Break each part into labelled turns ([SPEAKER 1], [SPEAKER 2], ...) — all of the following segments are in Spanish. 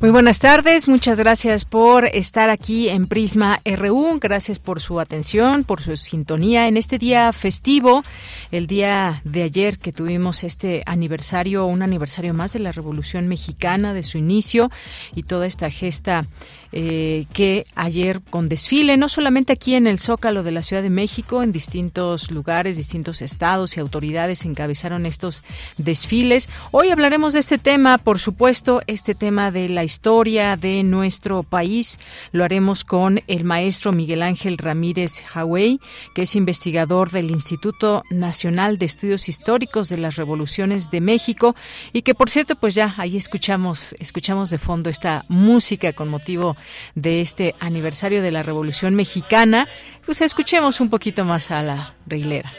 [SPEAKER 1] Muy buenas tardes, muchas gracias por estar aquí en Prisma RU, gracias por su atención, por su sintonía en este día festivo, el día de ayer que tuvimos este aniversario, un aniversario más de la Revolución Mexicana, de su inicio y toda esta gesta eh, que ayer con desfile, no solamente aquí en el Zócalo de la Ciudad de México, en distintos lugares, distintos estados y autoridades encabezaron estos desfiles. Hoy hablaremos de este tema, por supuesto, este tema de la historia de nuestro país. Lo haremos con el maestro Miguel Ángel Ramírez Hawey, que es investigador del Instituto Nacional de Estudios Históricos de las Revoluciones de México y que por cierto, pues ya ahí escuchamos escuchamos de fondo esta música con motivo de este aniversario de la Revolución Mexicana, pues escuchemos un poquito más a la reilera.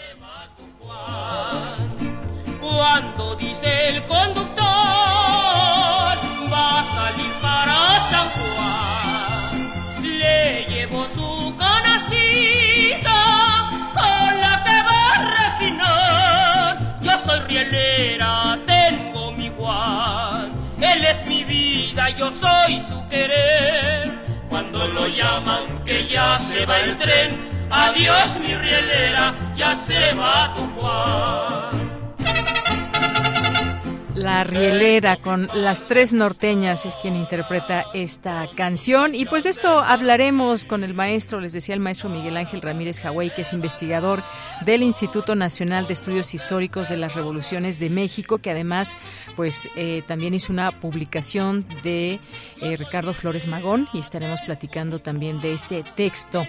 [SPEAKER 2] Cuando dice el conductor Él es mi vida, yo soy su querer. Cuando lo llaman que ya se va el tren, adiós mi rielera, ya se va tu Juan.
[SPEAKER 1] La Rielera con las tres norteñas es quien interpreta esta canción. Y pues de esto hablaremos con el maestro, les decía el maestro Miguel Ángel Ramírez Hawái, que es investigador del Instituto Nacional de Estudios Históricos de las Revoluciones de México, que además pues eh, también hizo una publicación de eh, Ricardo Flores Magón y estaremos platicando también de este texto.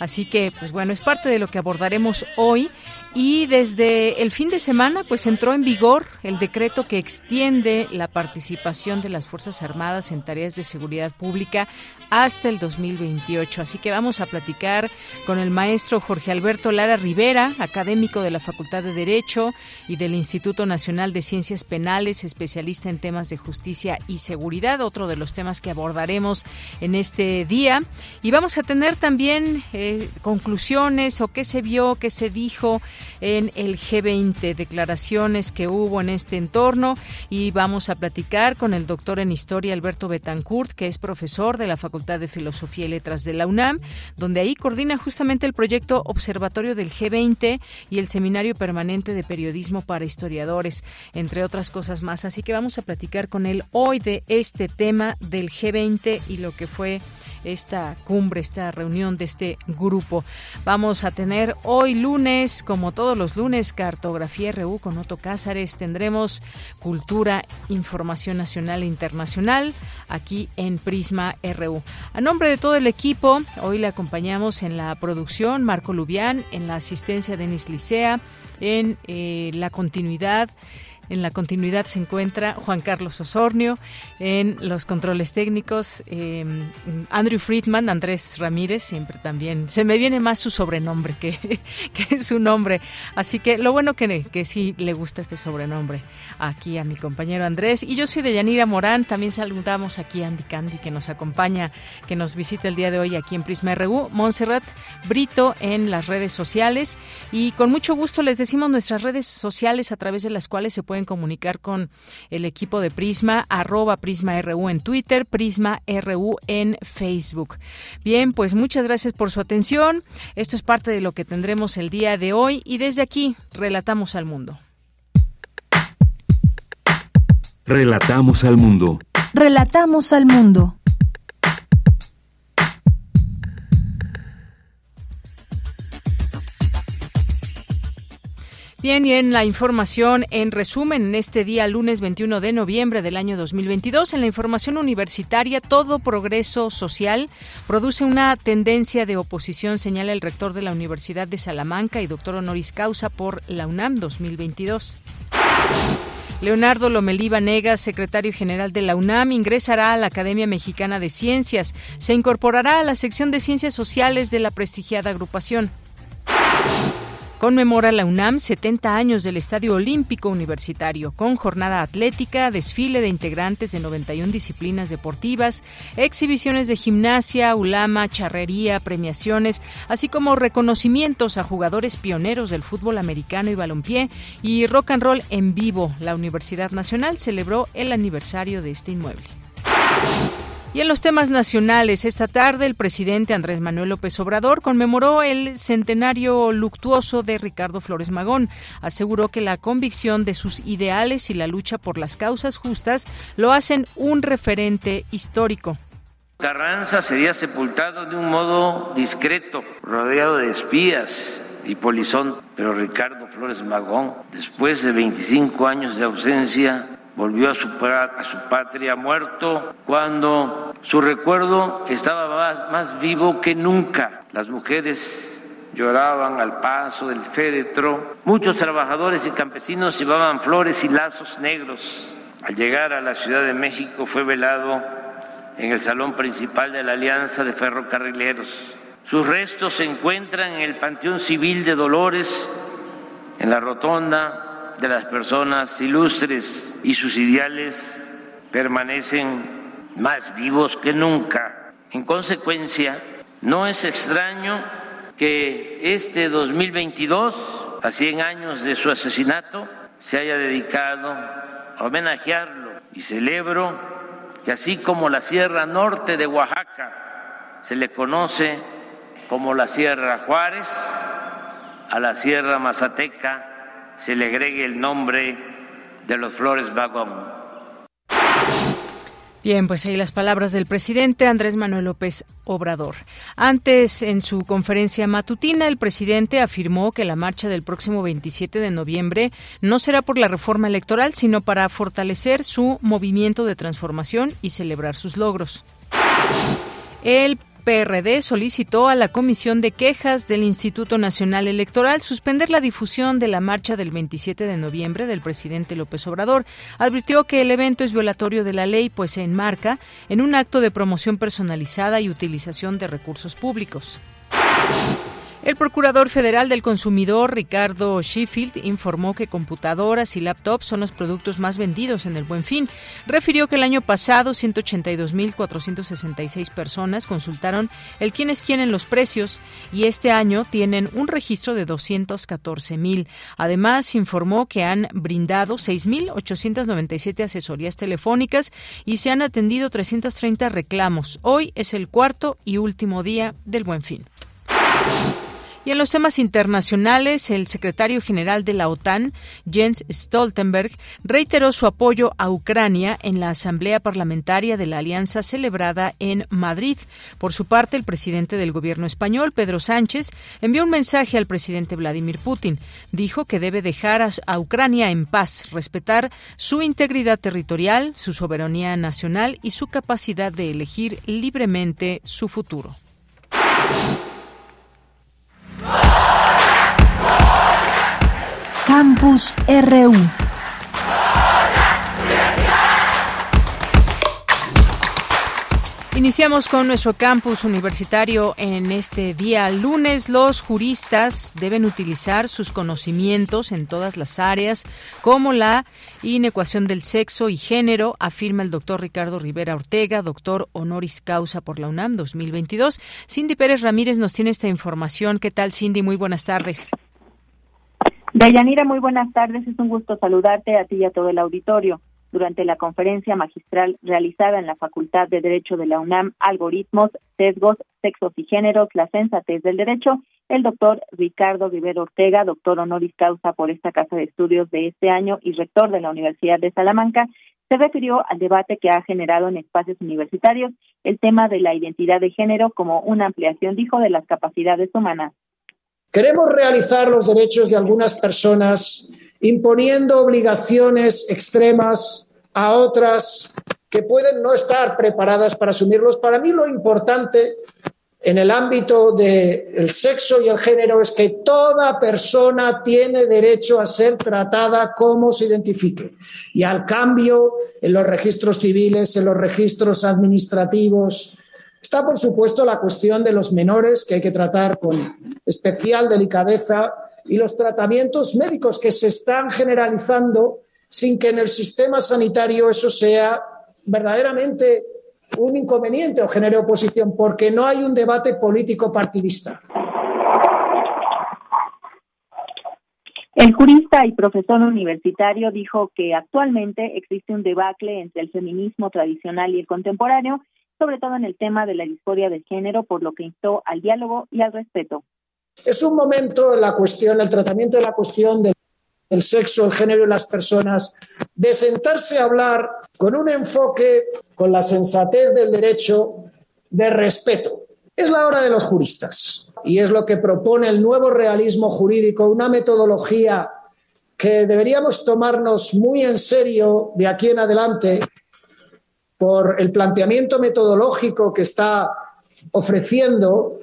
[SPEAKER 1] Así que pues bueno, es parte de lo que abordaremos hoy. Y desde el fin de semana pues entró en vigor el decreto que extiende la participación de las Fuerzas Armadas en tareas de seguridad pública hasta el 2028. Así que vamos a platicar con el maestro Jorge Alberto Lara Rivera, académico de la Facultad de Derecho y del Instituto Nacional de Ciencias Penales, especialista en temas de justicia y seguridad, otro de los temas que abordaremos en este día. Y vamos a tener también eh, conclusiones o qué se vio, qué se dijo en el G20, declaraciones que hubo en este entorno y vamos a platicar con el doctor en historia Alberto Betancourt, que es profesor de la Facultad de Filosofía y Letras de la UNAM, donde ahí coordina justamente el proyecto Observatorio del G20 y el Seminario Permanente de Periodismo para Historiadores, entre otras cosas más. Así que vamos a platicar con él hoy de este tema del G20 y lo que fue esta cumbre, esta reunión de este grupo. Vamos a tener hoy lunes, como todos los lunes, Cartografía RU con Otto Cázares. Tendremos cultura, información nacional e internacional aquí en Prisma RU. A nombre de todo el equipo, hoy le acompañamos en la producción Marco Lubián, en la asistencia Denis Licea, en eh, la continuidad en la continuidad se encuentra Juan Carlos Osornio, en los controles técnicos em, Andrew Friedman, Andrés Ramírez, siempre también. Se me viene más su sobrenombre que, que su nombre. Así que lo bueno que, que sí le gusta este sobrenombre aquí a mi compañero Andrés. Y yo soy de Yanira Morán, también saludamos aquí a Andy Candy que nos acompaña, que nos visita el día de hoy aquí en Prisma RU, Montserrat Brito en las redes sociales. Y con mucho gusto les decimos nuestras redes sociales a través de las cuales se puede pueden comunicar con el equipo de Prisma, arroba Prisma RU en Twitter, Prisma RU en Facebook. Bien, pues muchas gracias por su atención. Esto es parte de lo que tendremos el día de hoy y desde aquí relatamos al mundo.
[SPEAKER 3] Relatamos al mundo.
[SPEAKER 4] Relatamos al mundo.
[SPEAKER 1] Bien, y en la información, en resumen, en este día, lunes 21 de noviembre del año 2022, en la información universitaria, todo progreso social produce una tendencia de oposición, señala el rector de la Universidad de Salamanca y doctor honoris causa por la UNAM 2022. Leonardo Lomelí Vanegas, secretario general de la UNAM, ingresará a la Academia Mexicana de Ciencias. Se incorporará a la sección de Ciencias Sociales de la prestigiada agrupación. Conmemora la UNAM 70 años del Estadio Olímpico Universitario, con jornada atlética, desfile de integrantes de 91 disciplinas deportivas, exhibiciones de gimnasia, ulama, charrería, premiaciones, así como reconocimientos a jugadores pioneros del fútbol americano y balompié y rock and roll en vivo. La Universidad Nacional celebró el aniversario de este inmueble. Y en los temas nacionales, esta tarde el presidente Andrés Manuel López Obrador conmemoró el centenario luctuoso de Ricardo Flores Magón. Aseguró que la convicción de sus ideales y la lucha por las causas justas lo hacen un referente histórico.
[SPEAKER 5] Carranza sería sepultado de un modo discreto, rodeado de espías y polizón, pero Ricardo Flores Magón, después de 25 años de ausencia, volvió a su, a su patria muerto cuando su recuerdo estaba más, más vivo que nunca. Las mujeres lloraban al paso del féretro. Muchos trabajadores y campesinos llevaban flores y lazos negros. Al llegar a la Ciudad de México fue velado en el salón principal de la Alianza de Ferrocarrileros. Sus restos se encuentran en el Panteón Civil de Dolores, en la rotonda de las personas ilustres y sus ideales permanecen más vivos que nunca. En consecuencia, no es extraño que este 2022, a 100 años de su asesinato, se haya dedicado a homenajearlo y celebro que así como la Sierra Norte de Oaxaca se le conoce como la Sierra Juárez, a la Sierra Mazateca se le agregue el nombre de los Flores Vagón.
[SPEAKER 1] Bien, pues ahí las palabras del presidente Andrés Manuel López Obrador. Antes, en su conferencia matutina, el presidente afirmó que la marcha del próximo 27 de noviembre no será por la reforma electoral, sino para fortalecer su movimiento de transformación y celebrar sus logros. El PRD solicitó a la Comisión de Quejas del Instituto Nacional Electoral suspender la difusión de la marcha del 27 de noviembre del presidente López Obrador. Advirtió que el evento es violatorio de la ley, pues se enmarca en un acto de promoción personalizada y utilización de recursos públicos. El Procurador Federal del Consumidor, Ricardo Sheffield, informó que computadoras y laptops son los productos más vendidos en el Buen Fin. Refirió que el año pasado 182.466 personas consultaron el quién es en los precios y este año tienen un registro de 214.000. Además, informó que han brindado 6.897 asesorías telefónicas y se han atendido 330 reclamos. Hoy es el cuarto y último día del Buen Fin. Y en los temas internacionales, el secretario general de la OTAN, Jens Stoltenberg, reiteró su apoyo a Ucrania en la Asamblea Parlamentaria de la Alianza celebrada en Madrid. Por su parte, el presidente del gobierno español, Pedro Sánchez, envió un mensaje al presidente Vladimir Putin. Dijo que debe dejar a Ucrania en paz, respetar su integridad territorial, su soberanía nacional y su capacidad de elegir libremente su futuro.
[SPEAKER 4] Campus RU.
[SPEAKER 1] Iniciamos con nuestro campus universitario en este día lunes. Los juristas deben utilizar sus conocimientos en todas las áreas, como la inecuación del sexo y género, afirma el doctor Ricardo Rivera Ortega, doctor honoris causa por la UNAM 2022. Cindy Pérez Ramírez nos tiene esta información. ¿Qué tal, Cindy? Muy buenas tardes.
[SPEAKER 6] Dayanira, muy buenas tardes. Es un gusto saludarte a ti y a todo el auditorio durante la conferencia magistral realizada en la Facultad de Derecho de la UNAM, Algoritmos, Sesgos, Sexos y Géneros, la Sensatez del Derecho, el doctor Ricardo Rivero Ortega, doctor honoris causa por esta Casa de Estudios de este año y rector de la Universidad de Salamanca, se refirió al debate que ha generado en espacios universitarios el tema de la identidad de género como una ampliación, dijo, de las capacidades humanas
[SPEAKER 7] Queremos realizar los derechos de algunas personas imponiendo obligaciones extremas a otras que pueden no estar preparadas para asumirlos. Para mí lo importante en el ámbito del sexo y el género es que toda persona tiene derecho a ser tratada como se identifique. Y al cambio, en los registros civiles, en los registros administrativos, está por supuesto la cuestión de los menores que hay que tratar con especial delicadeza y los tratamientos médicos que se están generalizando sin que en el sistema sanitario eso sea verdaderamente un inconveniente o genere oposición, porque no hay un debate político partidista.
[SPEAKER 6] El jurista y profesor universitario dijo que actualmente existe un debacle entre el feminismo tradicional y el contemporáneo, sobre todo en el tema de la disforia de género, por lo que instó al diálogo y al respeto.
[SPEAKER 7] Es un momento en la cuestión, el tratamiento de la cuestión del el sexo, el género y las personas, de sentarse a hablar con un enfoque, con la sensatez del derecho, de respeto. Es la hora de los juristas y es lo que propone el nuevo realismo jurídico, una metodología que deberíamos tomarnos muy en serio de aquí en adelante por el planteamiento metodológico que está ofreciendo,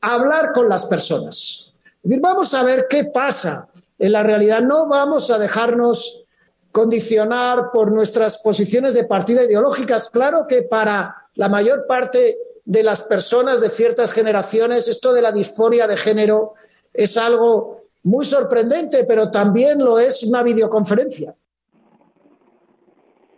[SPEAKER 7] hablar con las personas. Es decir, vamos a ver qué pasa en la realidad. No vamos a dejarnos condicionar por nuestras posiciones de partida ideológicas. Claro que para la mayor parte de las personas de ciertas generaciones esto de la disforia de género es algo muy sorprendente, pero también lo es una videoconferencia.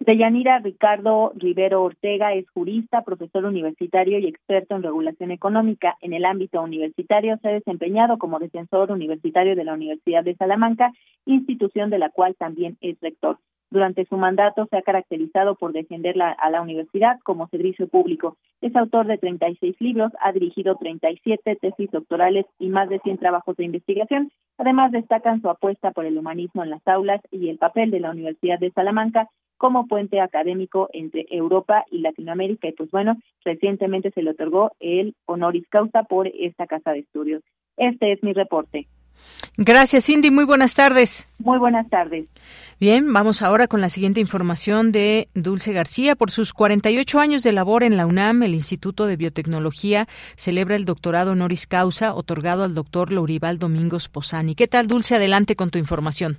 [SPEAKER 6] Deyanira Ricardo Rivero Ortega es jurista, profesor universitario y experto en regulación económica. En el ámbito universitario se ha desempeñado como defensor universitario de la Universidad de Salamanca, institución de la cual también es rector. Durante su mandato se ha caracterizado por defender a la universidad como servicio público. Es autor de 36 libros, ha dirigido 37 tesis doctorales y más de 100 trabajos de investigación. Además, destacan su apuesta por el humanismo en las aulas y el papel de la Universidad de Salamanca como puente académico entre Europa y Latinoamérica. Y pues bueno, recientemente se le otorgó el honoris causa por esta casa de estudios. Este es mi reporte.
[SPEAKER 1] Gracias, Cindy. Muy buenas tardes.
[SPEAKER 6] Muy buenas tardes.
[SPEAKER 1] Bien, vamos ahora con la siguiente información de Dulce García. Por sus 48 años de labor en la UNAM, el Instituto de Biotecnología celebra el doctorado honoris causa otorgado al doctor Lourival Domingos Posani. ¿Qué tal, Dulce? Adelante con tu información.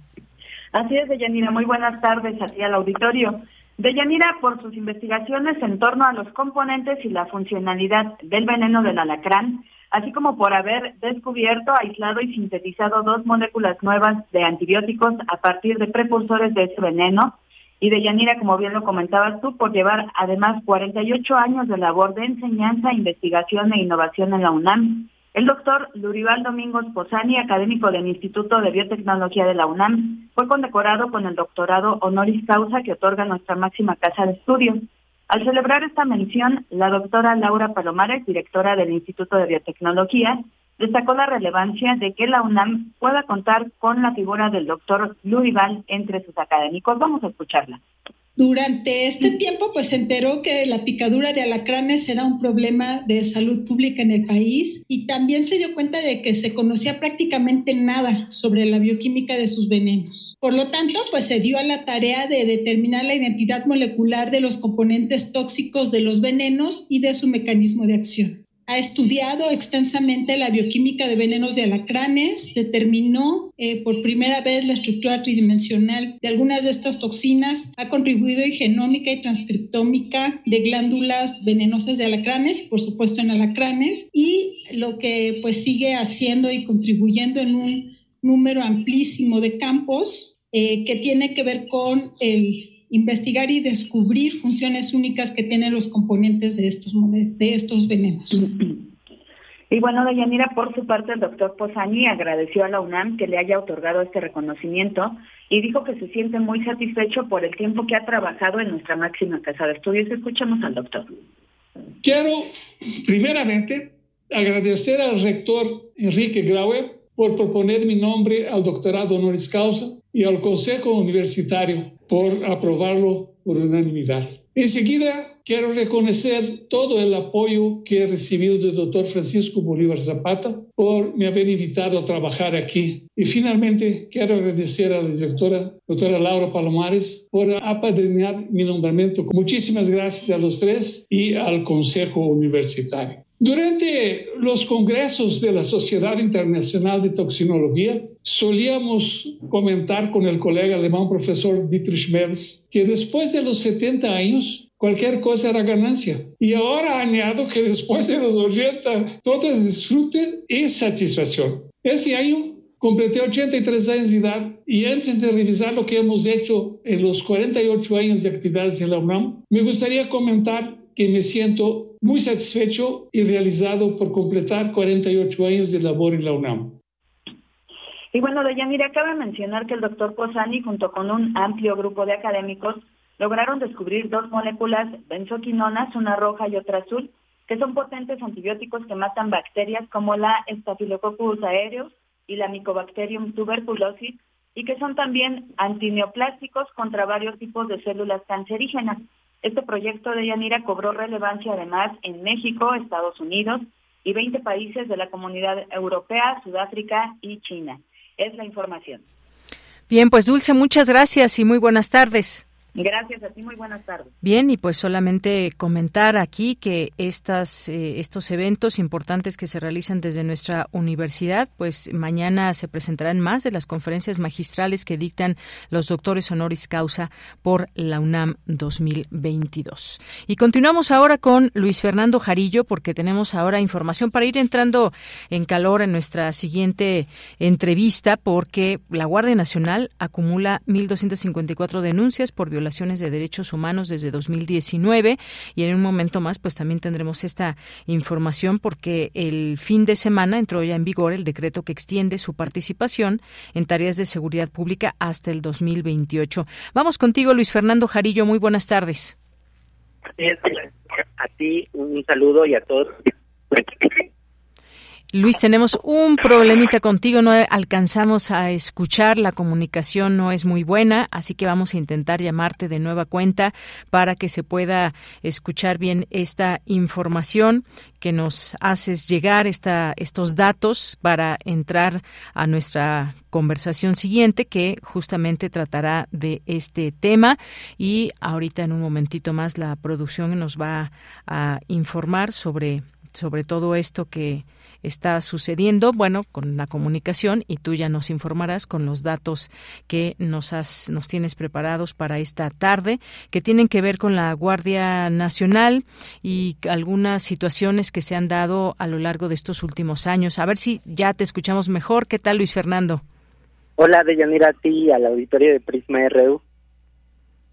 [SPEAKER 8] Así es, Deyanira. Muy buenas tardes a ti al auditorio. Deyanira, por sus investigaciones en torno a los componentes y la funcionalidad del veneno del alacrán, así como por haber descubierto, aislado y sintetizado dos moléculas nuevas de antibióticos a partir de precursores de ese veneno, y Deyanira, como bien lo comentabas tú, por llevar además 48 años de labor de enseñanza, investigación e innovación en la UNAM, el doctor Lurival Domingos Posani, académico del Instituto de Biotecnología de la UNAM, fue condecorado con el doctorado honoris causa que otorga nuestra máxima casa de estudios. Al celebrar esta mención, la doctora Laura Palomares, directora del Instituto de Biotecnología, destacó la relevancia de que la UNAM pueda contar con la figura del doctor Lurival entre sus académicos. Vamos a escucharla.
[SPEAKER 9] Durante este tiempo, pues se enteró que la picadura de alacranes era un problema de salud pública en el país y también se dio cuenta de que se conocía prácticamente nada sobre la bioquímica de sus venenos. Por lo tanto, pues se dio a la tarea de determinar la identidad molecular de los componentes tóxicos de los venenos y de su mecanismo de acción ha estudiado extensamente la bioquímica de venenos de alacranes, determinó eh, por primera vez la estructura tridimensional de algunas de estas toxinas, ha contribuido en genómica y transcriptómica de glándulas venenosas de alacranes, por supuesto en alacranes, y lo que pues sigue haciendo y contribuyendo en un número amplísimo de campos eh, que tiene que ver con el investigar y descubrir funciones únicas que tienen los componentes de estos, de estos venenos.
[SPEAKER 8] Y bueno, Deyanira, por su parte, el doctor Posani agradeció a la UNAM que le haya otorgado este reconocimiento y dijo que se siente muy satisfecho por el tiempo que ha trabajado en nuestra máxima casa de estudios. Escuchamos al doctor.
[SPEAKER 10] Quiero, primeramente, agradecer al rector Enrique Graue por proponer mi nombre al doctorado honoris causa y al Consejo Universitario por aprobarlo por unanimidad. Enseguida, quiero reconocer todo el apoyo que he recibido del doctor Francisco Bolívar Zapata por me haber invitado a trabajar aquí. Y finalmente, quiero agradecer a la directora, doctora Laura Palomares, por apadrinar mi nombramiento. Muchísimas gracias a los tres y al Consejo Universitario. Durante los congresos de la Sociedad Internacional de Toxinología, solíamos comentar con el colega alemán profesor Dietrich Merz que después de los 70 años, cualquier cosa era ganancia. Y ahora añado que después de los 80, todo es disfrute y satisfacción. Ese año completé 83 años de edad y antes de revisar lo que hemos hecho en los 48 años de actividades en la UNAM, me gustaría comentar que me siento muy satisfecho y realizado por completar 48 años de labor en la UNAM.
[SPEAKER 8] Y bueno, Deyanira, cabe mencionar que el doctor Posani, junto con un amplio grupo de académicos, lograron descubrir dos moléculas benzoquinonas, una roja y otra azul, que son potentes antibióticos que matan bacterias como la Staphylococcus aureus y la Mycobacterium tuberculosis, y que son también antineoplásticos contra varios tipos de células cancerígenas. Este proyecto de Yanira cobró relevancia además en México, Estados Unidos y 20 países de la comunidad europea, Sudáfrica y China. Es la información.
[SPEAKER 1] Bien, pues Dulce, muchas gracias y muy buenas tardes.
[SPEAKER 8] Gracias a ti, muy buenas tardes.
[SPEAKER 1] Bien, y pues solamente comentar aquí que estas, eh, estos eventos importantes que se realizan desde nuestra universidad, pues mañana se presentarán más de las conferencias magistrales que dictan los doctores honoris causa por la UNAM 2022. Y continuamos ahora con Luis Fernando Jarillo, porque tenemos ahora información para ir entrando en calor en nuestra siguiente entrevista, porque la Guardia Nacional acumula 1.254 denuncias por violación de derechos humanos desde 2019 y en un momento más pues también tendremos esta información porque el fin de semana entró ya en vigor el decreto que extiende su participación en tareas de seguridad pública hasta el 2028. Vamos contigo Luis Fernando Jarillo, muy buenas tardes.
[SPEAKER 11] A ti un saludo y a todos
[SPEAKER 1] Luis, tenemos un problemita contigo, no alcanzamos a escuchar, la comunicación no es muy buena, así que vamos a intentar llamarte de nueva cuenta para que se pueda escuchar bien esta información que nos haces llegar, esta, estos datos para entrar a nuestra conversación siguiente que justamente tratará de este tema. Y ahorita en un momentito más la producción nos va a informar sobre sobre todo esto que está sucediendo, bueno, con la comunicación y tú ya nos informarás con los datos que nos has, nos tienes preparados para esta tarde, que tienen que ver con la Guardia Nacional y algunas situaciones que se han dado a lo largo de estos últimos años. A ver si ya te escuchamos mejor. ¿Qué tal, Luis Fernando?
[SPEAKER 11] Hola, Deyanira, a ti al auditorio de Prisma RU.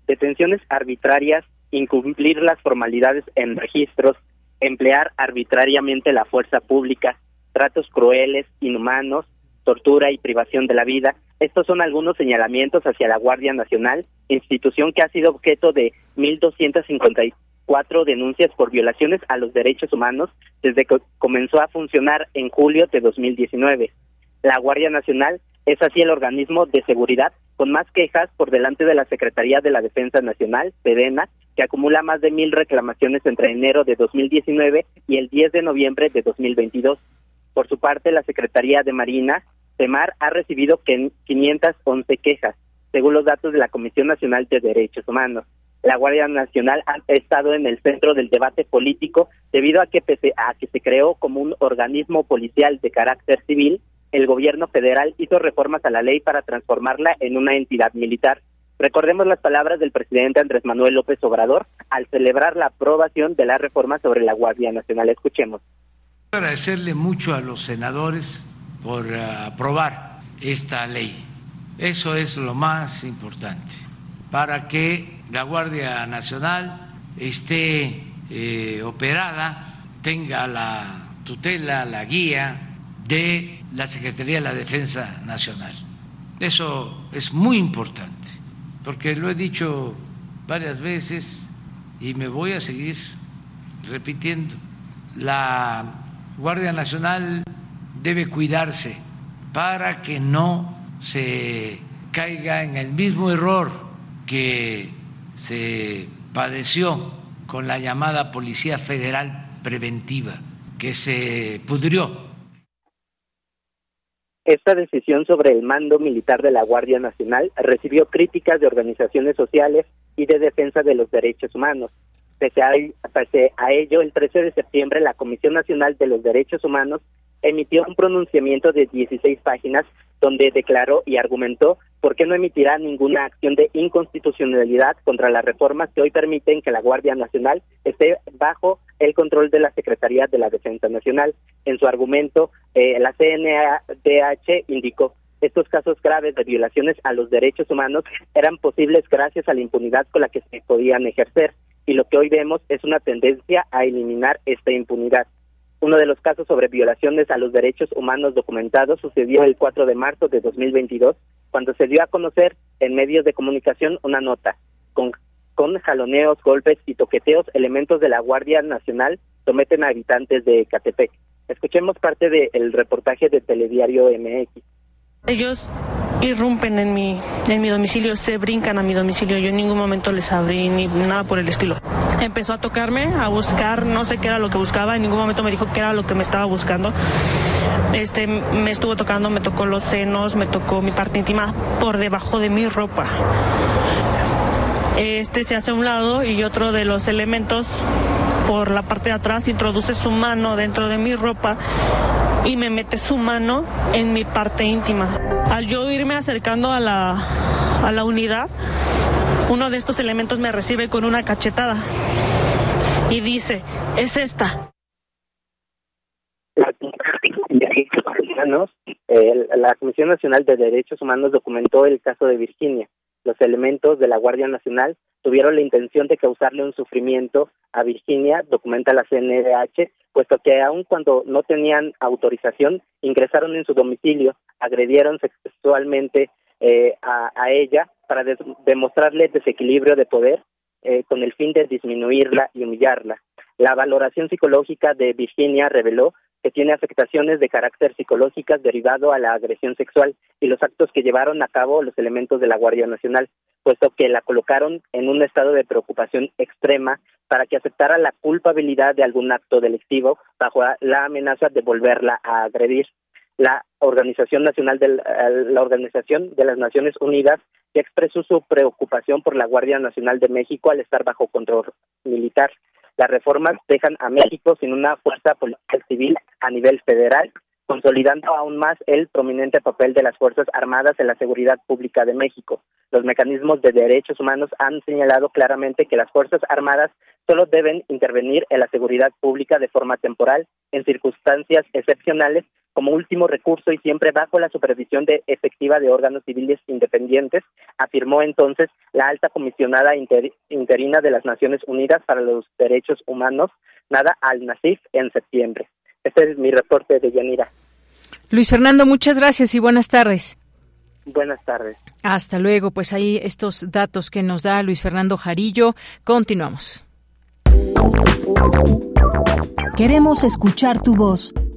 [SPEAKER 11] Detenciones arbitrarias, incumplir las formalidades en registros, emplear arbitrariamente la fuerza pública, tratos crueles, inhumanos, tortura y privación de la vida. Estos son algunos señalamientos hacia la Guardia Nacional, institución que ha sido objeto de 1.254 denuncias por violaciones a los derechos humanos desde que comenzó a funcionar en julio de 2019. La Guardia Nacional es así el organismo de seguridad con más quejas por delante de la Secretaría de la Defensa Nacional, Sedena, que acumula más de mil reclamaciones entre enero de 2019 y el 10 de noviembre de 2022. Por su parte, la Secretaría de Marina, CEMAR, ha recibido 511 quejas, según los datos de la Comisión Nacional de Derechos Humanos. La Guardia Nacional ha estado en el centro del debate político debido a que a que se creó como un organismo policial de carácter civil, el gobierno federal hizo reformas a la ley para transformarla en una entidad militar. Recordemos las palabras del presidente Andrés Manuel López Obrador al celebrar la aprobación de la reforma sobre la Guardia Nacional. Escuchemos.
[SPEAKER 12] Agradecerle mucho a los senadores por eh, aprobar esta ley. Eso es lo más importante para que la Guardia Nacional esté eh, operada, tenga la tutela, la guía de la Secretaría de la Defensa Nacional. Eso es muy importante, porque lo he dicho varias veces y me voy a seguir repitiendo. La Guardia Nacional debe cuidarse para que no se caiga en el mismo error que
[SPEAKER 5] se padeció con la llamada Policía Federal Preventiva, que se pudrió.
[SPEAKER 11] Esta decisión sobre el mando militar de la Guardia Nacional recibió críticas de organizaciones sociales y de defensa de los derechos humanos. Pese a, pese a ello, el 13 de septiembre la Comisión Nacional de los Derechos Humanos emitió un pronunciamiento de 16 páginas donde declaró y argumentó por qué no emitirá ninguna acción de inconstitucionalidad contra las reformas que hoy permiten que la Guardia Nacional esté bajo el control de la Secretaría de la Defensa Nacional. En su argumento, eh, la CNDH indicó estos casos graves de violaciones a los derechos humanos eran posibles gracias a la impunidad con la que se podían ejercer y lo que hoy vemos es una tendencia a eliminar esta impunidad. Uno de los casos sobre violaciones a los derechos humanos documentados sucedió el 4 de marzo de 2022, cuando se dio a conocer en medios de comunicación una nota con, con jaloneos, golpes y toqueteos, elementos de la Guardia Nacional someten a habitantes de Catepec. Escuchemos parte del reportaje de Telediario MX.
[SPEAKER 13] Ellos irrumpen en mi, en mi domicilio, se brincan a mi domicilio. Yo en ningún momento les abrí ni nada por el estilo. Empezó a tocarme, a buscar, no sé qué era lo que buscaba, en ningún momento me dijo qué era lo que me estaba buscando. Este, me estuvo tocando, me tocó los senos, me tocó mi parte íntima por debajo de mi ropa. Este se hace a un lado y otro de los elementos por la parte de atrás introduce su mano dentro de mi ropa y me mete su mano en mi parte íntima. Al yo irme acercando a la, a la unidad, uno de estos elementos me recibe con una cachetada y dice, es esta.
[SPEAKER 11] la Comisión Nacional de Derechos Humanos documentó el caso de Virginia. Los elementos de la Guardia Nacional tuvieron la intención de causarle un sufrimiento a Virginia, documenta la CNDH, puesto que aun cuando no tenían autorización, ingresaron en su domicilio, agredieron sexualmente eh, a, ella para demostrarle desequilibrio de poder eh, con el fin de disminuirla y humillarla. La valoración psicológica de Virginia reveló que tiene afectaciones de carácter psicológicas derivado a la agresión sexual y los actos que llevaron a cabo los elementos de la Guardia Nacional, puesto que la colocaron en un estado de preocupación extrema para que aceptara la culpabilidad de algún acto delictivo bajo la amenaza de volverla a agredir. La Organización Nacional de la Organización de las Naciones Unidas ya expresó su preocupación por la Guardia Nacional de México al estar bajo control militar. Las reformas dejan a México sin una fuerza política civil a nivel federal, consolidando aún más el prominente papel de las Fuerzas Armadas en la seguridad pública de México. Los mecanismos de derechos humanos han señalado claramente que las Fuerzas Armadas solo deben intervenir en la seguridad pública de forma temporal, en circunstancias excepcionales como último recurso y siempre bajo la supervisión de efectiva de órganos civiles independientes, afirmó entonces la alta comisionada interina de las Naciones Unidas para los Derechos Humanos, Nada al-Nasif, en septiembre. Este es mi reporte de Yanira.
[SPEAKER 1] Luis Fernando, muchas gracias y buenas tardes.
[SPEAKER 11] Buenas tardes.
[SPEAKER 1] Hasta luego. Pues ahí estos datos que nos da Luis Fernando Jarillo. Continuamos.
[SPEAKER 4] Queremos escuchar tu voz.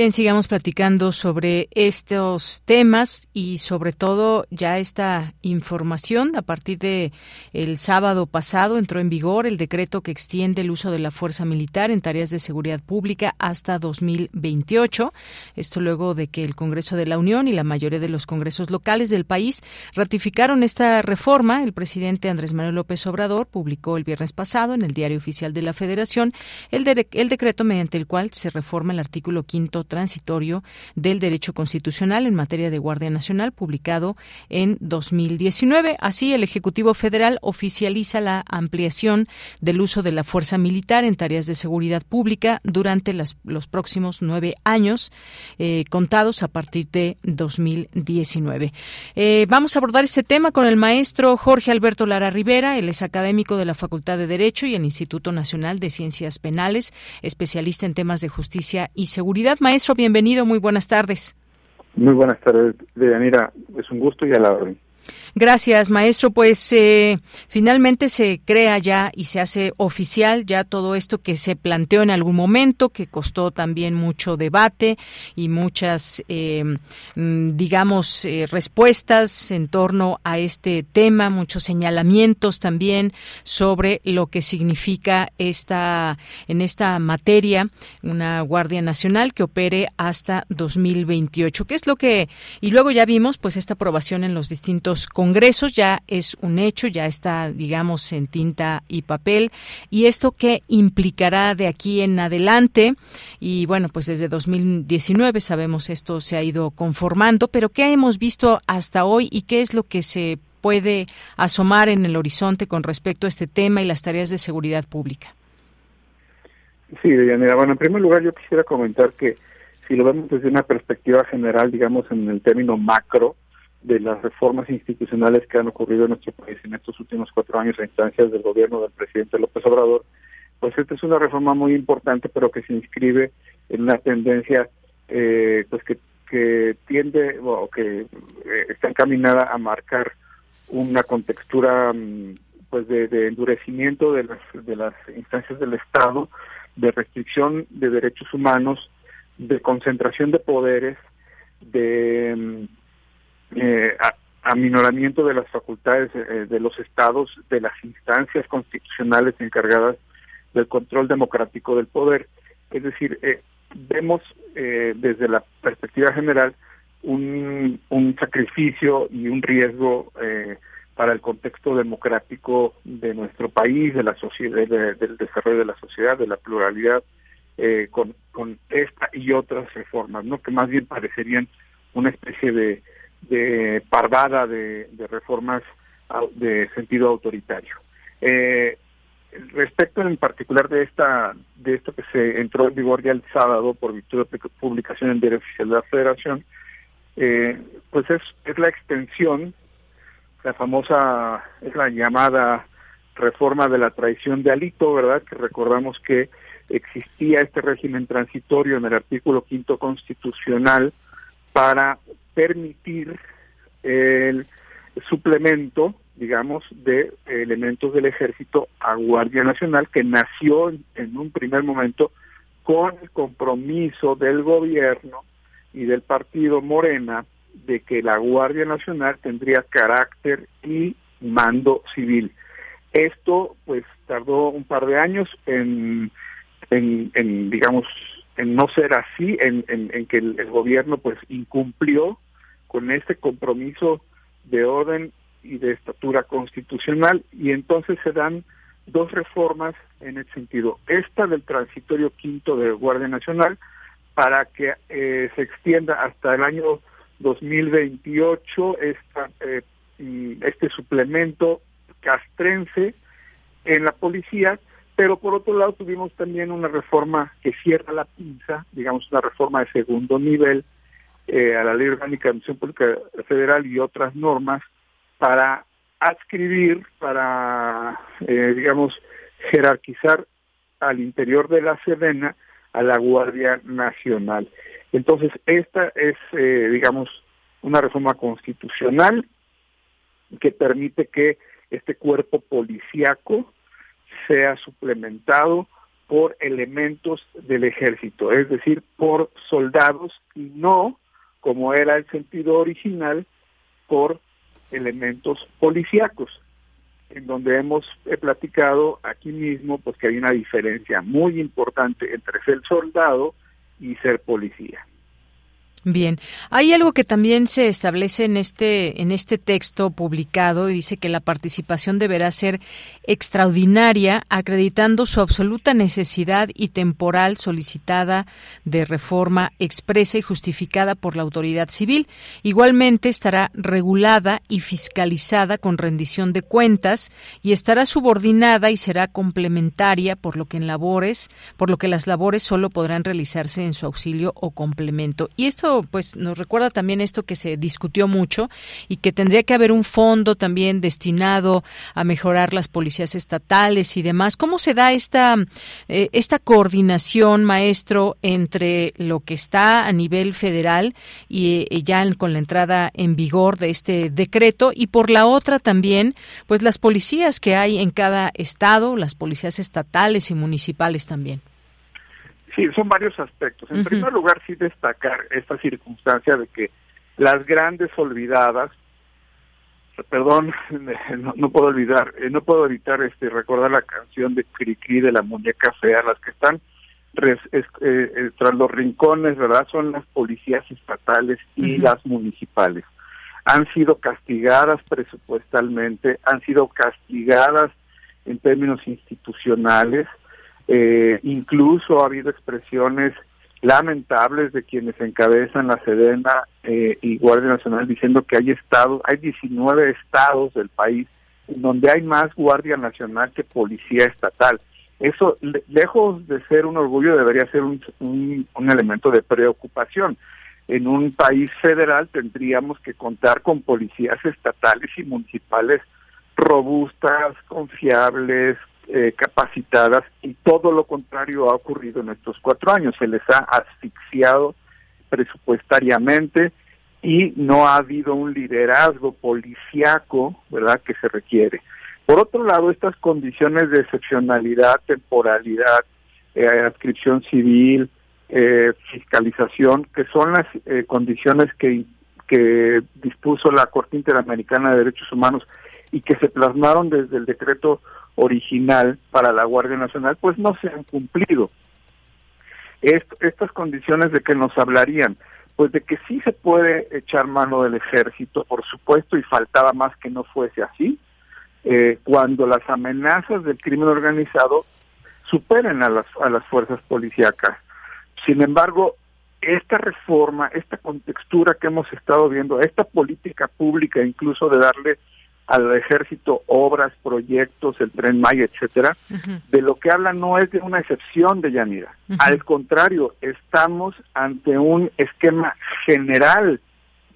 [SPEAKER 1] Bien, sigamos platicando sobre estos temas y sobre todo ya esta información. A partir de el sábado pasado entró en vigor el decreto que extiende el uso de la fuerza militar en tareas de seguridad pública hasta 2028. Esto luego de que el Congreso de la Unión y la mayoría de los congresos locales del país ratificaron esta reforma. El presidente Andrés Manuel López Obrador publicó el viernes pasado en el Diario Oficial de la Federación el, el decreto mediante el cual se reforma el artículo quinto transitorio del derecho constitucional en materia de Guardia Nacional, publicado en 2019. Así, el Ejecutivo Federal oficializa la ampliación del uso de la fuerza militar en tareas de seguridad pública durante los próximos nueve años, eh, contados a partir de 2019. Eh, vamos a abordar este tema con el maestro Jorge Alberto Lara Rivera. Él es académico de la Facultad de Derecho y el Instituto Nacional de Ciencias Penales, especialista en temas de justicia y seguridad. Maestro, bienvenido, muy buenas tardes.
[SPEAKER 14] Muy buenas tardes, Deyanira. Es un gusto y a la orden.
[SPEAKER 1] Gracias, maestro. Pues eh, finalmente se crea ya y se hace oficial ya todo esto que se planteó en algún momento, que costó también mucho debate y muchas, eh, mm, digamos, eh, respuestas en torno a este tema, muchos señalamientos también sobre lo que significa esta en esta materia una Guardia Nacional que opere hasta 2028. ¿Qué es lo que y luego ya vimos pues esta aprobación en los distintos congresos ya es un hecho, ya está, digamos, en tinta y papel. ¿Y esto qué implicará de aquí en adelante? Y bueno, pues desde 2019 sabemos esto se ha ido conformando, pero ¿qué hemos visto hasta hoy y qué es lo que se puede asomar en el horizonte con respecto a este tema y las tareas de seguridad pública?
[SPEAKER 14] Sí, Deyanira. Bueno, en primer lugar yo quisiera comentar que si lo vemos desde una perspectiva general, digamos en el término macro, de las reformas institucionales que han ocurrido en nuestro país en estos últimos cuatro años a instancias del gobierno del presidente López Obrador, pues esta es una reforma muy importante, pero que se inscribe en una tendencia eh, pues que, que tiende o que eh, está encaminada a marcar una contextura mm, pues de, de, endurecimiento de las de las instancias del Estado, de restricción de derechos humanos, de concentración de poderes, de mm, eh, aminoramiento de las facultades eh, de los estados, de las instancias constitucionales encargadas del control democrático del poder. Es decir, eh, vemos eh, desde la perspectiva general un, un sacrificio y un riesgo eh, para el contexto democrático de nuestro país, de la sociedad, de, del desarrollo de la sociedad, de la pluralidad, eh, con, con esta y otras reformas, ¿no? Que más bien parecerían una especie de de parvada de, de reformas de sentido autoritario. Eh, respecto en particular de esta de esto que se entró en vigor ya el sábado por virtud de publicación en Diario Oficial de la Federación, eh, pues es, es la extensión, la famosa, es la llamada reforma de la traición de Alito, ¿verdad? Que recordamos que existía este régimen transitorio en el artículo quinto constitucional para permitir el suplemento, digamos, de elementos del ejército a Guardia Nacional, que nació en, un primer momento con el compromiso del gobierno y del partido Morena de que la Guardia Nacional tendría carácter y mando civil. Esto, pues, tardó un par de años en, en, en digamos, en no ser así, en, en, que el, gobierno pues incumplió con este compromiso de orden y de estatura constitucional y entonces se dan dos reformas en ese sentido. Esta del transitorio quinto de Guardia Nacional para que eh, se extienda hasta el año 2028 esta, eh, mm, este suplemento castrense en la policía pero por otro lado tuvimos también una reforma que cierra la pinza, digamos una reforma de segundo nivel eh, a la Ley Orgánica de Administración Pública Federal y otras normas para adscribir, para, eh, digamos, jerarquizar al interior de la Sedena a la Guardia Nacional. Entonces, esta es, eh, digamos, una reforma constitucional que permite que este cuerpo policíaco sea suplementado por elementos del ejército, es decir, por soldados y no, como era el sentido original, por elementos policíacos, en donde hemos platicado aquí mismo pues que hay una diferencia muy importante entre ser soldado y ser policía.
[SPEAKER 1] Bien, hay algo que también se establece en este en este texto publicado y dice que la participación deberá ser extraordinaria, acreditando su absoluta necesidad y temporal solicitada de reforma expresa y justificada por la autoridad civil. Igualmente estará regulada y fiscalizada con rendición de cuentas y estará subordinada y será complementaria por lo que en labores, por lo que las labores solo podrán realizarse en su auxilio o complemento. Y esto pues nos recuerda también esto que se discutió mucho y que tendría que haber un fondo también destinado a mejorar las policías estatales y demás. ¿Cómo se da esta, eh, esta coordinación, maestro, entre lo que está a nivel federal y eh, ya con la entrada en vigor de este decreto y por la otra también, pues las policías que hay en cada estado, las policías estatales y municipales también?
[SPEAKER 14] Sí, son varios aspectos. En primer lugar, sí destacar esta circunstancia de que las grandes olvidadas, perdón, no, puedo olvidar, eh, no puedo evitar este recordar la canción de Cricri de la muñeca fea, las que están eh, eh, tras los rincones, ¿verdad? Son las policías estatales y las municipales. Han sido castigadas presupuestalmente, han sido castigadas en términos institucionales, eh, incluso ha habido expresiones lamentables de quienes encabezan la Sedena eh, y Guardia Nacional diciendo que hay estados, hay 19 estados del país donde hay más Guardia Nacional que Policía Estatal. Eso, lejos de ser un orgullo, debería ser un, un elemento de preocupación. En un país federal tendríamos que contar con policías estatales y municipales robustas, confiables, eh, capacitadas y todo lo contrario ha ocurrido en estos cuatro años. Se les ha asfixiado presupuestariamente y no ha habido un liderazgo policiaco, ¿verdad?, que se requiere. Por otro lado, estas condiciones de excepcionalidad, temporalidad, eh, adscripción civil, eh, fiscalización, que son las eh, condiciones que, que dispuso la Corte Interamericana de Derechos Humanos y que se plasmaron desde el decreto original para la Guardia Nacional, pues no se han cumplido. estas condiciones de que nos hablarían, pues de que sí se puede echar mano del ejército, por supuesto, y faltaba más que no fuese así, eh, cuando las amenazas del crimen organizado superen a las, a las fuerzas policíacas. Sin embargo, esta reforma, esta contextura que hemos estado viendo, esta política pública incluso de darle al ejército obras, proyectos, el tren Maya, etcétera, de lo que habla no es de una excepción de Yanira. Al contrario, estamos ante un esquema general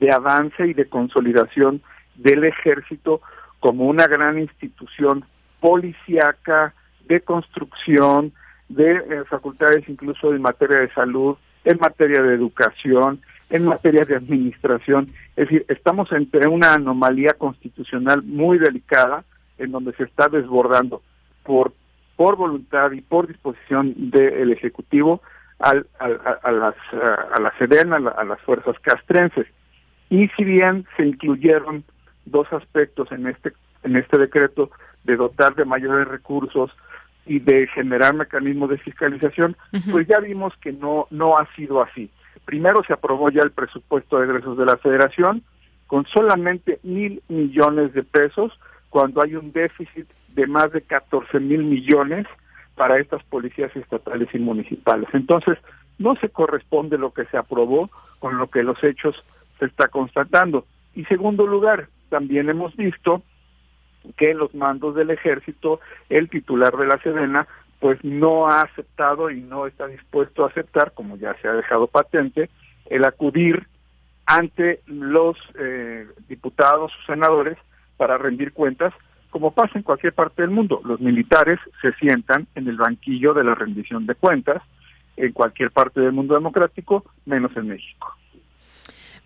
[SPEAKER 14] de avance y de consolidación del ejército como una gran institución policíaca, de construcción, de eh, facultades incluso en materia de salud, en materia de educación, en materia de administración. Es decir, estamos entre una anomalía constitucional muy delicada en donde se está desbordando por, por voluntad y por disposición del Ejecutivo al, a, las, a la Sedena, a, las fuerzas castrenses. Y si bien se incluyeron dos aspectos en este, en este decreto de dotar de mayores recursos y de generar mecanismos de fiscalización, pues ya vimos que no, no ha sido así. Primero se aprobó ya el presupuesto de egresos de la federación con solamente mil millones de pesos cuando hay un déficit de más de 14 mil millones para estas policías estatales y municipales. Entonces, no se corresponde lo que se aprobó con lo que los hechos se está constatando. Y segundo lugar, también hemos visto que los mandos del ejército, el titular de la Sedena, pues no ha aceptado y no está dispuesto a aceptar, como ya se ha dejado patente, el acudir ante los eh, diputados o senadores para rendir cuentas, como pasa en cualquier parte del mundo. Los militares se sientan en el banquillo de la rendición de cuentas en cualquier parte del mundo democrático, menos en México.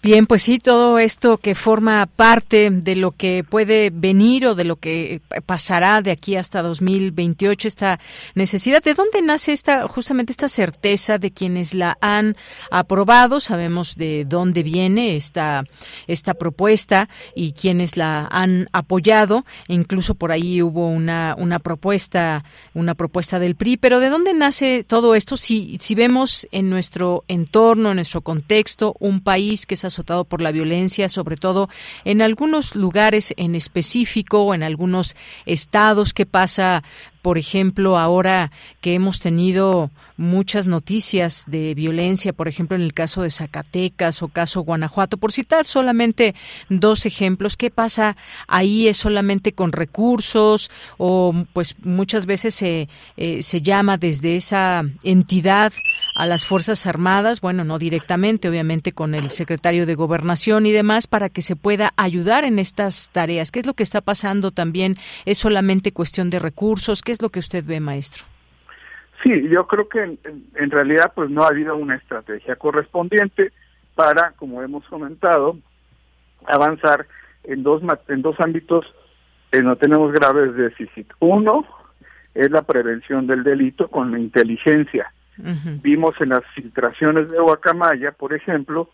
[SPEAKER 1] Bien, pues sí, todo esto que forma parte de lo que puede venir o de lo que pasará de aquí hasta 2028, esta necesidad. ¿De dónde nace esta justamente esta certeza de quienes la han aprobado? Sabemos de dónde viene esta esta propuesta y quienes la han apoyado. Incluso por ahí hubo una una propuesta una propuesta del PRI. Pero ¿de dónde nace todo esto? Si si vemos en nuestro entorno, en nuestro contexto, un país que es azotado por la violencia, sobre todo en algunos lugares en específico en algunos estados. ¿Qué pasa por ejemplo, ahora que hemos tenido muchas noticias de violencia, por ejemplo, en el caso de Zacatecas o caso Guanajuato, por citar solamente dos ejemplos, ¿qué pasa ahí? ¿Es solamente con recursos o pues muchas veces se, eh, se llama desde esa entidad a las Fuerzas Armadas, bueno, no directamente, obviamente con el secretario de Gobernación y demás, para que se pueda ayudar en estas tareas? ¿Qué es lo que está pasando también? ¿Es solamente cuestión de recursos? ¿Qué es lo que usted ve, maestro?
[SPEAKER 14] Sí, yo creo que en, realidad pues no ha habido una estrategia correspondiente para, como hemos comentado, avanzar en dos en dos ámbitos que no tenemos graves déficit. Uno es la prevención del delito con la inteligencia. Vimos en las filtraciones de Guacamaya, por ejemplo,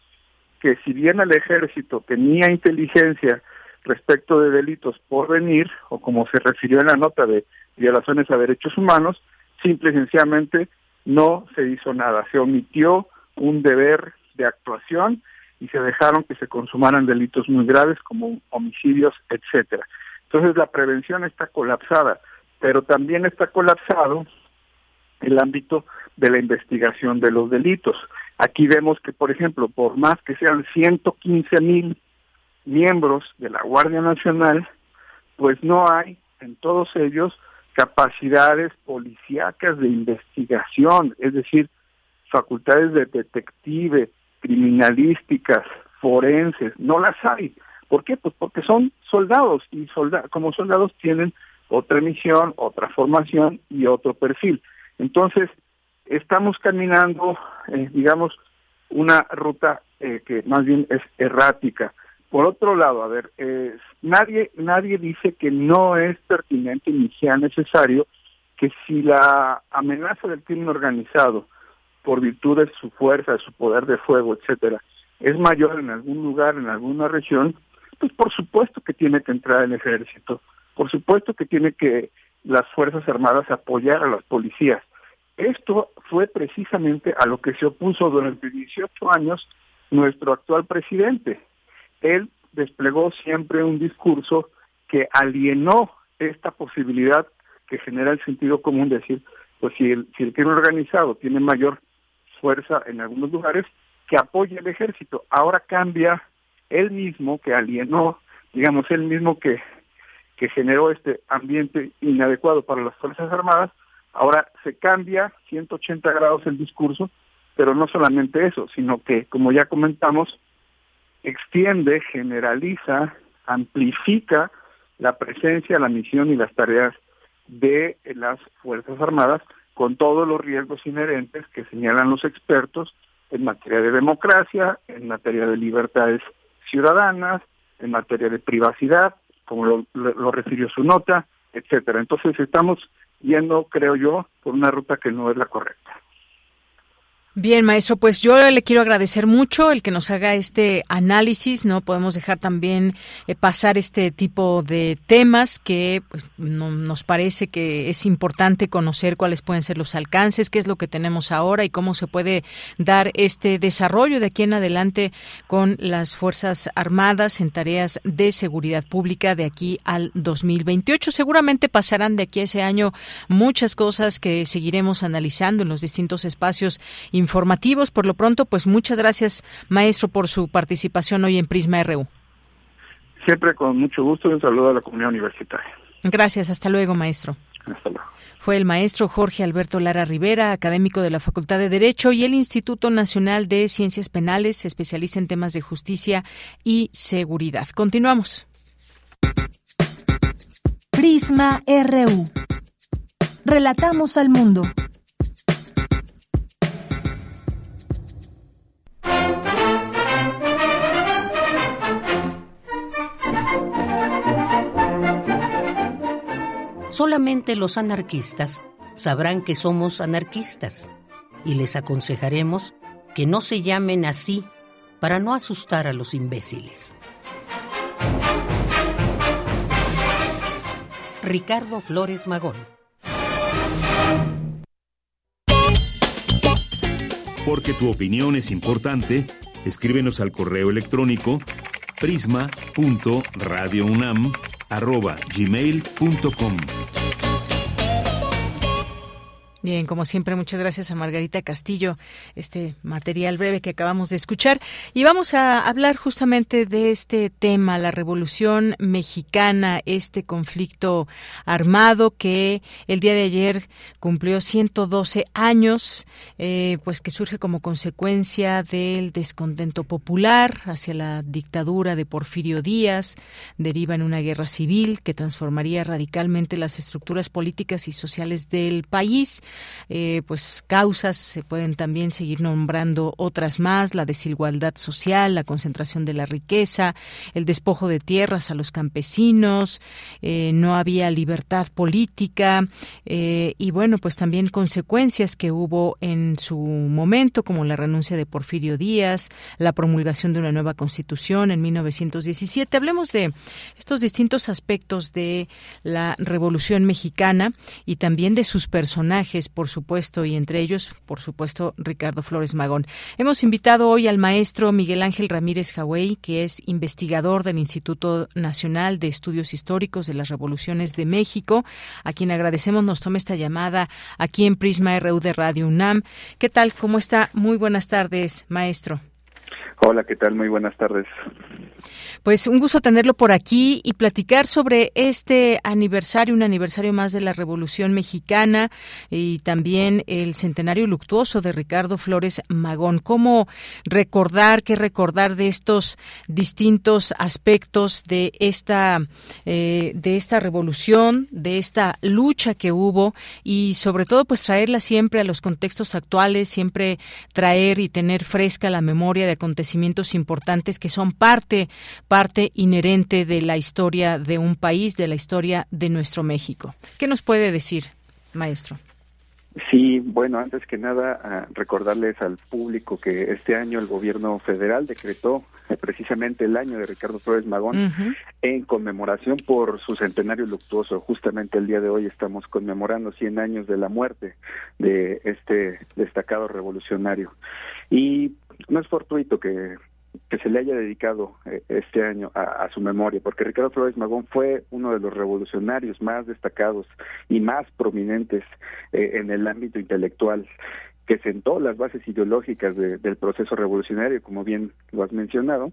[SPEAKER 14] que si bien el ejército tenía inteligencia respecto de delitos por venir, o como se refirió en la nota de violaciones a derechos humanos, simple y sencillamente no se hizo nada. Se omitió un deber de actuación y se dejaron que se consumaran delitos muy graves como homicidios, etcétera. Entonces la prevención está colapsada, pero también está colapsado el ámbito de la investigación de los delitos. Aquí vemos que, por ejemplo, por más que sean 115 mil miembros de la Guardia Nacional, pues no hay en todos ellos capacidades policíacas de investigación, es decir, facultades de detective, criminalísticas, forenses, no las hay. ¿Por qué? Pues porque son soldados y como soldados tienen otra misión, otra formación y otro perfil. Entonces, estamos caminando, eh, digamos, una ruta eh, que más bien es errática. Por otro lado, a ver, eh, nadie nadie dice que no es pertinente ni sea necesario que si la amenaza del crimen organizado por virtud de su fuerza, de su poder de fuego, etcétera, es mayor en algún lugar, en alguna región, pues por supuesto que tiene que entrar el ejército, por supuesto que tiene que las Fuerzas Armadas apoyar a las policías. Esto fue precisamente a lo que se opuso durante 18 años nuestro actual presidente él desplegó siempre un discurso que alienó esta posibilidad que genera el sentido común de decir, pues si el, si el crimen organizado tiene mayor fuerza en algunos lugares, que apoye el ejército. Ahora cambia él mismo que alienó, digamos, él mismo que, que generó este ambiente inadecuado para las Fuerzas Armadas, ahora se cambia 180 grados el discurso, pero no solamente eso, sino que, como ya comentamos, extiende, generaliza, amplifica la presencia, la misión y las tareas de las Fuerzas Armadas con todos los riesgos inherentes que señalan los expertos en materia de democracia, en materia de libertades ciudadanas, en materia de privacidad, como lo, refirió su nota, etcétera. Entonces estamos yendo, creo yo, por una ruta que no es la correcta.
[SPEAKER 1] Bien, maestro, pues yo le quiero agradecer mucho el que nos haga este análisis, ¿no? Podemos dejar también eh, pasar este tipo de temas que pues, nos parece que es importante conocer cuáles pueden ser los alcances, qué es lo que tenemos ahora y cómo se puede dar este desarrollo de aquí en adelante con las Fuerzas Armadas en tareas de seguridad pública de aquí al 2028. Seguramente pasarán de aquí a ese año muchas cosas que seguiremos analizando en los distintos espacios informativos. Por lo pronto, pues muchas gracias, maestro, por su participación hoy en Prisma RU.
[SPEAKER 14] Siempre con mucho gusto y un saludo a la comunidad universitaria.
[SPEAKER 1] Gracias, hasta luego, maestro.
[SPEAKER 14] Hasta luego.
[SPEAKER 1] Fue el maestro Jorge Alberto Lara Rivera, académico de la Facultad de Derecho y el Instituto Nacional de Ciencias Penales, especialista en temas de justicia y seguridad. Continuamos.
[SPEAKER 4] Prisma RU. Relatamos al mundo.
[SPEAKER 15] Solamente los anarquistas sabrán que somos anarquistas y les aconsejaremos que no se llamen así para no asustar a los imbéciles. Ricardo Flores Magón.
[SPEAKER 3] Porque tu opinión es importante, escríbenos al correo electrónico prisma.radiounam.com arroba gmail.com.
[SPEAKER 1] Bien, como siempre, muchas gracias a Margarita Castillo, este material breve que acabamos de escuchar. Y vamos a hablar justamente de este tema, la Revolución Mexicana, este conflicto armado que el día de ayer cumplió 112 años, eh, pues que surge como consecuencia del descontento popular hacia la dictadura de Porfirio Díaz, deriva en una guerra civil que transformaría radicalmente las estructuras políticas y sociales del país eh, pues causas, se pueden también seguir nombrando otras más, la desigualdad social, la concentración de la riqueza, el despojo de tierras a los campesinos, eh, no había libertad política eh, y bueno, pues también consecuencias que hubo en su momento, como la renuncia de Porfirio Díaz, la promulgación de una nueva constitución en 1917. Hablemos de estos distintos aspectos de la Revolución Mexicana y también de sus personajes por supuesto, y entre ellos, por supuesto, Ricardo Flores Magón. Hemos invitado hoy al maestro Miguel Ángel Ramírez Jawey, que es investigador del Instituto Nacional de Estudios Históricos de las Revoluciones de México, a quien agradecemos nos tome esta llamada aquí en Prisma RU de Radio UNAM. ¿Qué tal? ¿Cómo está? Muy buenas tardes, maestro.
[SPEAKER 16] Hola, ¿qué tal? Muy buenas tardes.
[SPEAKER 1] Pues un gusto tenerlo por aquí y platicar sobre este aniversario, un aniversario más de la Revolución Mexicana y también el centenario luctuoso de Ricardo Flores Magón. ¿Cómo recordar, qué recordar de estos distintos aspectos de esta, eh, de esta revolución, de esta lucha que hubo y sobre todo pues traerla siempre a los contextos actuales, siempre traer y tener fresca la memoria de acontecimientos importantes que son parte, parte inherente de la historia de un país, de la historia de nuestro México. ¿Qué nos puede decir, maestro?
[SPEAKER 16] Sí, bueno, antes que nada, recordarles al público que este año el gobierno federal decretó precisamente el año de Ricardo Flores Magón en conmemoración por su centenario luctuoso. Justamente el día de hoy estamos conmemorando 100 años de la muerte de este destacado revolucionario. Y no es fortuito que que se le haya dedicado eh, este año a, su memoria, porque Ricardo Flores Magón fue uno de los revolucionarios más destacados y más prominentes eh, en el ámbito intelectual que sentó las bases ideológicas del proceso revolucionario, como bien lo has mencionado,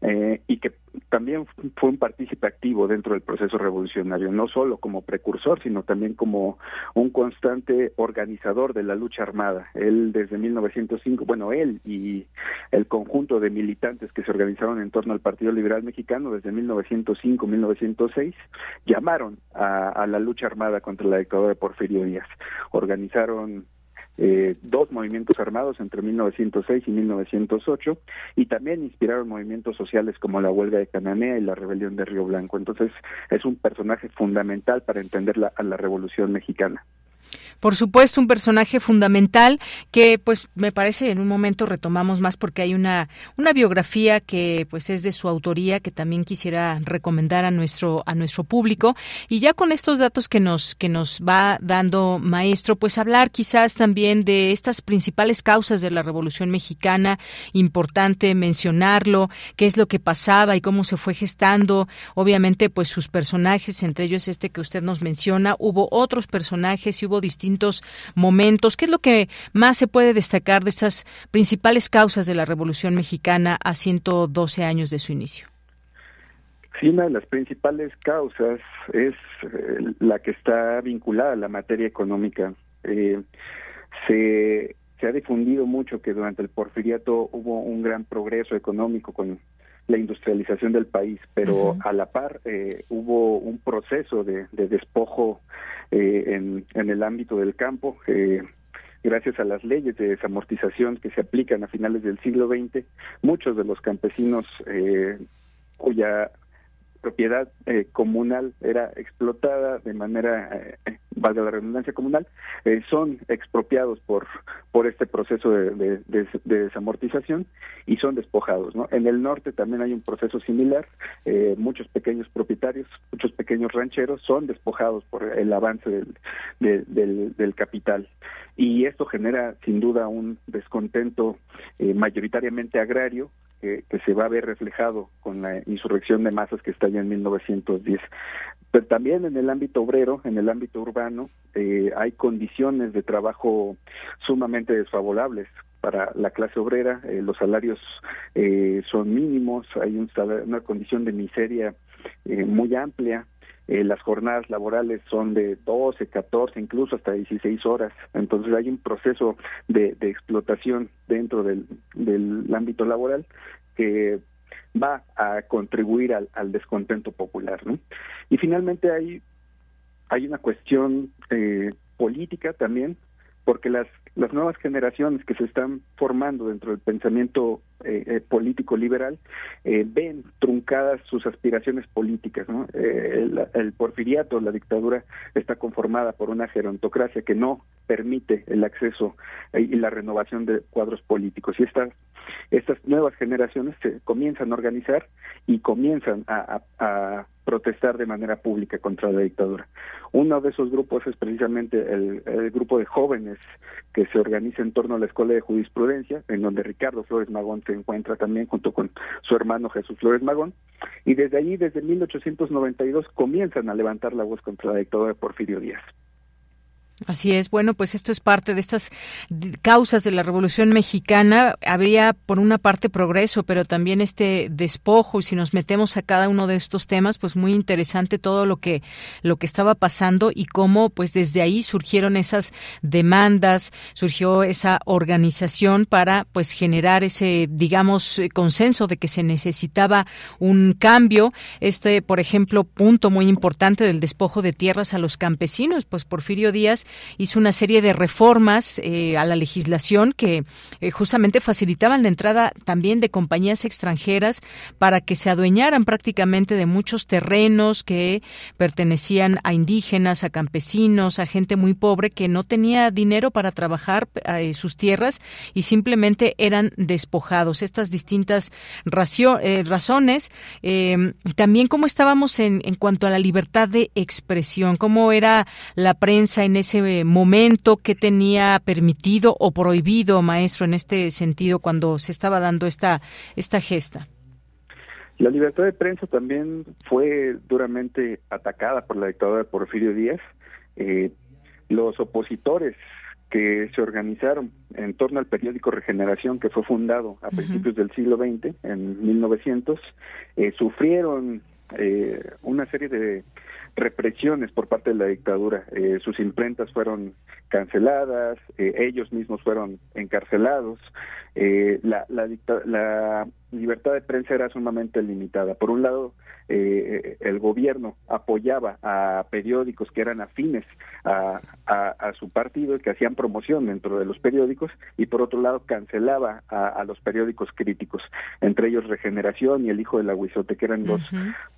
[SPEAKER 16] eh, y que también fue un partícipe activo dentro del proceso revolucionario, no solo como precursor, sino también como un constante organizador de la lucha armada. Él desde 1905, bueno, él y el conjunto de militantes que se organizaron en torno al Partido Liberal Mexicano desde 1905-1906 llamaron a, a la lucha armada contra la dictadura de Porfirio Díaz. Organizaron eh, dos movimientos armados entre 1906 y 1908 y también inspiraron movimientos sociales como la huelga de Cananea y la rebelión de Río Blanco. Entonces es un personaje fundamental para entender la, a la revolución mexicana.
[SPEAKER 1] Por supuesto, un personaje fundamental que, pues, me parece en un momento retomamos más porque hay una una biografía que, pues, es de su autoría que también quisiera recomendar a nuestro a nuestro público. Y ya con estos datos que nos que nos va dando maestro, pues hablar quizás también de estas principales causas de la Revolución Mexicana, importante mencionarlo, qué es lo que pasaba y cómo se fue gestando, obviamente, pues sus personajes, entre ellos este que usted nos menciona, hubo otros personajes y hubo distintos momentos. ¿Qué es lo que más se puede destacar de estas principales causas de la Revolución Mexicana a 112 años de su inicio?
[SPEAKER 16] Sí, una de las principales causas es eh, la que está vinculada a la materia económica. Eh, se, se ha difundido mucho que durante el porfiriato hubo un gran progreso económico con la industrialización del país, pero a la par eh, hubo un proceso de, de despojo eh, en, el ámbito del campo. Eh, gracias a las leyes de desamortización que se aplican a finales del siglo XX, muchos de los campesinos eh, cuya propiedad eh, comunal era explotada de manera, eh, valga la redundancia comunal, eh, son expropiados por por este proceso de, de, desamortización y son despojados. ¿no? En el norte también hay un proceso similar, eh, muchos pequeños propietarios, muchos pequeños rancheros son despojados por el avance del, del, del capital y esto genera sin duda un descontento eh, mayoritariamente agrario que, se va a ver reflejado con la insurrección de masas que está ya en 1910. Pero también en el ámbito obrero, en el ámbito urbano, eh, hay condiciones de trabajo sumamente desfavorables para la clase obrera, eh, los salarios eh, son mínimos, hay un una condición de miseria muy amplia, las jornadas laborales son de 12, 14, incluso hasta 16 horas. Entonces hay un proceso de, explotación dentro del, del, ámbito laboral que va a contribuir al, descontento popular. ¿no? Y finalmente hay, hay una cuestión eh, política también, porque las, las nuevas generaciones que se están formando dentro del pensamiento eh, eh, político liberal ven truncadas sus aspiraciones políticas. ¿no? el, el, porfiriato, la dictadura, está conformada por una gerontocracia que no permite el acceso y la renovación de cuadros políticos. Y estas estas nuevas generaciones se comienzan a organizar y comienzan a, protestar de manera pública contra la dictadura. Uno de esos grupos es precisamente el, grupo de jóvenes que se organiza en torno a la Escuela de Jurisprudencia, en donde Ricardo Flores Magón se encuentra también junto con su hermano Jesús Flores Magón, y desde allí, desde 1892, comienzan a levantar la voz contra la dictadura de Porfirio Díaz.
[SPEAKER 1] Así es. Bueno, pues esto es parte de estas causas de la Revolución Mexicana. Habría, por una parte, progreso, pero también este despojo. Y si nos metemos a cada uno de estos temas, pues muy interesante todo lo que lo que estaba pasando y cómo, pues desde ahí surgieron esas demandas, surgió esa organización para, pues generar ese, digamos, consenso de que se necesitaba un cambio. Este, por ejemplo, punto muy importante del despojo de tierras a los campesinos, pues Porfirio Díaz hizo una serie de reformas eh, a la legislación que eh, justamente facilitaban la entrada también de compañías extranjeras para que se adueñaran prácticamente de muchos terrenos que pertenecían a indígenas, a campesinos, a gente muy pobre que no tenía dinero para trabajar eh, sus tierras y simplemente eran despojados. Estas distintas razones, también cómo estábamos en, en cuanto a la libertad de expresión, cómo era la prensa en ese momento, qué tenía permitido o prohibido, maestro, en este sentido cuando se estaba dando esta, esta gesta.
[SPEAKER 16] La libertad de prensa también fue duramente atacada por la dictadura de Porfirio Díaz. Eh, los opositores que se organizaron en torno al periódico Regeneración, que fue fundado a principios del siglo XX, en 1900, eh, sufrieron eh, una serie de represiones por parte de la dictadura. Eh, sus imprentas fueron canceladas, eh, ellos mismos fueron encarcelados. Eh, la, la, la libertad de prensa era sumamente limitada. Por un lado, eh, el gobierno apoyaba a periódicos que eran afines a, a, su partido y que hacían promoción dentro de los periódicos y por otro lado cancelaba a, los periódicos críticos, entre ellos Regeneración y El Hijo del Aguizote, que eran dos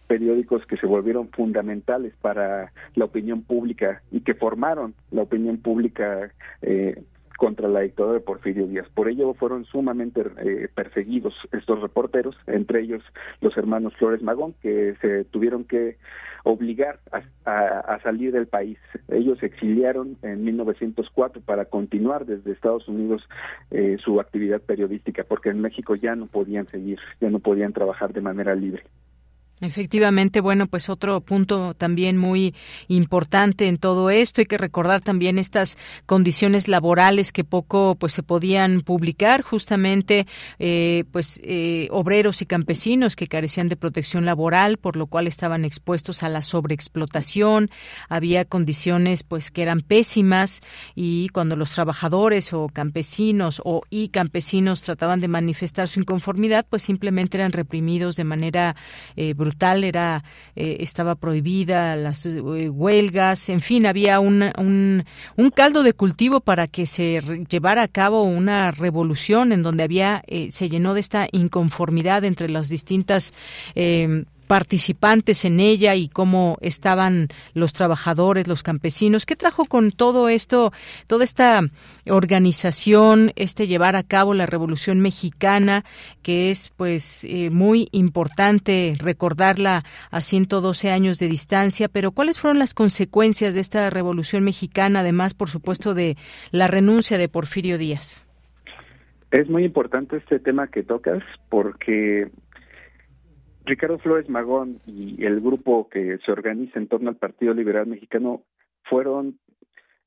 [SPEAKER 16] periódicos que se volvieron fundamentales para la opinión pública y que formaron la opinión pública eh, contra la dictadura de Porfirio Díaz. Por ello fueron sumamente eh, perseguidos estos reporteros, entre ellos los hermanos Flores Magón, que se tuvieron que obligar a, salir del país. Ellos se exiliaron en 1904 para continuar desde Estados Unidos eh, su actividad periodística, porque en México ya no podían seguir, ya no podían trabajar de manera libre.
[SPEAKER 1] Efectivamente, bueno, pues otro punto también muy importante en todo esto, hay que recordar también estas condiciones laborales que poco pues se podían publicar, justamente eh, pues eh, obreros y campesinos que carecían de protección laboral, por lo cual estaban expuestos a la sobreexplotación, había condiciones pues que eran pésimas y cuando los trabajadores o campesinos o y campesinos trataban de manifestar su inconformidad, pues simplemente eran reprimidos de manera eh, brutal, era eh, estaba prohibida las eh, huelgas, en fin, había un, un, caldo de cultivo para que se llevara a cabo una revolución en donde había eh, se llenó de esta inconformidad entre las distintas participantes en ella y cómo estaban los trabajadores, los campesinos. ¿Qué trajo con todo esto, toda esta organización, este llevar a cabo la Revolución Mexicana, que es pues eh, muy importante recordarla a 112 años de distancia, pero cuáles fueron las consecuencias de esta Revolución Mexicana, además, por supuesto, de la renuncia de Porfirio Díaz?
[SPEAKER 16] Es muy importante este tema que tocas porque Ricardo Flores Magón y el grupo que se organiza en torno al Partido Liberal Mexicano fueron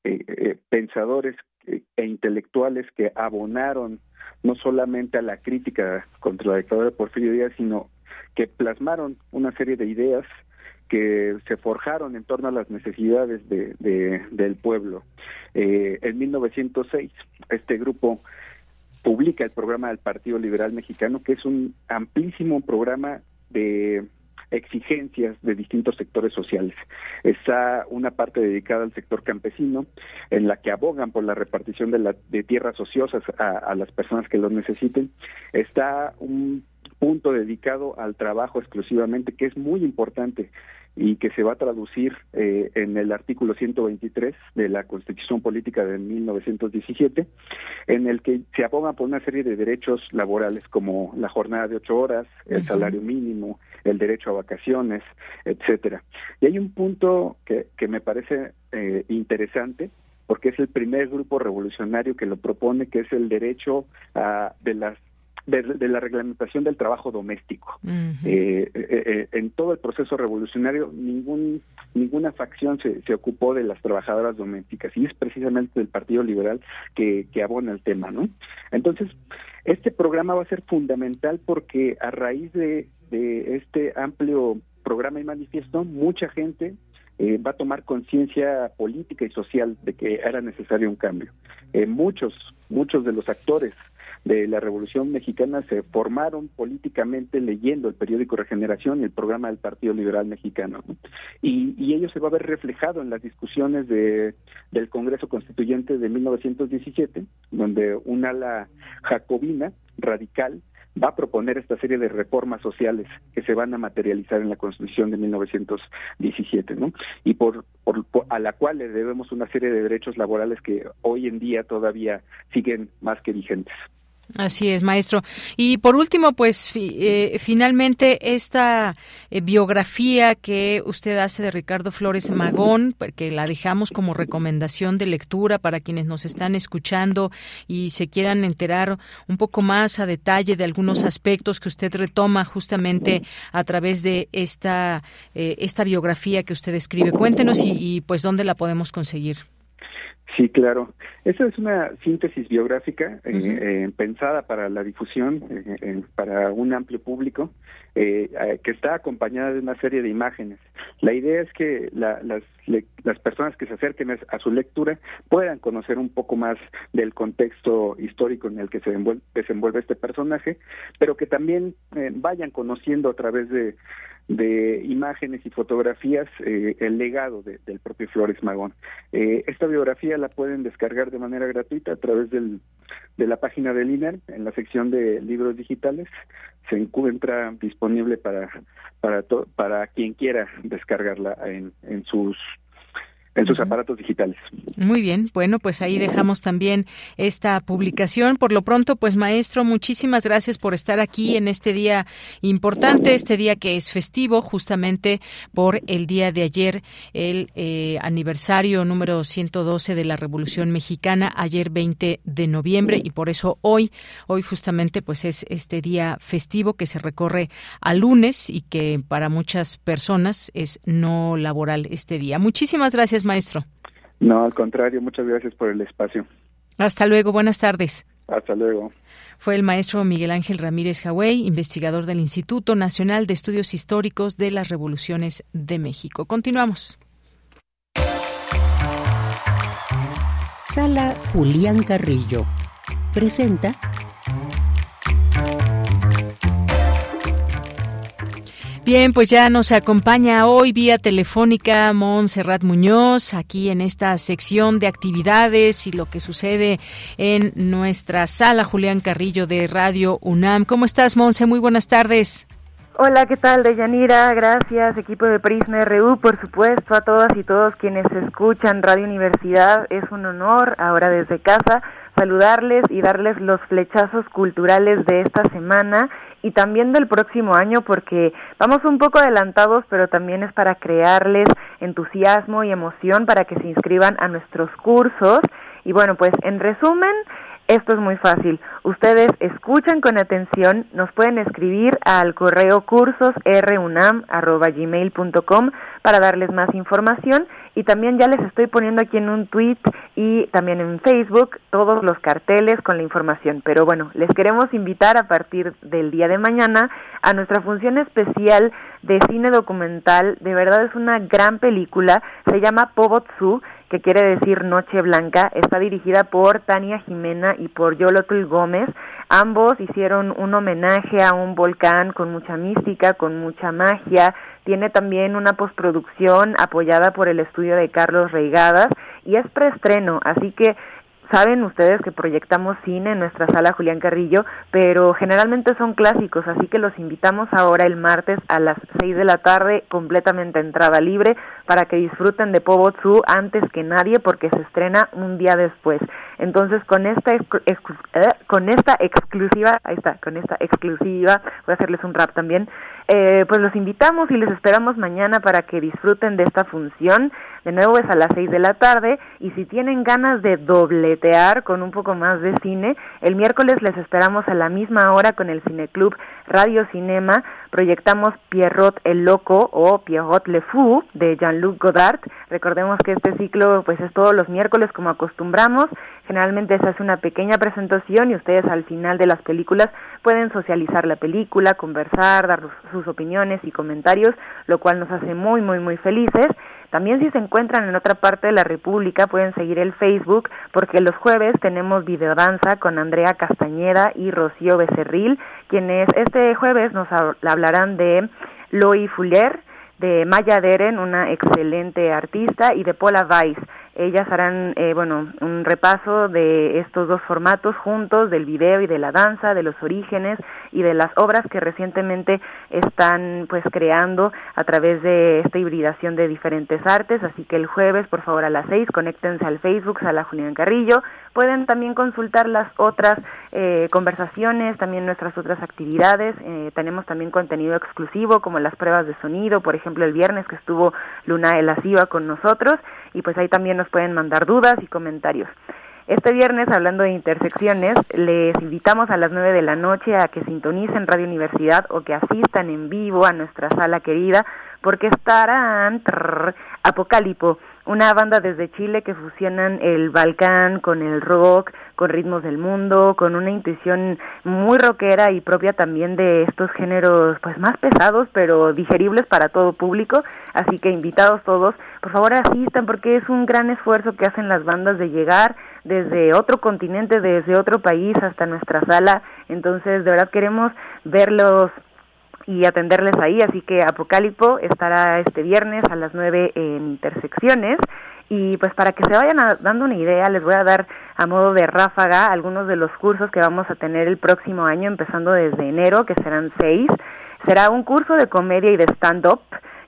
[SPEAKER 16] eh, eh, pensadores e intelectuales que abonaron no solamente a la crítica contra la dictadura de Porfirio Díaz, sino que plasmaron una serie de ideas que se forjaron en torno a las necesidades de, del pueblo. Eh, en 1906, este grupo publica el programa del Partido Liberal Mexicano, que es un amplísimo programa de exigencias de distintos sectores sociales. Está una parte dedicada al sector campesino, en la que abogan por la repartición de, la, de tierras ociosas a, a las personas que lo necesiten. Está un punto dedicado al trabajo exclusivamente, que es muy importante y que se va a traducir eh, en el artículo 123 de la Constitución Política de 1917, en el que se aboga por una serie de derechos laborales como la jornada de ocho horas, el salario mínimo, el derecho a vacaciones, etcétera. Y hay un punto que, que me parece eh, interesante porque es el primer grupo revolucionario que lo propone, que es el derecho a, de las de, la reglamentación del trabajo doméstico. Eh, eh, eh, en todo el proceso revolucionario, ningún, ninguna facción se, se, ocupó de las trabajadoras domésticas y es precisamente el Partido Liberal que, que abona el tema, ¿no? Entonces, este programa va a ser fundamental porque a raíz de, de este amplio programa y manifiesto, mucha gente va a tomar conciencia política y social de que era necesario un cambio. muchos, muchos de los actores de la Revolución Mexicana se formaron políticamente leyendo el periódico Regeneración y el programa del Partido Liberal Mexicano. Y, ello se va a ver reflejado en las discusiones de, del Congreso Constituyente de 1917, donde un ala jacobina radical va a proponer esta serie de reformas sociales que se van a materializar en la Constitución de 1917, ¿no? Y por, por, a la cual le debemos una serie de derechos laborales que hoy en día todavía siguen más que vigentes.
[SPEAKER 1] Así es, maestro. Y por último, pues eh, finalmente esta eh, biografía que usted hace de Ricardo Flores Magón, porque la dejamos como recomendación de lectura para quienes nos están escuchando y se quieran enterar un poco más a detalle de algunos aspectos que usted retoma justamente a través de esta eh, esta biografía que usted escribe. Cuéntenos y, y pues dónde la podemos conseguir.
[SPEAKER 16] Sí, claro. Esa es una síntesis biográfica eh, eh, pensada para la difusión, eh, para un amplio público, que está acompañada de una serie de imágenes. La idea es que las, las personas que se acerquen a su lectura puedan conocer un poco más del contexto histórico en el que se desenvuelve este personaje, pero que también vayan conociendo a través de de imágenes y fotografías eh, el legado del propio Flores Magón. Eh, esta biografía la pueden descargar de manera gratuita a través del, de la página del INER en la sección de libros digitales. Se encuentra disponible para para para quien quiera descargarla en, en sus en sus aparatos digitales.
[SPEAKER 1] Muy bien, bueno, pues ahí dejamos también esta publicación. Por lo pronto, pues maestro, muchísimas gracias por estar aquí en este día importante, este día que es festivo, justamente por el día de ayer, el eh, aniversario número 112 de la Revolución Mexicana, ayer 20 de noviembre, y por eso hoy, hoy justamente pues es este día festivo que se recorre a lunes y que para muchas personas es no laboral este día. Muchísimas gracias, maestro.
[SPEAKER 16] No, al contrario, muchas gracias por el espacio.
[SPEAKER 1] Hasta luego, buenas tardes.
[SPEAKER 16] Hasta luego.
[SPEAKER 1] Fue el maestro Miguel Ángel Ramírez Jawey, investigador del Instituto Nacional de Estudios Históricos de las Revoluciones de México. Continuamos.
[SPEAKER 15] Sala Julián Carrillo presenta
[SPEAKER 1] Bien, pues ya nos acompaña hoy vía telefónica Montserrat Muñoz, aquí en esta sección de actividades y lo que sucede en nuestra sala Julián Carrillo de Radio UNAM. ¿Cómo estás, Monse? Muy buenas tardes.
[SPEAKER 17] Hola, ¿qué tal, Deyanira? Gracias, equipo de Prisma RU, por supuesto, a todas y todos quienes escuchan Radio Universidad. Es un honor, ahora desde casa, saludarles y darles los flechazos culturales de esta semana y también del próximo año porque vamos un poco adelantados, pero también es para crearles entusiasmo y emoción para que se inscriban a nuestros cursos. Y bueno, pues en resumen, Esto es muy fácil. Ustedes escuchan con atención, nos pueden escribir al correo cursosrunam.gmail.com para darles más información y también ya les estoy poniendo aquí en un tweet y también en Facebook todos los carteles con la información. Pero bueno, les queremos invitar a partir del día de mañana a nuestra función especial de cine documental. De verdad es una gran película, se llama Pobotsu que quiere decir Noche Blanca. Está dirigida por Tania Jimena y por Yolotl Gómez. Ambos hicieron un homenaje a un volcán con mucha mística, con mucha magia. Tiene también una postproducción apoyada por el estudio de Carlos Reigadas y es preestreno, así que Saben ustedes que proyectamos cine en nuestra sala Julián Carrillo, pero generalmente son clásicos, así que los invitamos ahora el martes a las 6 de la tarde, completamente entrada libre, para que disfruten de Pobotsu antes que nadie, porque se estrena un día después. Entonces, con esta, eh, con esta exclusiva, ahí está, con esta exclusiva, voy a hacerles un rap también, eh, pues los invitamos y les esperamos mañana para que disfruten de esta función. De nuevo es a las 6 de la tarde y si tienen ganas de dobletear con un poco más de cine, el miércoles les esperamos a la misma hora con el Cineclub Radio Cinema. Proyectamos Pierrot el Loco o Pierrot le Fou de Jean-Luc Godard. Recordemos que este ciclo pues es todos los miércoles como acostumbramos. Generalmente se hace una pequeña presentación y ustedes al final de las películas pueden socializar la película, conversar, dar sus opiniones y comentarios, lo cual nos hace muy muy muy felices. También si se encuentran en otra parte de la República pueden seguir el Facebook porque los jueves tenemos videodanza con Andrea Castañeda y Rocío Becerril, quienes este jueves nos hablarán de Loi Fuller, de Maya Deren, una excelente artista, y de Paula Weiss. Ellas harán, eh, bueno, un repaso de estos dos formatos juntos, del video y de la danza, de los orígenes y de las obras que recientemente están pues creando a través de esta hibridación de diferentes artes. Así que el jueves, por favor, a las seis, conéctense al Facebook, a la Julián Carrillo. Pueden también consultar las otras eh, conversaciones, también nuestras otras actividades. Eh, tenemos también contenido exclusivo como las pruebas de sonido, por ejemplo, el viernes que estuvo Luna Elasiva con nosotros y pues ahí también nos pueden mandar dudas y comentarios. Este viernes, hablando de intersecciones, les invitamos a las 9 de la noche a que sintonicen Radio Universidad o que asistan en vivo a nuestra sala querida, porque estarán Apocalipo, una banda desde Chile que fusionan el Balcán con el rock, con ritmos del mundo, con una intuición muy rockera y propia también de estos géneros pues más pesados pero digeribles para todo público, así que invitados todos, por favor asistan porque es un gran esfuerzo que hacen las bandas de llegar desde otro continente, desde otro país hasta nuestra sala, entonces de verdad queremos verlos y atenderles ahí. Así que Apocalipo estará este viernes a las 9 en Intersecciones. Y pues para que se vayan dando una idea, les voy a dar a modo de ráfaga algunos de los cursos que vamos a tener el próximo año, empezando desde enero, que serán seis. Será un curso de comedia y de stand-up,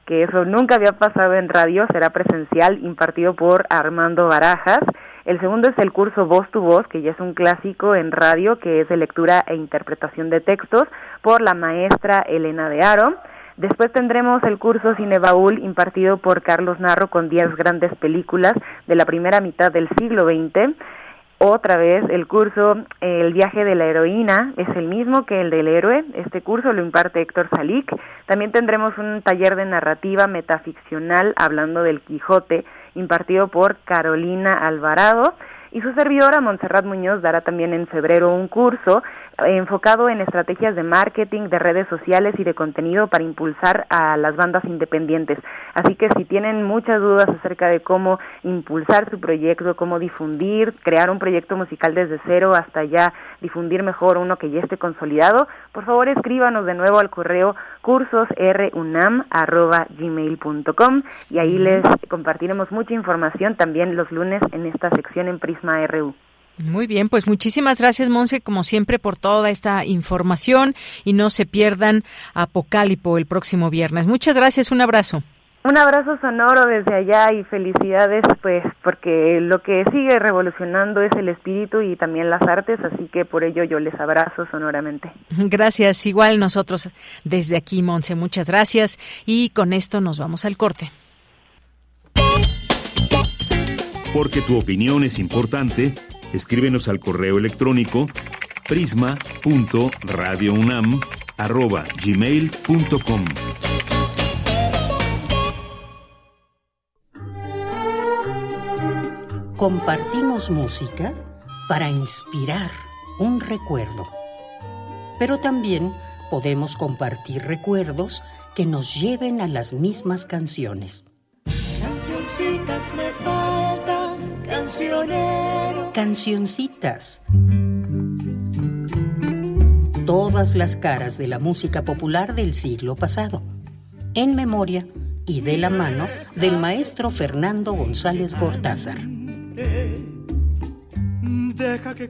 [SPEAKER 17] que eso nunca había pasado en radio, será presencial, impartido por Armando Barajas. El segundo es el curso Voz tu Voz, que ya es un clásico en radio, que es de lectura e interpretación de textos, por la maestra Elena de Aro. Después tendremos el curso Cine Baúl impartido por Carlos Narro con 10 grandes películas de la primera mitad del siglo XX. Otra vez el curso El viaje de la heroína es el mismo que el del héroe. Este curso lo imparte Héctor Salik. También tendremos un taller de narrativa metaficcional hablando del Quijote impartido por Carolina Alvarado. Y su servidora Montserrat Muñoz dará también en febrero un curso enfocado en estrategias de marketing, de redes sociales y de contenido para impulsar a las bandas independientes. Así que si tienen muchas dudas acerca de cómo impulsar su proyecto, cómo difundir, crear un proyecto musical desde cero hasta ya difundir mejor uno que ya esté consolidado, por favor escríbanos de nuevo al correo cursosrunam.gmail.com y ahí les compartiremos mucha información también los lunes en esta sección en Prisma RU.
[SPEAKER 1] Muy bien, pues muchísimas gracias, Monse, como siempre, por toda esta información y no se pierdan Apocalipo el próximo viernes. Muchas gracias, un abrazo.
[SPEAKER 17] Un abrazo sonoro desde allá y felicidades, pues, porque lo que sigue revolucionando es el espíritu y también las artes, así que por ello yo les abrazo sonoramente.
[SPEAKER 1] Gracias, igual nosotros desde aquí, Monse, muchas gracias y con esto nos vamos al corte.
[SPEAKER 3] Porque tu opinión es importante Escríbenos al correo electrónico prisma.radiounam@gmail.com.
[SPEAKER 15] Compartimos música para inspirar un recuerdo. Pero también podemos compartir recuerdos que nos lleven a las mismas canciones.
[SPEAKER 18] Cancioncitas me faltan, cancionero.
[SPEAKER 15] Cancioncitas. Todas las caras de la música popular del siglo pasado. En memoria y de la mano del maestro Fernando González Gortázar.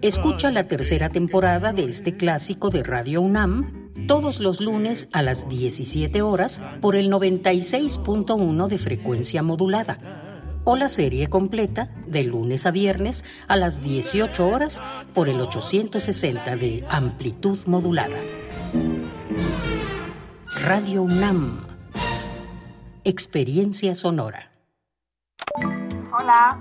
[SPEAKER 15] Escucha la tercera temporada de este clásico de Radio UNAM todos los lunes a las 17 horas por el 96.1 de frecuencia modulada o la serie completa de lunes a viernes a las 18 horas por el 860 de amplitud modulada. Radio UNAM. Experiencia sonora.
[SPEAKER 19] Hola.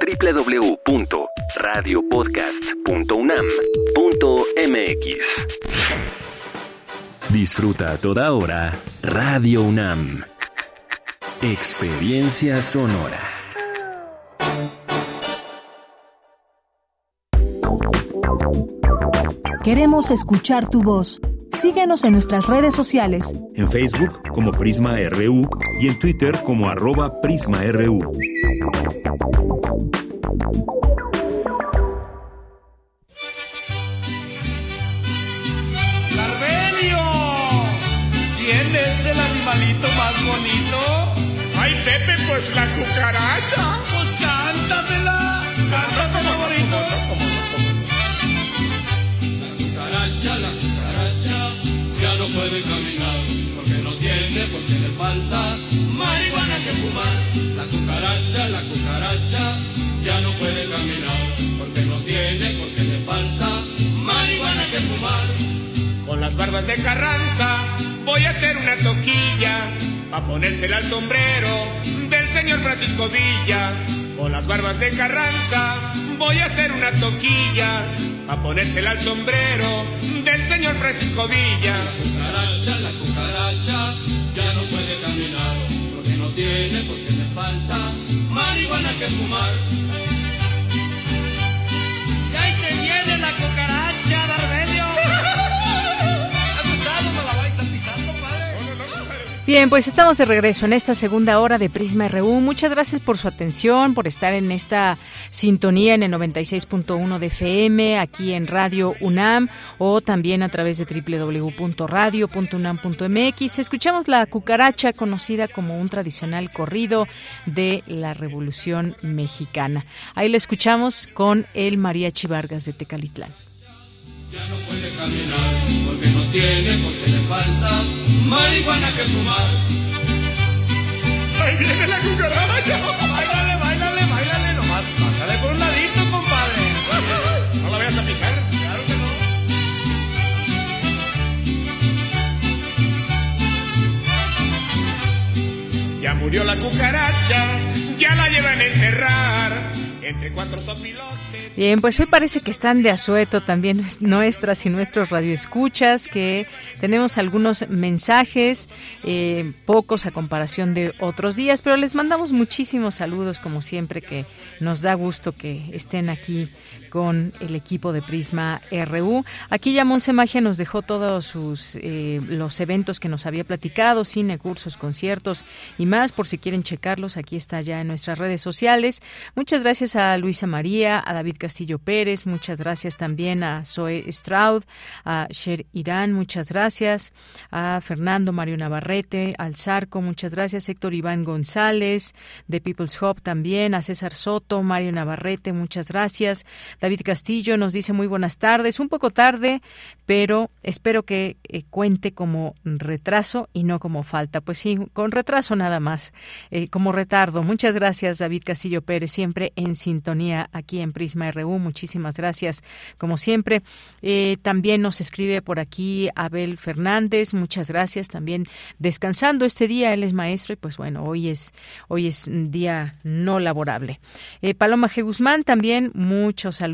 [SPEAKER 20] www.radiopodcast.unam.mx. Disfruta a toda hora Radio UNAM. Experiencia sonora.
[SPEAKER 4] Queremos escuchar tu voz. Síguenos en nuestras redes sociales.
[SPEAKER 3] En Facebook como Prisma RU y en Twitter como arroba PrismaRU.
[SPEAKER 21] ¡Carvelio! ¿Quién es el animalito más bonito? ¡Ay, Pepe, pues la cucaracha! Pues cántasela, cántasela las barbas de Carranza voy a hacer una toquilla a ponérsela al sombrero del señor Francisco Villa. Con las barbas de Carranza voy a hacer una toquilla a ponérsela al sombrero del señor Francisco Villa.
[SPEAKER 22] La cucaracha, la cucaracha, ya no puede caminar, porque no tiene, porque le falta marihuana que fumar.
[SPEAKER 1] Bien, pues estamos de regreso en esta segunda hora de Prisma RU. Muchas gracias por su atención, por estar en esta sintonía en el 96.1 de FM, aquí en Radio UNAM o también a través de www.radio.unam.mx. Escuchamos la cucaracha conocida como un tradicional corrido de la Revolución Mexicana. Ahí la escuchamos con el Mariachi Vargas de Tecalitlán.
[SPEAKER 22] Ya no puede caminar, porque no tiene, porque le falta marihuana que fumar.
[SPEAKER 21] Ahí viene la cucaracha. Báilale, báilale, báilale nomás. Pásale por un ladito, compadre. ¿No la vayas a pisar? Claro que no. Ya murió la cucaracha, ya la llevan a enterrar entre cuatro sopilotes.
[SPEAKER 1] Bien, pues hoy parece que están de asueto también nuestras y nuestros radioescuchas, que tenemos algunos mensajes, eh, pocos a comparación de otros días, pero les mandamos muchísimos saludos, como siempre, que nos da gusto que estén aquí con el equipo de Prisma RU. Aquí ya Monse Magia nos dejó todos sus eh, los eventos que nos había platicado, cine, cursos, conciertos y más, por si quieren checarlos, aquí está ya en nuestras redes sociales. Muchas gracias a Luisa María, a David Castillo Pérez, muchas gracias también a Zoe Straud, a Sher Irán, muchas gracias, a Fernando Mario Navarrete, al Zarco, muchas gracias, Héctor Iván González, de People's Hub también, a César Soto, Mario Navarrete, muchas gracias. David Castillo nos dice muy buenas tardes, un poco tarde, pero espero que eh, cuente como retraso y no como falta. Pues sí, con retraso nada más, eh, como retardo. Muchas gracias, David Castillo Pérez, siempre en sintonía aquí en Prisma RU. Muchísimas gracias, como siempre. Eh, también nos escribe por aquí Abel Fernández, muchas gracias. También descansando este día, él es maestro y pues bueno, hoy es, hoy es día no laborable. Paloma G. Guzmán también, muchos saludos.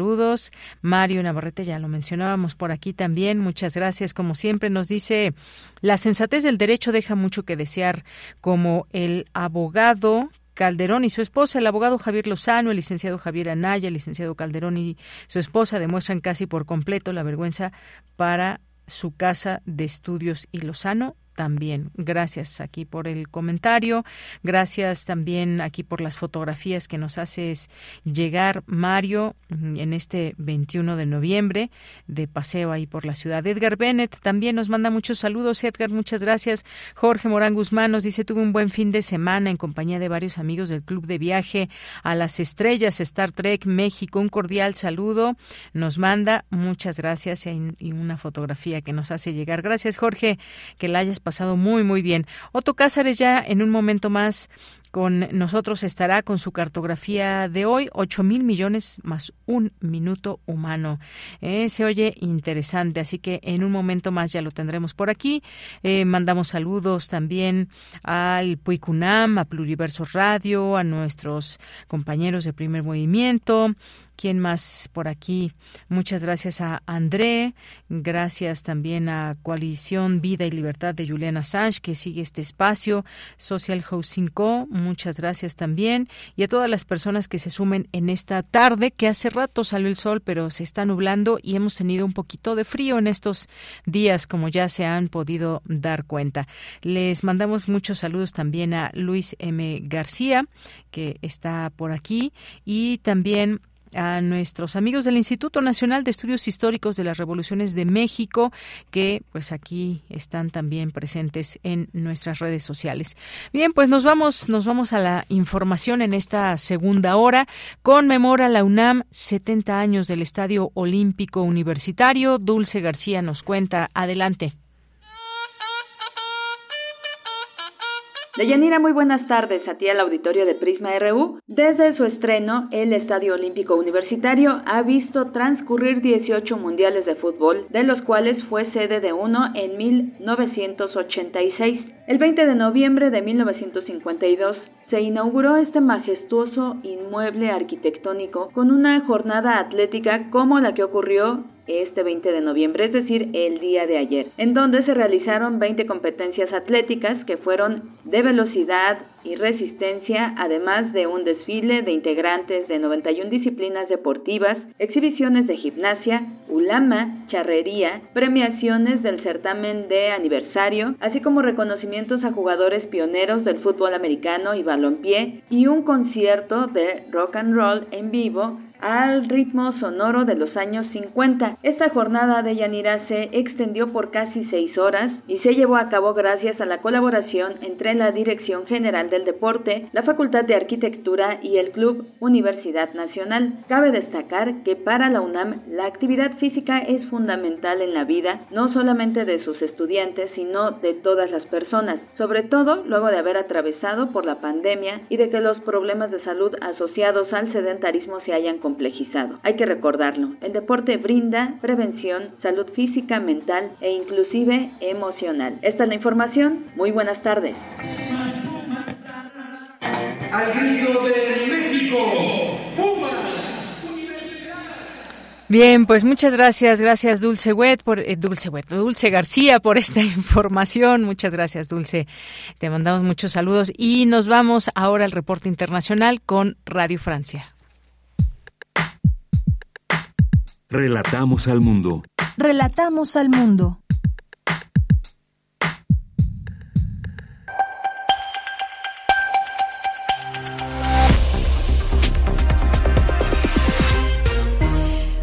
[SPEAKER 1] Mario Navarrete, ya lo mencionábamos por aquí también. Muchas gracias. Como siempre nos dice, la sensatez del derecho deja mucho que desear, como el abogado Calderón y su esposa, el abogado Javier Lozano, el licenciado Javier Anaya, el licenciado Calderón y su esposa demuestran casi por completo la vergüenza para su casa de estudios y Lozano también. Gracias aquí por el comentario. Gracias también aquí por las fotografías que nos haces llegar, Mario, en este 21 de noviembre de paseo ahí por la ciudad. Edgar Bennett también nos manda muchos saludos. Edgar, muchas gracias. Jorge Morán Guzmán nos dice, tuve un buen fin de semana en compañía de varios amigos del Club de Viaje a las Estrellas Star Trek México. Un cordial saludo. Nos manda muchas gracias y una fotografía que nos hace llegar. Gracias, Jorge, que la hayas pasado muy, muy bien. Otto Cázares ya en un momento más con nosotros estará con su cartografía de hoy, ocho mil millones más un minuto humano. Eh, se oye interesante, así que en un momento más ya lo tendremos por aquí. Eh, mandamos saludos también al Puicunam, a Pluriverso Radio, a nuestros compañeros de primer movimiento, ¿Quién más por aquí? Muchas gracias a André, gracias también a Coalición Vida y Libertad de Juliana Assange, que sigue este espacio, Social Housing Co., muchas gracias también, y a todas las personas que se sumen en esta tarde, que hace rato salió el sol, pero se está nublando y hemos tenido un poquito de frío en estos días, como ya se han podido dar cuenta. Les mandamos muchos saludos también a Luis M. García, que está por aquí, y también a nuestros amigos del Instituto Nacional de Estudios Históricos de las Revoluciones de México, que pues aquí están también presentes en nuestras redes sociales. Bien, pues nos vamos, nos vamos a la información en esta segunda hora. Conmemora la UNAM 70 años del Estadio Olímpico Universitario. Dulce García nos cuenta. Adelante.
[SPEAKER 23] Deyanira, muy buenas tardes a ti al auditorio de Prisma RU. Desde su estreno, el Estadio Olímpico Universitario ha visto transcurrir 18 mundiales de fútbol, de los cuales fue sede de uno en 1986. El 20 de noviembre de 1952 se inauguró este majestuoso inmueble arquitectónico con una jornada atlética como la que ocurrió este 20 de noviembre, es decir, el día de ayer, en donde se realizaron 20 competencias atléticas que fueron de velocidad y resistencia, además de un desfile de integrantes de 91 disciplinas deportivas, exhibiciones de gimnasia, ulama, charrería, premiaciones del certamen de aniversario, así como reconocimientos a jugadores pioneros del fútbol americano y balompié y un concierto de rock and roll en vivo al ritmo sonoro de los años 50. Esta jornada de Yanira se extendió por casi seis horas y se llevó a cabo gracias a la colaboración entre la Dirección General del Deporte, la Facultad de Arquitectura y el Club Universidad Nacional. Cabe destacar que para la UNAM la actividad física es fundamental en la vida, no solamente de sus estudiantes, sino de todas las personas, sobre todo luego de haber atravesado por la pandemia y de que los problemas de salud asociados al sedentarismo se hayan complejizado. Hay que recordarlo, el deporte brinda prevención, salud física, mental e inclusive emocional. Esta es la información. Muy buenas tardes.
[SPEAKER 24] al grito de México, Pumas.
[SPEAKER 1] Bien, pues muchas gracias, gracias Dulce Wet por eh, Dulce Wet, Dulce García por esta información. Muchas gracias, Dulce. Te mandamos muchos saludos y nos vamos ahora al reporte internacional con Radio Francia.
[SPEAKER 3] Relatamos al mundo.
[SPEAKER 4] Relatamos al mundo.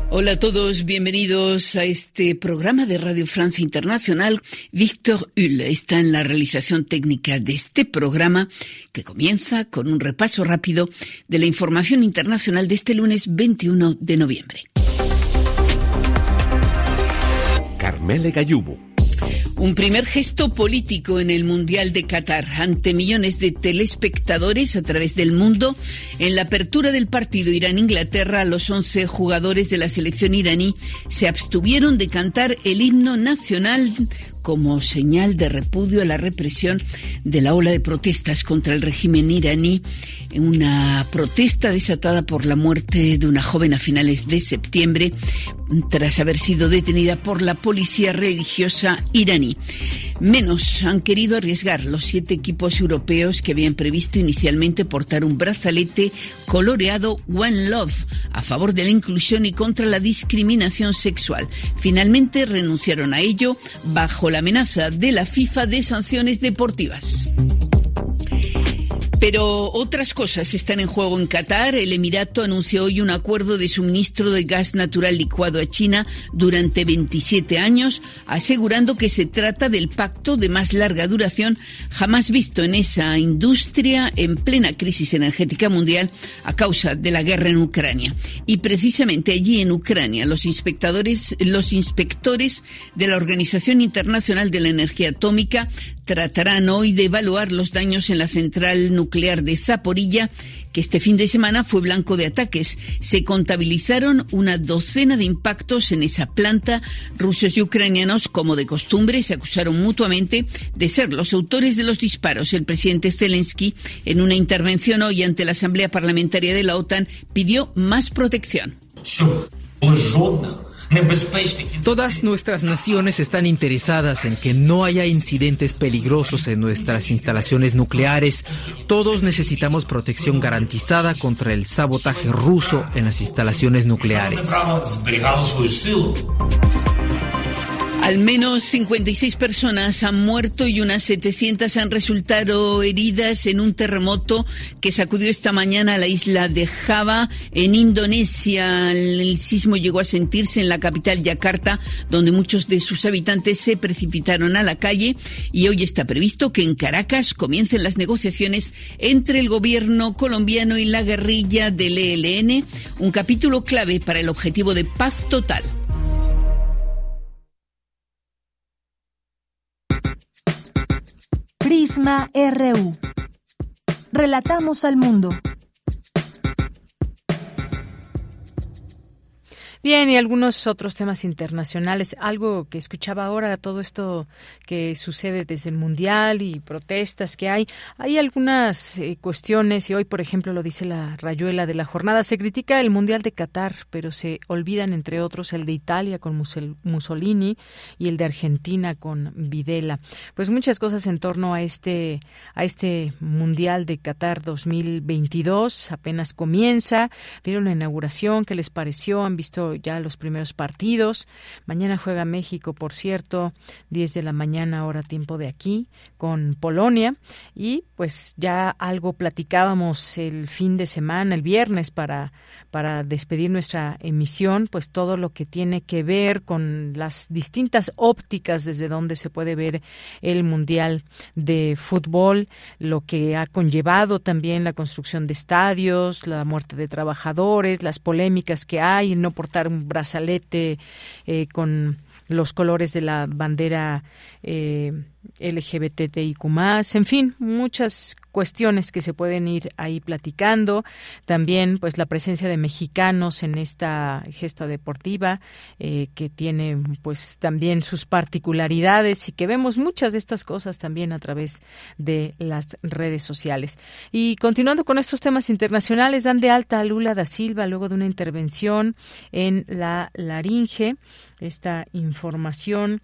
[SPEAKER 25] Hola a todos, bienvenidos a este programa de Radio Francia Internacional. Víctor Hull está en la realización técnica de este programa que comienza con un repaso rápido de la información internacional de este lunes 21 de noviembre.
[SPEAKER 3] Carmele Gallubo.
[SPEAKER 25] Un primer gesto político en el Mundial de Qatar ante millones de telespectadores a través del mundo. En la apertura del partido Irán-Inglaterra, los 11 jugadores de la selección iraní se abstuvieron de cantar el himno nacional como señal de repudio a la represión de la ola de protestas contra el régimen iraní, una protesta desatada por la muerte de una joven a finales de septiembre tras haber sido detenida por la policía religiosa iraní. Menos han querido arriesgar los siete equipos europeos que habían previsto inicialmente portar un brazalete coloreado One Love a favor de la inclusión y contra la discriminación sexual. Finalmente renunciaron a ello bajo la amenaza de la FIFA de sanciones deportivas. Pero otras cosas están en juego en Qatar. El Emirato anunció hoy un acuerdo de suministro de gas natural licuado a China durante 27 años, asegurando que se trata del pacto de más larga duración jamás visto en esa industria en plena crisis energética mundial a causa de la guerra en Ucrania. Y precisamente allí en Ucrania, los inspectores, de la Organización Internacional de la Energía Atómica tratarán hoy de evaluar los daños en la central nuclear de Zaporilla, que este fin de semana fue blanco de ataques. Se contabilizaron una docena de impactos en esa planta. Rusos y ucranianos, como de costumbre, se acusaron mutuamente de ser los autores de los disparos. El presidente Zelensky, en una intervención hoy ante la Asamblea Parlamentaria de la OTAN, pidió más protección.
[SPEAKER 26] Todas nuestras naciones están interesadas en que no haya incidentes peligrosos en nuestras instalaciones nucleares. Todos necesitamos protección garantizada contra el sabotaje ruso en las instalaciones nucleares.
[SPEAKER 25] Al menos 56 personas han muerto y unas 700 han resultado heridas en un terremoto que sacudió esta mañana a la isla de Java, en Indonesia. El sismo llegó a sentirse en la capital Yakarta, donde muchos de sus habitantes se precipitaron a la calle y hoy está previsto que en Caracas comiencen las negociaciones entre el gobierno colombiano y la guerrilla del ELN, un capítulo clave para el objetivo de paz total.
[SPEAKER 4] Relatamos al mundo.
[SPEAKER 1] Bien, y algunos otros temas internacionales. Algo que escuchaba ahora, todo esto que sucede desde el Mundial y protestas que hay. Hay algunas eh, cuestiones, y hoy, por ejemplo, lo dice la rayuela de la jornada, se critica el Mundial de Qatar, pero se olvidan, entre otros, el de Italia con Mussolini y el de Argentina con Videla. Pues muchas cosas en torno a este, a este Mundial de Qatar 2022. Apenas comienza. Vieron la inauguración, ¿qué les pareció? ¿Han visto ya los primeros partidos. Mañana juega México, por cierto, 10 de la mañana hora tiempo de aquí, con Polonia. Y pues ya algo platicábamos el fin de semana, el viernes, para, para despedir nuestra emisión, pues todo lo que tiene que ver con las distintas ópticas desde donde se puede ver el Mundial de Fútbol, lo que ha conllevado también la construcción de estadios, la muerte de trabajadores, las polémicas que hay, no portar un brazalete eh, con los colores de la bandera eh, LGBTIQ+, en fin, muchas cuestiones que se pueden ir ahí platicando. También, pues, la presencia de mexicanos en esta gesta deportiva, eh, que tiene, pues, también sus particularidades y que vemos muchas de estas cosas también a través de las redes sociales. Y continuando con estos temas internacionales, dan de alta a Lula da Silva luego de una intervención en la laringe. Esta información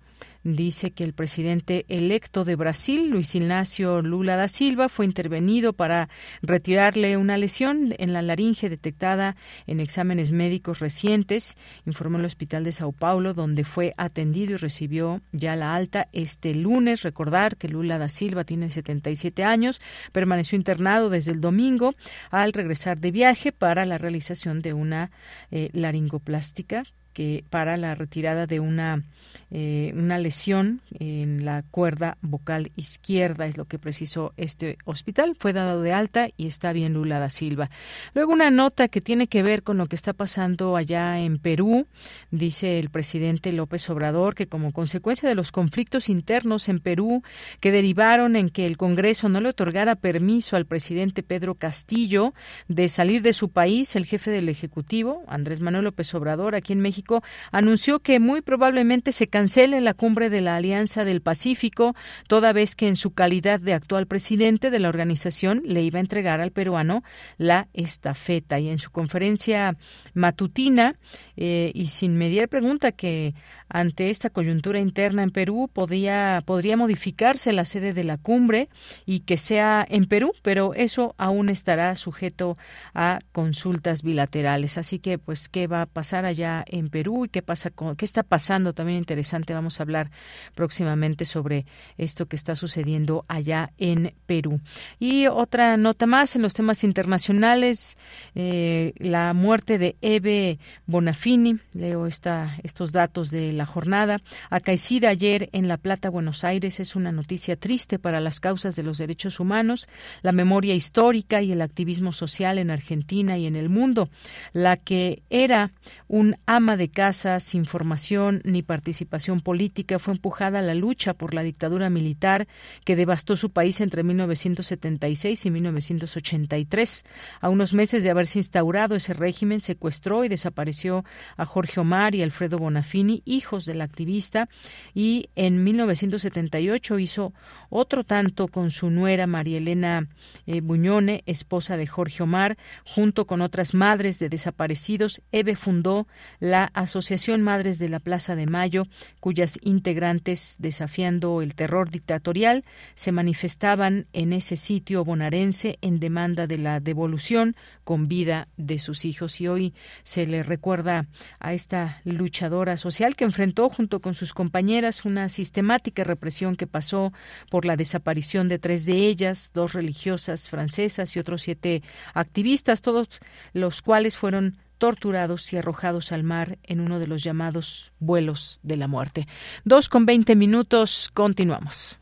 [SPEAKER 1] dice que el presidente electo de Brasil, Luis Ignacio Lula da Silva, fue intervenido para retirarle una lesión en la laringe detectada en exámenes médicos recientes, informó el Hospital de Sao Paulo, donde fue atendido y recibió ya la alta este lunes. Recordar que Lula da Silva tiene 77 años, permaneció internado desde el domingo al regresar de viaje para la realización de una eh, laringoplástica que para la retirada de una eh, una lesión en la cuerda vocal izquierda, es lo que precisó este hospital. Fue dado de alta y está bien Lula da Silva. Luego una nota que tiene que ver con lo que está pasando allá en Perú. Dice el presidente López Obrador que como consecuencia de los conflictos internos en Perú que derivaron en que el Congreso no le otorgara permiso al presidente Pedro Castillo de salir de su país, el jefe del Ejecutivo, Andrés Manuel López Obrador, aquí en México, anunció que muy probablemente se cancele la cumbre de la Alianza del Pacífico, toda vez que en su calidad de actual presidente de la organización le iba a entregar al peruano la estafeta. Y en su conferencia matutina, eh, y sin mediar pregunta que ante esta coyuntura interna en Perú podía, podría modificarse la sede de la cumbre y que sea en Perú, pero eso aún estará sujeto a consultas bilaterales. Así que, pues, ¿qué va a pasar allá en Perú y qué pasa con, qué está pasando? También interesante. Vamos a hablar próximamente sobre esto que está sucediendo allá en Perú. Y otra nota más en los temas internacionales, eh, la muerte de Eve Leo esta, estos datos de la jornada. Acaecida ayer en La Plata, Buenos Aires, es una noticia triste para las causas de los derechos humanos, la memoria histórica y el activismo social en Argentina y en el mundo. La que era un ama de casa sin formación ni participación política fue empujada a la lucha por la dictadura militar que devastó su país entre 1976 y 1983. A unos meses de haberse instaurado ese régimen, secuestró y desapareció a Jorge Omar y Alfredo Bonafini, hijos del activista, y en 1978 hizo otro tanto con su nuera María Elena eh, Buñone, esposa de Jorge Omar, junto con otras madres de desaparecidos. Eve fundó la Asociación Madres de la Plaza de Mayo, cuyas integrantes, desafiando el terror dictatorial, se manifestaban en ese sitio bonaerense en demanda de la devolución con vida de sus hijos. Y hoy se le recuerda a esta luchadora social que enfrentó junto con sus compañeras una sistemática represión que pasó por la desaparición de tres de ellas, dos religiosas francesas y otros siete activistas, todos los cuales fueron torturados y arrojados al mar en uno de los llamados vuelos de la muerte. Dos con veinte minutos, continuamos.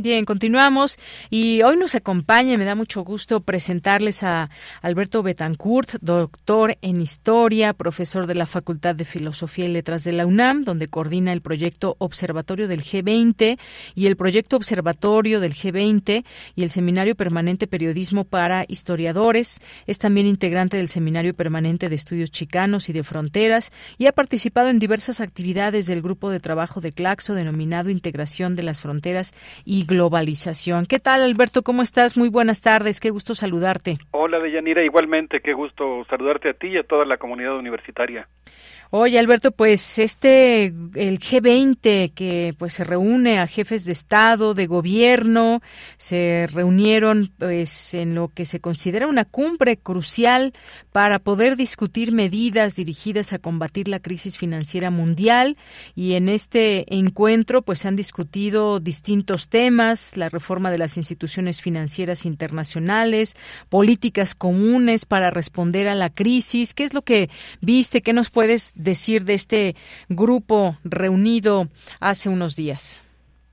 [SPEAKER 1] Bien, continuamos y hoy nos acompaña, me da mucho gusto presentarles a Alberto Betancourt, doctor en Historia, profesor de la Facultad de Filosofía y Letras de la UNAM, donde coordina el proyecto Observatorio del G20 y el proyecto Observatorio del G20 y el Seminario Permanente Periodismo para Historiadores. Es también integrante del Seminario Permanente de Estudios Chicanos y de Fronteras y ha participado en diversas actividades del grupo de trabajo de Claxo denominado Integración de las Fronteras y globalización. ¿Qué tal, Alberto? ¿Cómo estás? Muy buenas tardes. Qué gusto saludarte.
[SPEAKER 27] Hola, Deyanira. Igualmente, qué gusto saludarte a ti y a toda la comunidad universitaria.
[SPEAKER 1] Oye, Alberto, pues este el G20 que pues se reúne a jefes de estado, de gobierno, se reunieron pues en lo que se considera una cumbre crucial para poder discutir medidas dirigidas a combatir la crisis financiera mundial y en este encuentro pues se han discutido distintos temas, la reforma de las instituciones financieras internacionales, políticas comunes para responder a la crisis, ¿qué es lo que viste? ¿Qué nos puedes decir de este grupo reunido hace unos días?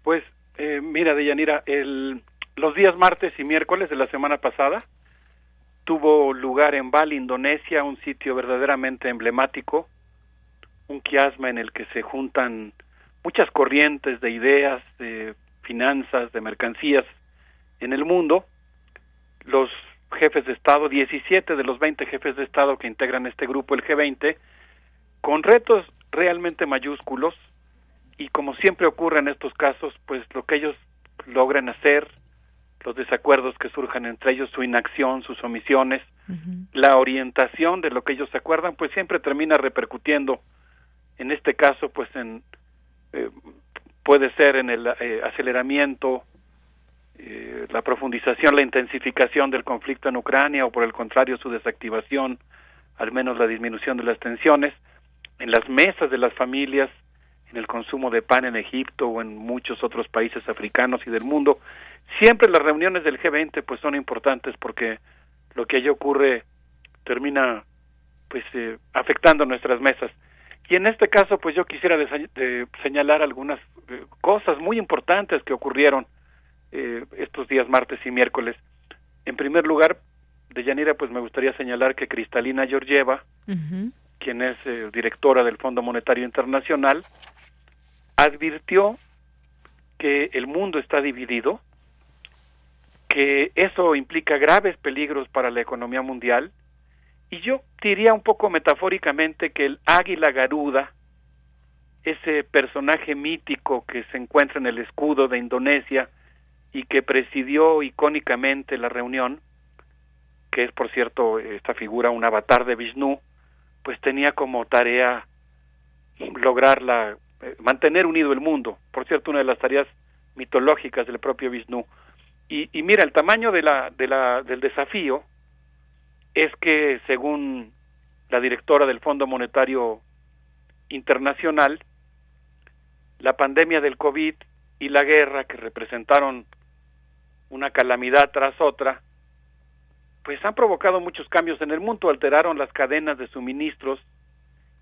[SPEAKER 27] Pues eh, mira, Deyanira, el, los días martes y miércoles de la semana pasada tuvo lugar en Bali, Indonesia, un sitio verdaderamente emblemático, un quiasma en el que se juntan muchas corrientes de ideas, de finanzas, de mercancías en el mundo. Los jefes de Estado, 17 de los 20 jefes de Estado que integran este grupo, el G20, con retos realmente mayúsculos y como siempre ocurre en estos casos, pues lo que ellos logran hacer, los desacuerdos que surjan entre ellos, su inacción, sus omisiones, la orientación de lo que ellos se acuerdan, pues siempre termina repercutiendo, en este caso, pues en eh, puede ser en el eh, aceleramiento, eh, la profundización, la intensificación del conflicto en Ucrania o por el contrario su desactivación, al menos la disminución de las tensiones, en las mesas de las familias, en el consumo de pan en Egipto o en muchos otros países africanos y del mundo. Siempre las reuniones del G20 pues son importantes porque lo que allí ocurre termina pues eh, afectando nuestras mesas. Y en este caso pues yo quisiera de, señalar algunas eh, cosas muy importantes que ocurrieron eh, estos días martes y miércoles. En primer lugar, de Yanira pues me gustaría señalar que Cristalina Georgieva, quien es directora del Fondo Monetario Internacional, advirtió que el mundo está dividido, que eso implica graves peligros para la economía mundial, y yo diría un poco metafóricamente que el águila garuda, ese personaje mítico que se encuentra en el escudo de Indonesia y que presidió icónicamente la reunión, que es por cierto esta figura un avatar de Vishnu, pues tenía como tarea lograr la eh, mantener unido el mundo. Por cierto, una de las tareas mitológicas del propio Vishnu. Y, y mira, el tamaño de la, de la, del desafío es que, según la directora del Fondo Monetario Internacional, la pandemia del COVID y la guerra que representaron una calamidad tras otra, pues han provocado muchos cambios en el mundo, alteraron las cadenas de suministros.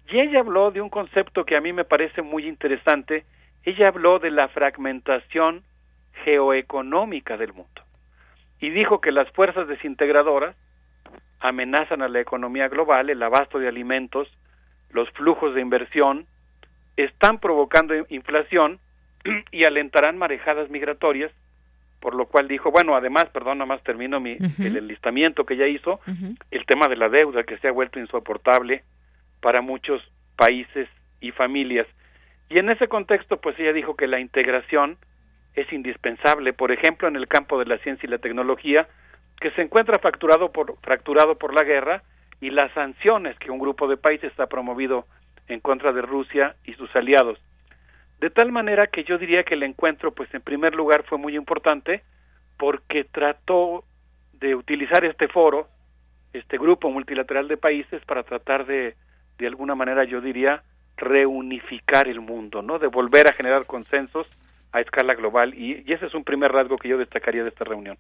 [SPEAKER 27] Y ella habló de un concepto que a mí me parece muy interesante. Ella habló de la fragmentación geoeconómica del mundo. Y dijo que las fuerzas desintegradoras amenazan a la economía global, el abasto de alimentos, los flujos de inversión, están provocando inflación y alentarán marejadas migratorias, por lo cual dijo, bueno, además, perdón, nada más termino mi, el enlistamiento que ella hizo, el tema de la deuda que se ha vuelto insoportable, para muchos países y familias. Y en ese contexto, pues ella dijo que la integración es indispensable, por ejemplo, en el campo de la ciencia y la tecnología, que se encuentra fracturado por, fracturado por la guerra y las sanciones que un grupo de países ha promovido en contra de Rusia y sus aliados. De tal manera que yo diría que el encuentro, pues en primer lugar fue muy importante porque trató de utilizar este foro, este grupo multilateral de países, para tratar de de alguna manera yo diría, reunificar el mundo, ¿no? De volver a generar consensos a escala global y, y ese es un primer rasgo que yo destacaría de esta reunión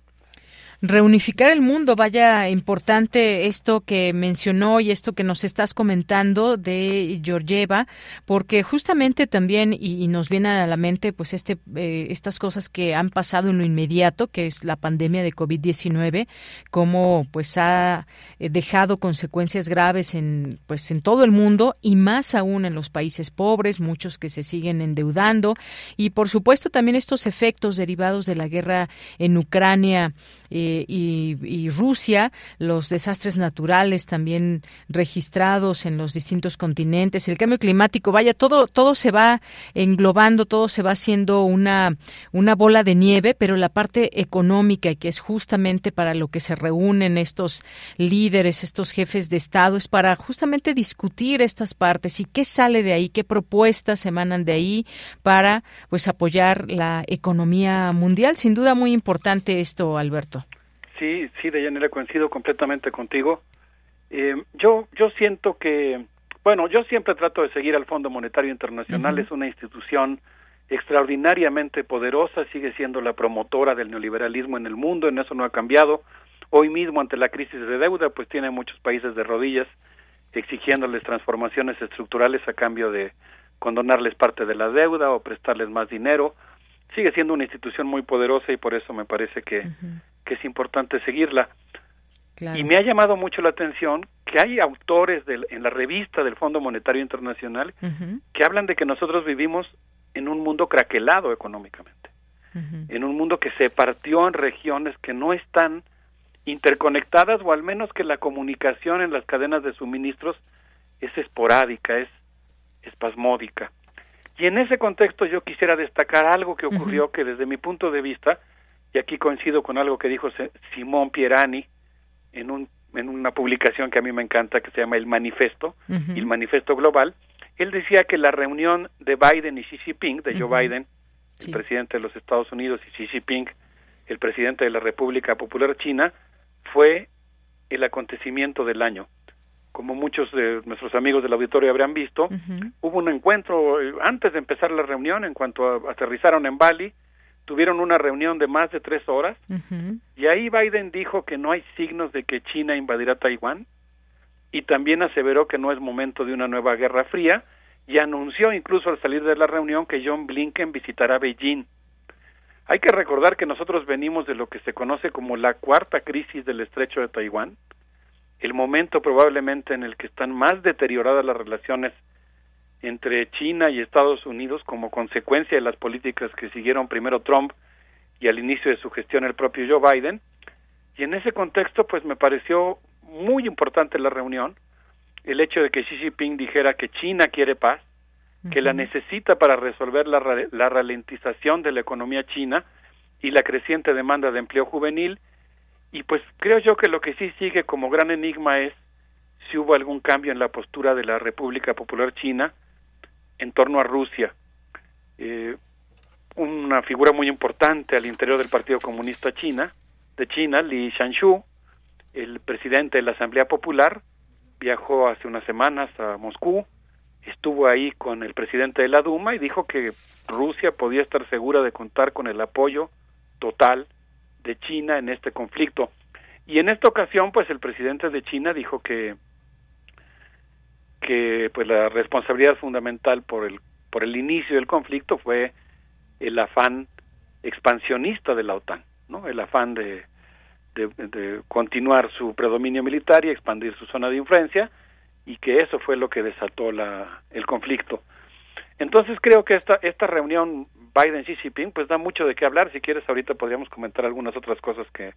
[SPEAKER 1] reunificar el mundo. Vaya importante esto que mencionó y esto que nos estás comentando de Georgieva, porque justamente también y, nos vienen a la mente pues este eh, estas cosas que han pasado en lo inmediato, que es la pandemia de COVID-19, como pues ha eh, dejado consecuencias graves en pues en todo el mundo y más aún en los países pobres, muchos que se siguen endeudando y por supuesto también estos efectos derivados de la guerra en Ucrania eh, y, Rusia, los desastres naturales también registrados en los distintos continentes, el cambio climático, vaya, todo, todo se va englobando, todo se va haciendo una, una bola de nieve, pero la parte económica, que es justamente para lo que se reúnen estos líderes, estos jefes de Estado, es para justamente discutir estas partes y qué sale de ahí, qué propuestas emanan de ahí para pues apoyar la economía mundial. Sin duda muy importante esto, Alberto.
[SPEAKER 27] Sí, sí, Deyanira, coincido completamente contigo. Eh, yo, yo siento que, bueno, yo siempre trato de seguir al Fondo Monetario Internacional, es una institución extraordinariamente poderosa, sigue siendo la promotora del neoliberalismo en el mundo, en eso no ha cambiado. Hoy mismo, ante la crisis de deuda, pues tiene muchos países de rodillas exigiéndoles transformaciones estructurales a cambio de condonarles parte de la deuda o prestarles más dinero. Sigue siendo una institución muy poderosa y por eso me parece que, que es importante seguirla. Y me ha llamado mucho la atención que hay autores del, en la revista del Fondo Monetario Internacional que hablan de que nosotros vivimos en un mundo craquelado económicamente, en un mundo que se partió en regiones que no están interconectadas o al menos que la comunicación en las cadenas de suministros es esporádica, es espasmódica. Y en ese contexto yo quisiera destacar algo que ocurrió que desde mi punto de vista, y aquí coincido con algo que dijo Simón Pierani en, un, en una publicación que a mí me encanta que se llama El Manifesto, el Manifesto Global, él decía que la reunión de Biden y Xi Jinping, de Joe Biden, el presidente de los Estados Unidos, y Xi Jinping, el presidente de la República Popular China, fue el acontecimiento del año. Como muchos de nuestros amigos del auditorio habrán visto, hubo un encuentro eh, antes de empezar la reunión, en cuanto aterrizaron en Bali, tuvieron una reunión de más de tres horas y ahí Biden dijo que no hay signos de que China invadirá Taiwán y también aseveró que no es momento de una nueva guerra fría y anunció incluso al salir de la reunión que John Blinken visitará Beijing. Hay que recordar que nosotros venimos de lo que se conoce como la cuarta crisis del estrecho de Taiwán, el momento probablemente en el que están más deterioradas las relaciones entre China y Estados Unidos como consecuencia de las políticas que siguieron primero Trump y al inicio de su gestión el propio Joe Biden. Y en ese contexto, pues me pareció muy importante la reunión el hecho de que Xi Jinping dijera que China quiere paz, que la necesita para resolver la, la ralentización de la economía china y la creciente demanda de empleo juvenil. Y pues creo yo que lo que sí sigue como gran enigma es si hubo algún cambio en la postura de la República Popular China en torno a Rusia. Eh, una figura muy importante al interior del Partido Comunista China, de China, Li Shanshu, el presidente de la Asamblea Popular, viajó hace unas semanas a Moscú estuvo ahí con el presidente de la Duma y dijo que Rusia podía estar segura de contar con el apoyo total de China en este conflicto. Y en esta ocasión, pues el presidente de China dijo que que pues la responsabilidad fundamental por el por el inicio del conflicto fue el afán expansionista de la OTAN, ¿no? El afán de, de, continuar su predominio militar y expandir su zona de influencia y que eso fue lo que desató la, el conflicto. Entonces creo que esta, esta reunión Biden-Xi Jinping pues da mucho de qué hablar. Si quieres ahorita podríamos comentar algunas otras cosas que,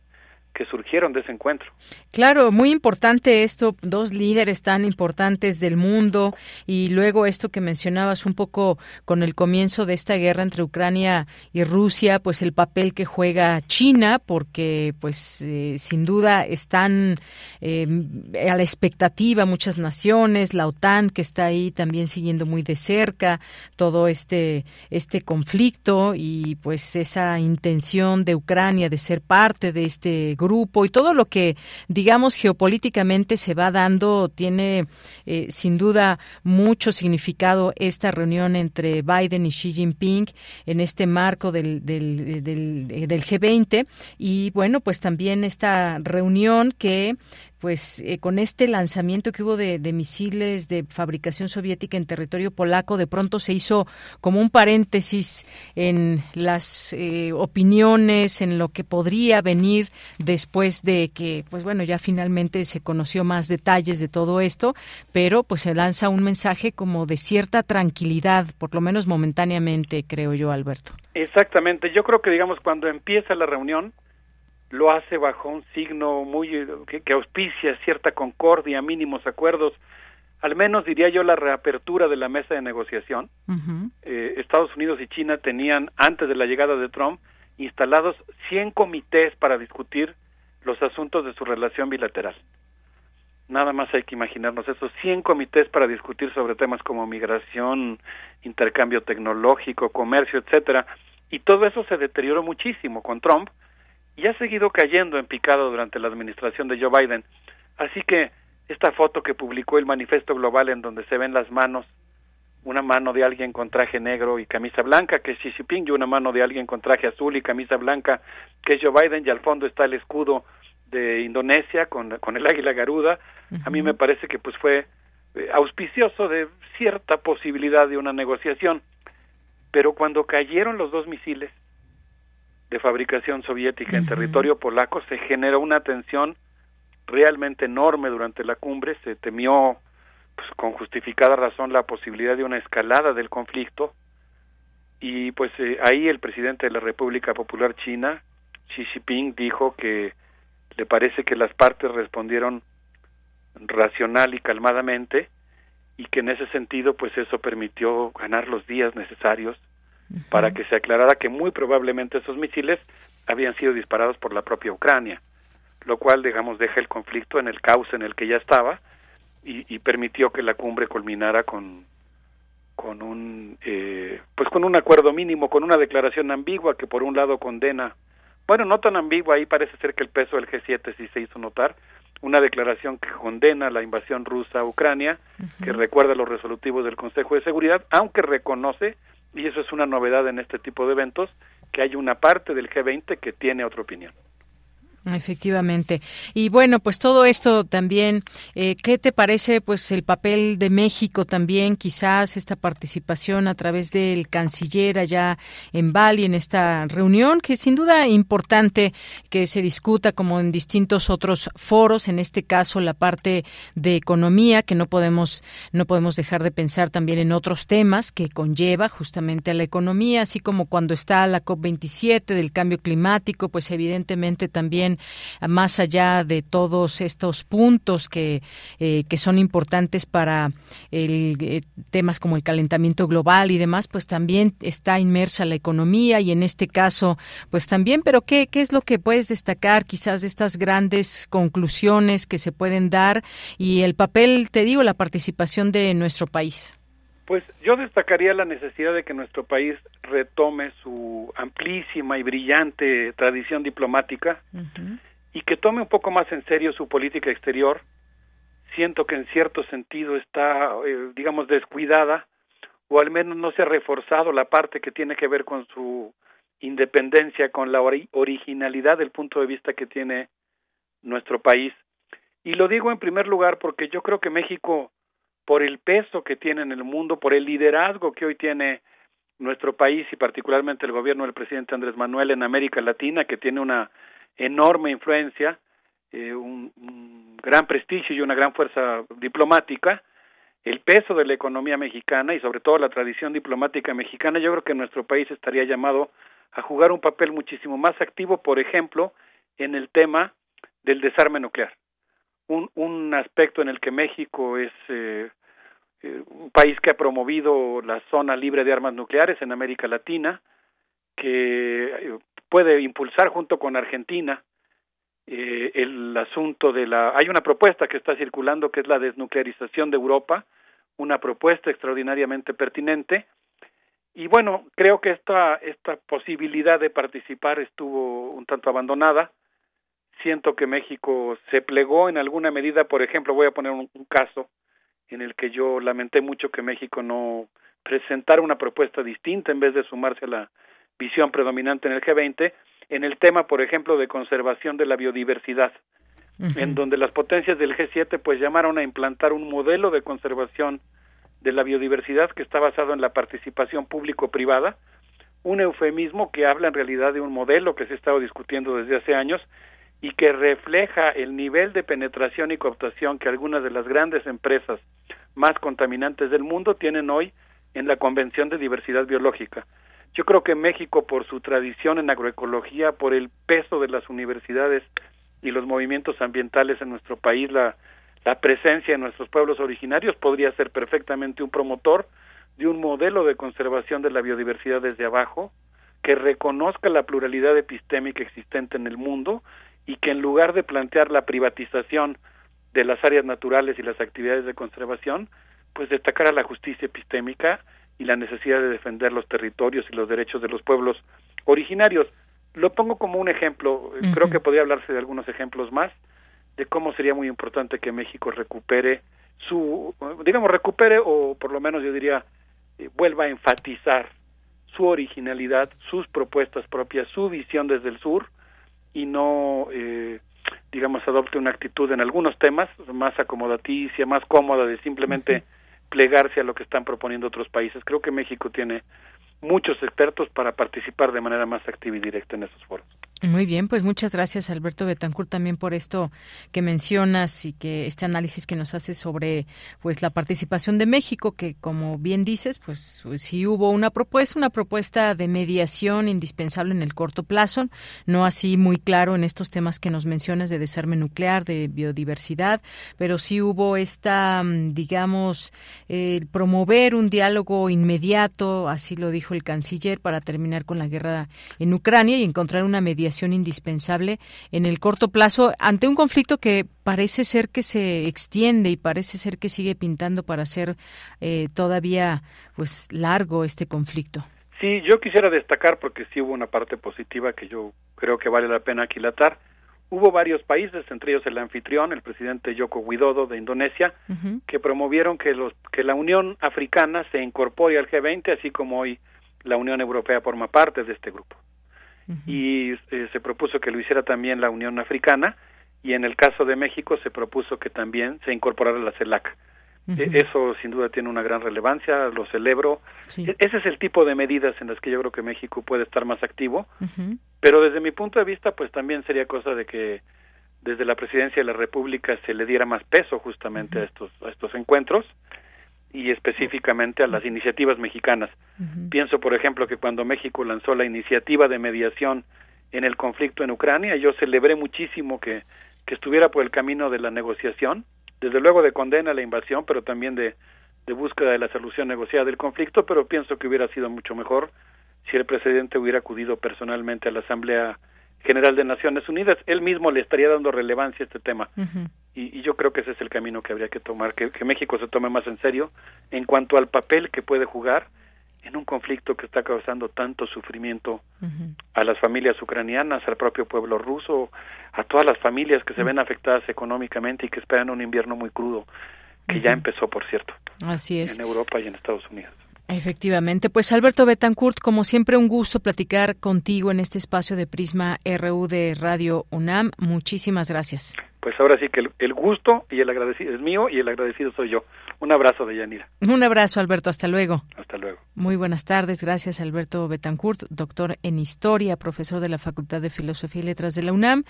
[SPEAKER 27] que surgieron de ese encuentro.
[SPEAKER 1] Claro, muy importante esto, dos líderes tan importantes del mundo y luego esto que mencionabas un poco con el comienzo de esta guerra entre Ucrania y Rusia, pues el papel que juega China, porque pues eh, sin duda están eh, a la expectativa muchas naciones, la OTAN que está ahí también siguiendo muy de cerca todo este este conflicto y pues esa intención de Ucrania de ser parte de este grupo grupo y todo lo que, digamos, geopolíticamente se va dando, tiene eh, sin duda mucho significado esta reunión entre Biden y Xi Jinping en este marco del, del, del, del G20 y bueno, pues también esta reunión que pues eh, con este lanzamiento que hubo de, misiles de fabricación soviética en territorio polaco, de pronto se hizo como un paréntesis en las eh, opiniones, en lo que podría venir después de que, pues bueno, ya finalmente se conoció más detalles de todo esto, pero pues se lanza un mensaje como de cierta tranquilidad, por lo menos momentáneamente, creo yo, Alberto.
[SPEAKER 27] Exactamente, yo creo que digamos cuando empieza la reunión, lo hace bajo un signo muy que, auspicia cierta concordia, mínimos acuerdos, al menos diría yo la reapertura de la mesa de negociación. eh, Estados Unidos y China tenían antes de la llegada de Trump instalados 100 comités para discutir los asuntos de su relación bilateral. Nada más hay que imaginarnos esos 100 comités para discutir sobre temas como migración, intercambio tecnológico, comercio, etcétera. Y todo eso se deterioró muchísimo con Trump y ha seguido cayendo en picado durante la administración de Joe Biden. Así que esta foto que publicó el Manifiesto Global en donde se ven las manos, una mano de alguien con traje negro y camisa blanca, que es Xi Jinping, y una mano de alguien con traje azul y camisa blanca, que es Joe Biden, y al fondo está el escudo de Indonesia con, con el águila garuda. A mí me parece que pues fue eh, auspicioso de cierta posibilidad de una negociación. Pero cuando cayeron los dos misiles de fabricación soviética en territorio polaco, se generó una tensión realmente enorme durante la cumbre, se temió pues, con justificada razón la posibilidad de una escalada del conflicto y pues eh, ahí el presidente de la República Popular China, Xi Jinping, dijo que le parece que las partes respondieron racional y calmadamente y que en ese sentido pues eso permitió ganar los días necesarios para que se aclarara que muy probablemente esos misiles habían sido disparados por la propia Ucrania, lo cual digamos deja el conflicto en el caos en el que ya estaba y, y permitió que la cumbre culminara con con un eh, pues con un acuerdo mínimo con una declaración ambigua que por un lado condena bueno no tan ambigua ahí parece ser que el peso del G7 sí se hizo notar una declaración que condena la invasión rusa a Ucrania que recuerda los resolutivos del Consejo de Seguridad aunque reconoce y eso es una novedad en este tipo de eventos que hay una parte del G20 que tiene otra opinión
[SPEAKER 1] Efectivamente. Y bueno, pues todo esto también, eh, ¿qué te parece pues el papel de México también, quizás esta participación a través del canciller allá en Bali en esta reunión, que sin duda importante que se discuta como en distintos otros foros, en este caso la parte de economía, que no podemos, no podemos dejar de pensar también en otros temas que conlleva justamente a la economía, así como cuando está la COP27 del cambio climático, pues evidentemente también más allá de todos estos puntos que, eh, que son importantes para el, eh, temas como el calentamiento global y demás, pues también está inmersa la economía y en este caso, pues también, pero ¿qué, qué es lo que puedes destacar quizás de estas grandes conclusiones que se pueden dar y el papel, te digo, la participación de nuestro país?
[SPEAKER 27] Pues yo destacaría la necesidad de que nuestro país retome su amplísima y brillante tradición diplomática y que tome un poco más en serio su política exterior. Siento que en cierto sentido está, eh, digamos, descuidada o al menos no se ha reforzado la parte que tiene que ver con su independencia, con la originalidad del punto de vista que tiene nuestro país. Y lo digo en primer lugar porque yo creo que México por el peso que tiene en el mundo, por el liderazgo que hoy tiene nuestro país y particularmente el gobierno del presidente Andrés Manuel en América Latina, que tiene una enorme influencia, eh, un, un, gran prestigio y una gran fuerza diplomática, el peso de la economía mexicana y sobre todo la tradición diplomática mexicana, yo creo que nuestro país estaría llamado a jugar un papel muchísimo más activo, por ejemplo, en el tema del desarme nuclear un, un aspecto en el que México es eh, eh, un país que ha promovido la zona libre de armas nucleares en América Latina, que eh, puede impulsar junto con Argentina eh, el asunto de la... Hay una propuesta que está circulando que es la desnuclearización de Europa, una propuesta extraordinariamente pertinente. Y bueno, creo que esta, esta posibilidad de participar estuvo un tanto abandonada siento que México se plegó en alguna medida, por ejemplo, voy a poner un, caso en el que yo lamenté mucho que México no presentara una propuesta distinta en vez de sumarse a la visión predominante en el G20, en el tema, por ejemplo, de conservación de la biodiversidad, en donde las potencias del G7 pues llamaron a implantar un modelo de conservación de la biodiversidad que está basado en la participación público-privada, un eufemismo que habla en realidad de un modelo que se ha estado discutiendo desde hace años y que refleja el nivel de penetración y cooptación que algunas de las grandes empresas más contaminantes del mundo tienen hoy en la Convención de Diversidad Biológica. Yo creo que México, por su tradición en agroecología, por el peso de las universidades y los movimientos ambientales en nuestro país, la, la presencia de nuestros pueblos originarios, podría ser perfectamente un promotor de un modelo de conservación de la biodiversidad desde abajo, que reconozca la pluralidad epistémica existente en el mundo y que en lugar de plantear la privatización de las áreas naturales y las actividades de conservación, pues destacara la justicia epistémica y la necesidad de defender los territorios y los derechos de los pueblos originarios. Lo pongo como un ejemplo, creo que podría hablarse de algunos ejemplos más de cómo sería muy importante que México recupere su, digamos, recupere o por lo menos yo diría, eh, vuelva a enfatizar su originalidad, sus propuestas propias, su visión desde el sur, y no, eh, digamos, adopte una actitud en algunos temas más acomodaticia, más cómoda de simplemente plegarse a lo que están proponiendo otros países. Creo que México tiene muchos expertos para participar de manera más activa y directa en esos foros.
[SPEAKER 1] Muy bien, pues muchas gracias Alberto Betancourt también por esto que mencionas y que este análisis que nos haces sobre pues la participación de México que como bien dices, pues sí hubo una propuesta, una propuesta de mediación indispensable en el corto plazo, no así muy claro en estos temas que nos mencionas de desarme nuclear, de biodiversidad, pero sí hubo esta digamos eh, promover un diálogo inmediato, así lo dijo el canciller para terminar con la guerra en Ucrania y encontrar una mediación indispensable en el corto plazo ante un conflicto que parece ser que se extiende y parece ser que sigue pintando para ser eh, todavía pues largo este conflicto.
[SPEAKER 27] Sí, yo quisiera destacar porque sí hubo una parte positiva que yo creo que vale la pena aquilatar. Hubo varios países, entre ellos el anfitrión, el presidente Joko Widodo de Indonesia, que promovieron que los que la Unión Africana se incorpore al G20, así como hoy la Unión Europea forma parte de este grupo y eh, se propuso que lo hiciera también la Unión Africana y en el caso de México se propuso que también se incorporara la CELAC. E, eso sin duda tiene una gran relevancia, lo celebro. E, ese es el tipo de medidas en las que yo creo que México puede estar más activo, pero desde mi punto de vista pues también sería cosa de que desde la presidencia de la República se le diera más peso justamente a estos a estos encuentros y específicamente a las iniciativas mexicanas. Pienso, por ejemplo, que cuando México lanzó la iniciativa de mediación en el conflicto en Ucrania, yo celebré muchísimo que, que estuviera por el camino de la negociación, desde luego de condena a la invasión, pero también de, de búsqueda de la solución negociada del conflicto, pero pienso que hubiera sido mucho mejor si el presidente hubiera acudido personalmente a la Asamblea General de Naciones Unidas, él mismo le estaría dando relevancia a este tema. y, yo creo que ese es el camino que habría que tomar, que, México se tome más en serio en cuanto al papel que puede jugar en un conflicto que está causando tanto sufrimiento a las familias ucranianas, al propio pueblo ruso, a todas las familias que se ven afectadas económicamente y que esperan un invierno muy crudo, que ya empezó, por cierto.
[SPEAKER 1] Así es.
[SPEAKER 27] En Europa y en Estados Unidos.
[SPEAKER 1] Efectivamente, pues Alberto Betancourt, como siempre un gusto platicar contigo en este espacio de Prisma RU de Radio UNAM. Muchísimas gracias.
[SPEAKER 27] Pues ahora sí que el, gusto y el agradecido es mío y el agradecido soy yo. Un abrazo de Yanira.
[SPEAKER 1] Un abrazo, Alberto. Hasta luego.
[SPEAKER 27] Hasta luego.
[SPEAKER 1] Muy buenas tardes. Gracias, Alberto Betancourt, doctor en Historia, profesor de la Facultad de Filosofía y Letras de la UNAM.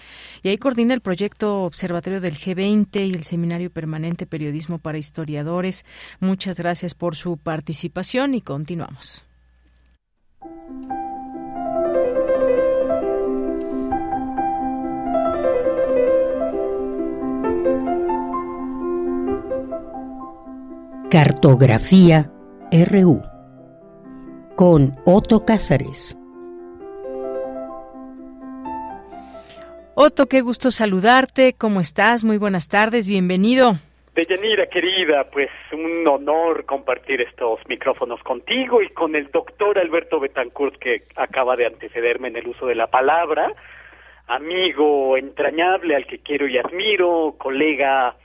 [SPEAKER 1] Y ahí coordina el proyecto Observatorio del G20 y el Seminario Permanente Periodismo para Historiadores. Muchas gracias por su participación y continuamos.
[SPEAKER 15] Cartografía RU con Otto Cázares.
[SPEAKER 1] Otto, qué gusto saludarte. ¿Cómo estás? Muy buenas tardes. Bienvenido.
[SPEAKER 28] Deyanira, querida, pues un honor compartir estos micrófonos contigo y con el doctor Alberto Betancourt, que acaba de antecederme en el uso de la palabra, amigo entrañable al que quiero y admiro, colega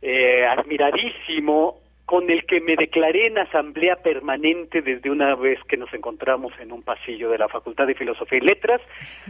[SPEAKER 28] eh, admiradísimo, con el que me declaré en asamblea permanente desde una vez que nos encontramos en un pasillo de la Facultad de Filosofía y Letras,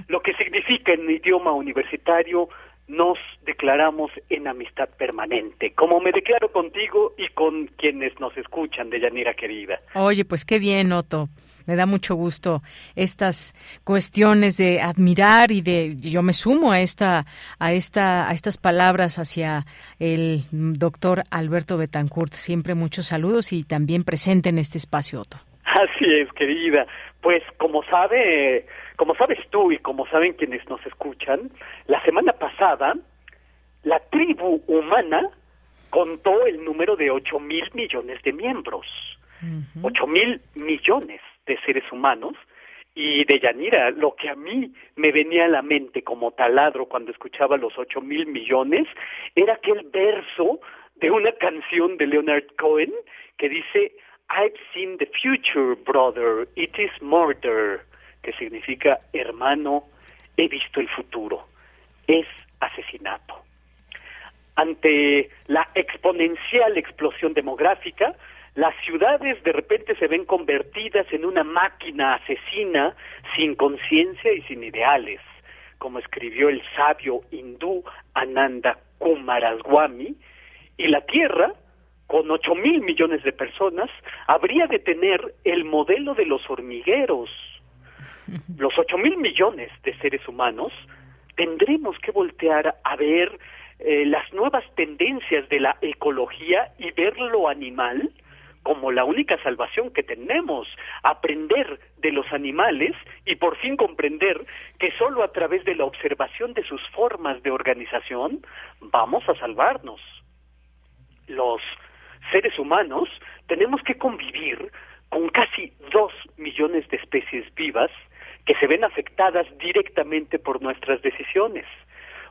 [SPEAKER 28] lo que significa en idioma universitario nos declaramos en amistad permanente, como me declaro contigo y con quienes nos escuchan, de Yanira querida.
[SPEAKER 1] Oye, pues qué bien, Otto me da mucho gusto estas cuestiones de admirar y de yo me sumo a esta a esta a estas palabras hacia el doctor Alberto Betancourt. Siempre muchos saludos y también presente en este espacio, Otto.
[SPEAKER 28] Así es, querida. Pues como sabe, como sabes tú y como saben quienes nos escuchan, la semana pasada la tribu humana contó el número de ocho mil millones de miembros. Ocho mil millones de seres humanos y de Yanira, lo que a mí me venía a la mente como taladro cuando escuchaba los ocho mil millones era aquel verso de una canción de Leonard Cohen que dice I've seen the future, brother, it is murder, que significa hermano, he visto el futuro, es asesinato. Ante la exponencial explosión demográfica, las ciudades de repente se ven convertidas en una máquina asesina sin conciencia y sin ideales, como escribió el sabio hindú Ananda Kumaraswamy, y la Tierra, con ocho mil millones de personas, habría de tener el modelo de los hormigueros. Los ocho mil millones de seres humanos tendremos que voltear a ver eh, las nuevas tendencias de la ecología y ver lo animal como la única salvación que tenemos, aprender de los animales y por fin comprender que solo a través de la observación de sus formas de organización vamos a salvarnos. Los seres humanos tenemos que convivir con casi dos millones de especies vivas que se ven afectadas directamente por nuestras decisiones.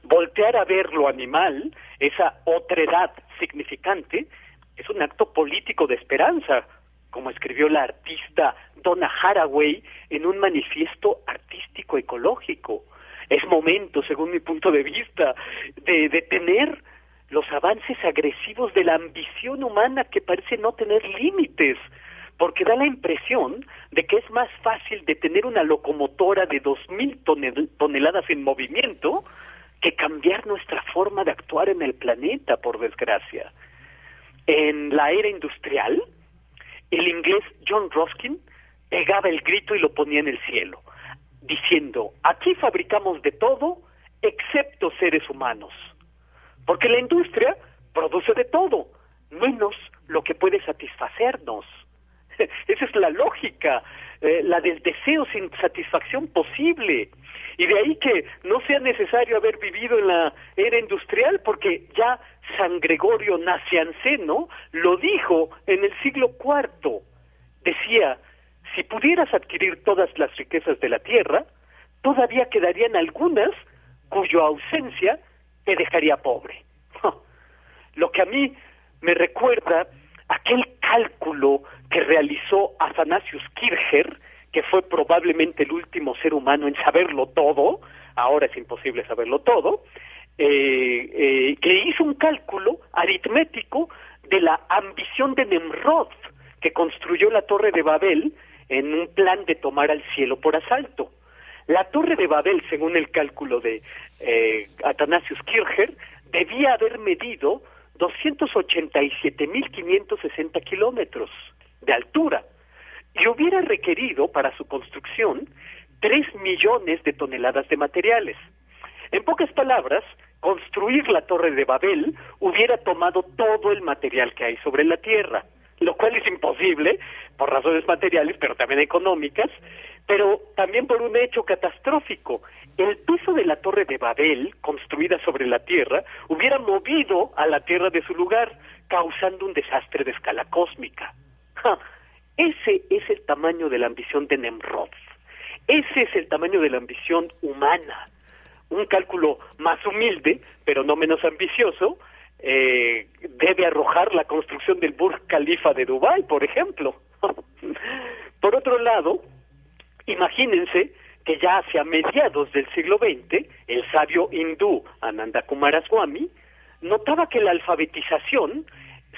[SPEAKER 28] Voltear a ver lo animal, esa otredad significante, es un acto político de esperanza, como escribió la artista Donna Haraway en un manifiesto artístico ecológico. Es momento, según mi punto de vista, de detener los avances agresivos de la ambición humana que parece no tener límites, porque da la impresión de que es más fácil detener una locomotora de dos mil toneladas en movimiento que cambiar nuestra forma de actuar en el planeta, por desgracia. En la era industrial, el inglés John Ruskin pegaba el grito y lo ponía en el cielo, diciendo, aquí fabricamos de todo excepto seres humanos, porque la industria produce de todo, menos lo que puede satisfacernos. Esa es la lógica, eh, la del deseo sin satisfacción posible. Y de ahí que no sea necesario haber vivido en la era industrial, porque ya San Gregorio Nacianceno lo dijo en el siglo IV. Decía, si pudieras adquirir todas las riquezas de la tierra, todavía quedarían algunas cuya ausencia te dejaría pobre. Lo que a mí me recuerda aquel cálculo que realizó Athanasius Kircher, que fue probablemente el último ser humano en saberlo todo, ahora es imposible saberlo todo, eh, eh, que hizo un cálculo aritmético de la ambición de Nemrod, que construyó la Torre de Babel en un plan de tomar al cielo por asalto. La Torre de Babel, según el cálculo de eh, Athanasius Kircher, debía haber medido 287.560 kilómetros de altura y hubiera requerido para su construcción 3 millones de toneladas de materiales. En pocas palabras, construir la Torre de Babel hubiera tomado todo el material que hay sobre la Tierra, lo cual es imposible por razones materiales, pero también económicas, pero también por un hecho catastrófico. El peso de la Torre de Babel, construida sobre la Tierra, hubiera movido a la Tierra de su lugar, causando un desastre de escala cósmica. Ese es el tamaño de la ambición de Nemrod. Ese es el tamaño de la ambición humana un cálculo más humilde, pero no menos ambicioso, eh, debe arrojar la construcción del Burj Khalifa de Dubái, por ejemplo. por otro lado, imagínense que ya hacia mediados del siglo XX, el sabio hindú Ananda Kumaraswamy notaba que la alfabetización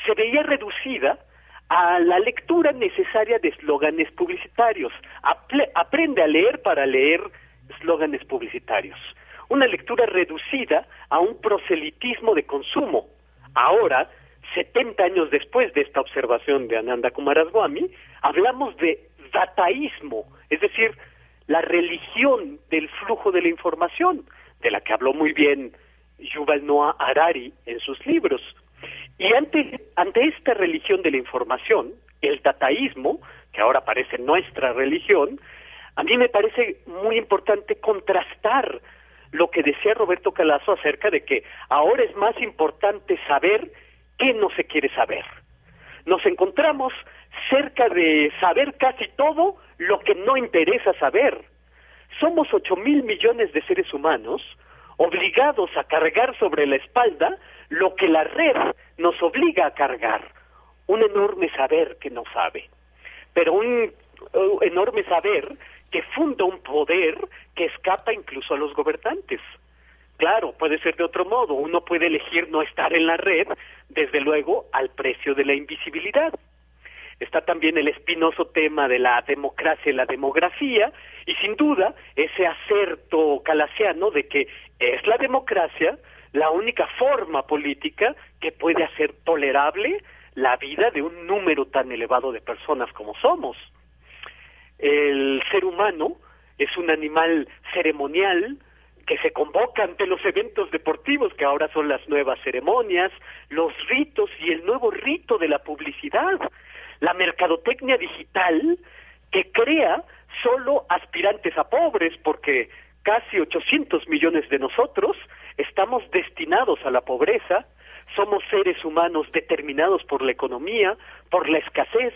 [SPEAKER 28] se veía reducida a la lectura necesaria de eslóganes publicitarios. aprende a leer para leer eslóganes publicitarios una lectura reducida a un proselitismo de consumo. Ahora, 70 años después de esta observación de Ananda Kumaraswamy, hablamos de dataísmo, es decir, la religión del flujo de la información, de la que habló muy bien Yuval Noah Harari en sus libros. Y ante, ante esta religión de la información, el dataísmo, que ahora parece nuestra religión, a mí me parece muy importante contrastar lo que decía Roberto Calazo acerca de que ahora es más importante saber qué no se quiere saber. Nos encontramos cerca de saber casi todo lo que no interesa saber. Somos ocho mil millones de seres humanos obligados a cargar sobre la espalda lo que la red nos obliga a cargar. Un enorme saber que no sabe, pero un uh, enorme saber que funda un poder que escapa incluso a los gobernantes. Claro, puede ser de otro modo. Uno puede elegir no estar en la red, desde luego, al precio de la invisibilidad. está también el espinoso tema de la democracia y la demografía, y sin duda ese acerto calasiano de que es la democracia la única forma política que puede hacer tolerable la vida de un número tan elevado de personas como somos. El ser humano es un animal ceremonial que se convoca ante los eventos deportivos, que ahora son las nuevas ceremonias, los ritos y el nuevo rito de la publicidad, la mercadotecnia digital que crea solo aspirantes a pobres, porque casi 800 millones de nosotros estamos destinados a la pobreza, somos seres humanos determinados por la economía, por la escasez,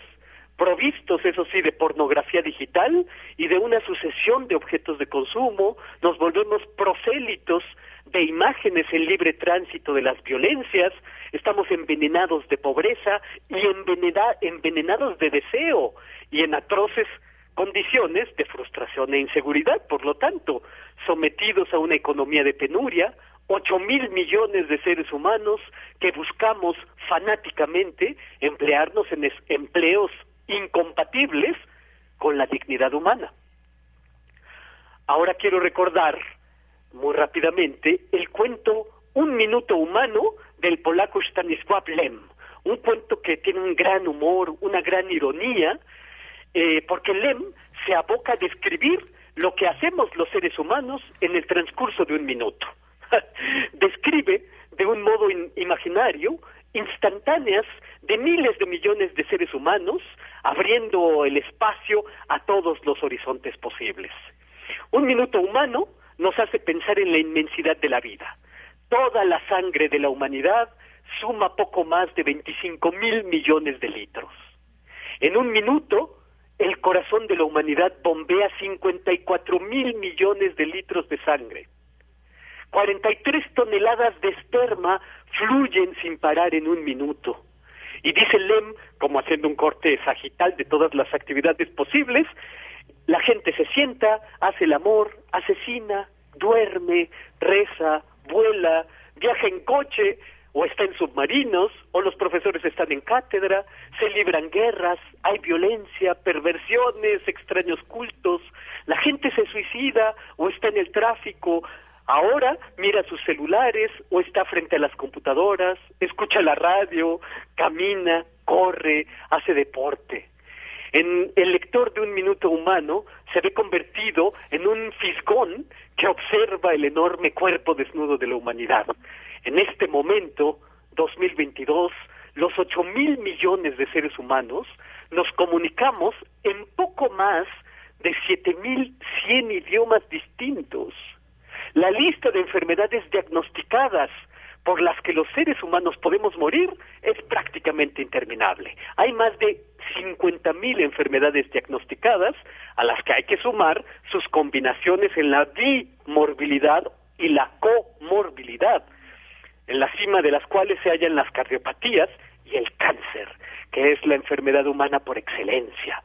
[SPEAKER 28] provistos, eso sí, de pornografía digital y de una sucesión de objetos de consumo, nos volvemos prosélitos de imágenes en libre tránsito de las violencias, estamos envenenados de pobreza y envenenados de deseo y en atroces condiciones de frustración e inseguridad, por lo tanto, sometidos a una economía de penuria, ocho mil millones de seres humanos que buscamos fanáticamente emplearnos en empleos incompatibles con la dignidad humana. Ahora quiero recordar muy rápidamente el cuento Un minuto humano del polaco Stanisław Lem, un cuento que tiene un gran humor, una gran ironía, eh, porque Lem se aboca a describir lo que hacemos los seres humanos en el transcurso de un minuto. Describe de un modo imaginario instantáneas de miles de millones de seres humanos, abriendo el espacio a todos los horizontes posibles. Un minuto humano nos hace pensar en la inmensidad de la vida. Toda la sangre de la humanidad suma poco más de 25 mil millones de litros. En un minuto, el corazón de la humanidad bombea 54 mil millones de litros de sangre. 43 toneladas de esperma fluyen sin parar en un minuto. Y dice Lem, como haciendo un corte sagital de todas las actividades posibles, la gente se sienta, hace el amor, asesina, duerme, reza, vuela, viaja en coche o está en submarinos, o los profesores están en cátedra, se libran guerras, hay violencia, perversiones, extraños cultos, la gente se suicida o está en el tráfico, Ahora mira sus celulares o está frente a las computadoras, escucha la radio, camina, corre, hace deporte. En el lector de un minuto humano se ve convertido en un fisgón que observa el enorme cuerpo desnudo de la humanidad. En este momento, 2022, los ocho mil millones de seres humanos nos comunicamos en poco más de siete mil cien idiomas distintos. La lista de enfermedades diagnosticadas por las que los seres humanos podemos morir es prácticamente interminable. Hay más de 50.000 enfermedades diagnosticadas a las que hay que sumar sus combinaciones en la dimorbilidad y la comorbilidad, en la cima de las cuales se hallan las cardiopatías y el cáncer, que es la enfermedad humana por excelencia.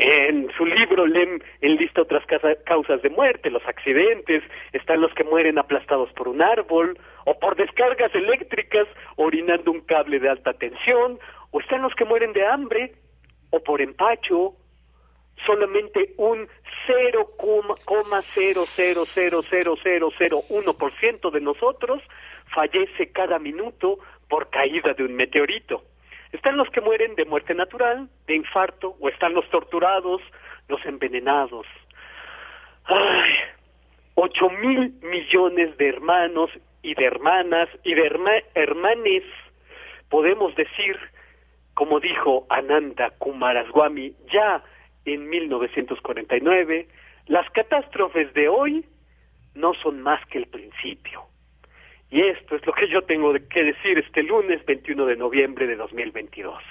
[SPEAKER 28] En su libro Lem enlista otras causas de muerte, los accidentes, están los que mueren aplastados por un árbol, o por descargas eléctricas, orinando un cable de alta tensión, o están los que mueren de hambre, o por Solamente un 0,0000001% de nosotros fallece cada minuto por caída de un meteorito. Están los que mueren de muerte natural, de infarto, o están los torturados, los envenenados. Ay, ocho mil millones de hermanos y de hermanas y de hermanes, podemos decir, como dijo Ananda Kumaraswamy ya en 1949, las catástrofes de hoy no son más que el principio. Y esto es lo que yo tengo que decir este lunes 21 de noviembre de 2022.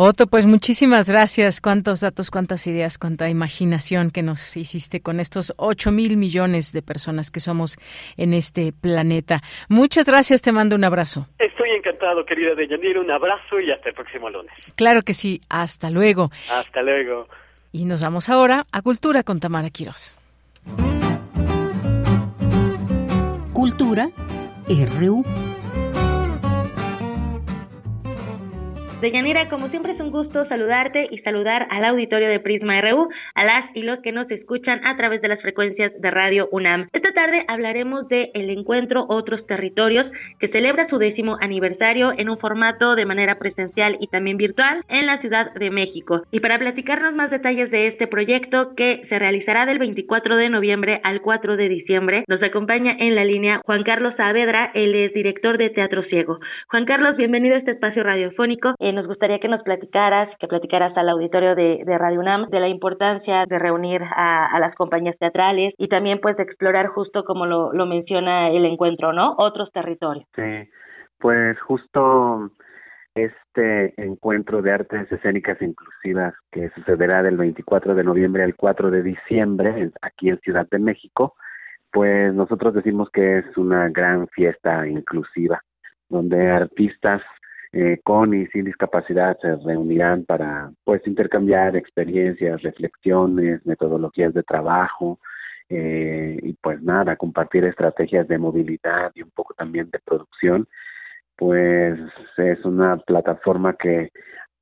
[SPEAKER 1] Otto, pues muchísimas gracias. Cuántos datos, cuántas ideas, cuánta imaginación que nos hiciste con estos 8 mil millones de personas que somos en este planeta. Muchas gracias, te mando un abrazo.
[SPEAKER 28] Estoy encantado, querida Deyanira. Un abrazo y hasta el próximo lunes.
[SPEAKER 1] Claro que sí, hasta luego.
[SPEAKER 28] Hasta luego.
[SPEAKER 1] Y nos vamos ahora a Cultura con Tamara Quirós.
[SPEAKER 15] Cultura RU.
[SPEAKER 29] Deyanira, como siempre es un gusto saludarte y saludar al auditorio de Prisma RU, a las y los que nos escuchan a través de las frecuencias de Radio UNAM. Esta tarde hablaremos de el encuentro Otros Territorios, que celebra su décimo aniversario en un formato de manera presencial y también virtual en la Ciudad de México. Y para platicarnos más detalles de este proyecto que se realizará del 24 de noviembre al 4 de diciembre, nos acompaña en la línea Juan Carlos Saavedra, él es director de Teatro Ciego. Juan Carlos, bienvenido a este espacio radiofónico. Eh, nos gustaría que nos platicaras, que platicaras al auditorio de, Radio UNAM de la importancia de reunir a, las compañías teatrales y también pues explorar justo como lo, lo menciona el encuentro, ¿no? Otros territorios.
[SPEAKER 30] Sí, pues justo este encuentro de artes escénicas inclusivas que sucederá del 24 de noviembre al 4 de diciembre aquí en Ciudad de México, pues nosotros decimos que es una gran fiesta inclusiva, donde artistas eh, con y sin discapacidad se reunirán para pues intercambiar experiencias, reflexiones, metodologías de trabajo eh, y pues nada, compartir estrategias de movilidad y un poco también de producción. Pues es una plataforma que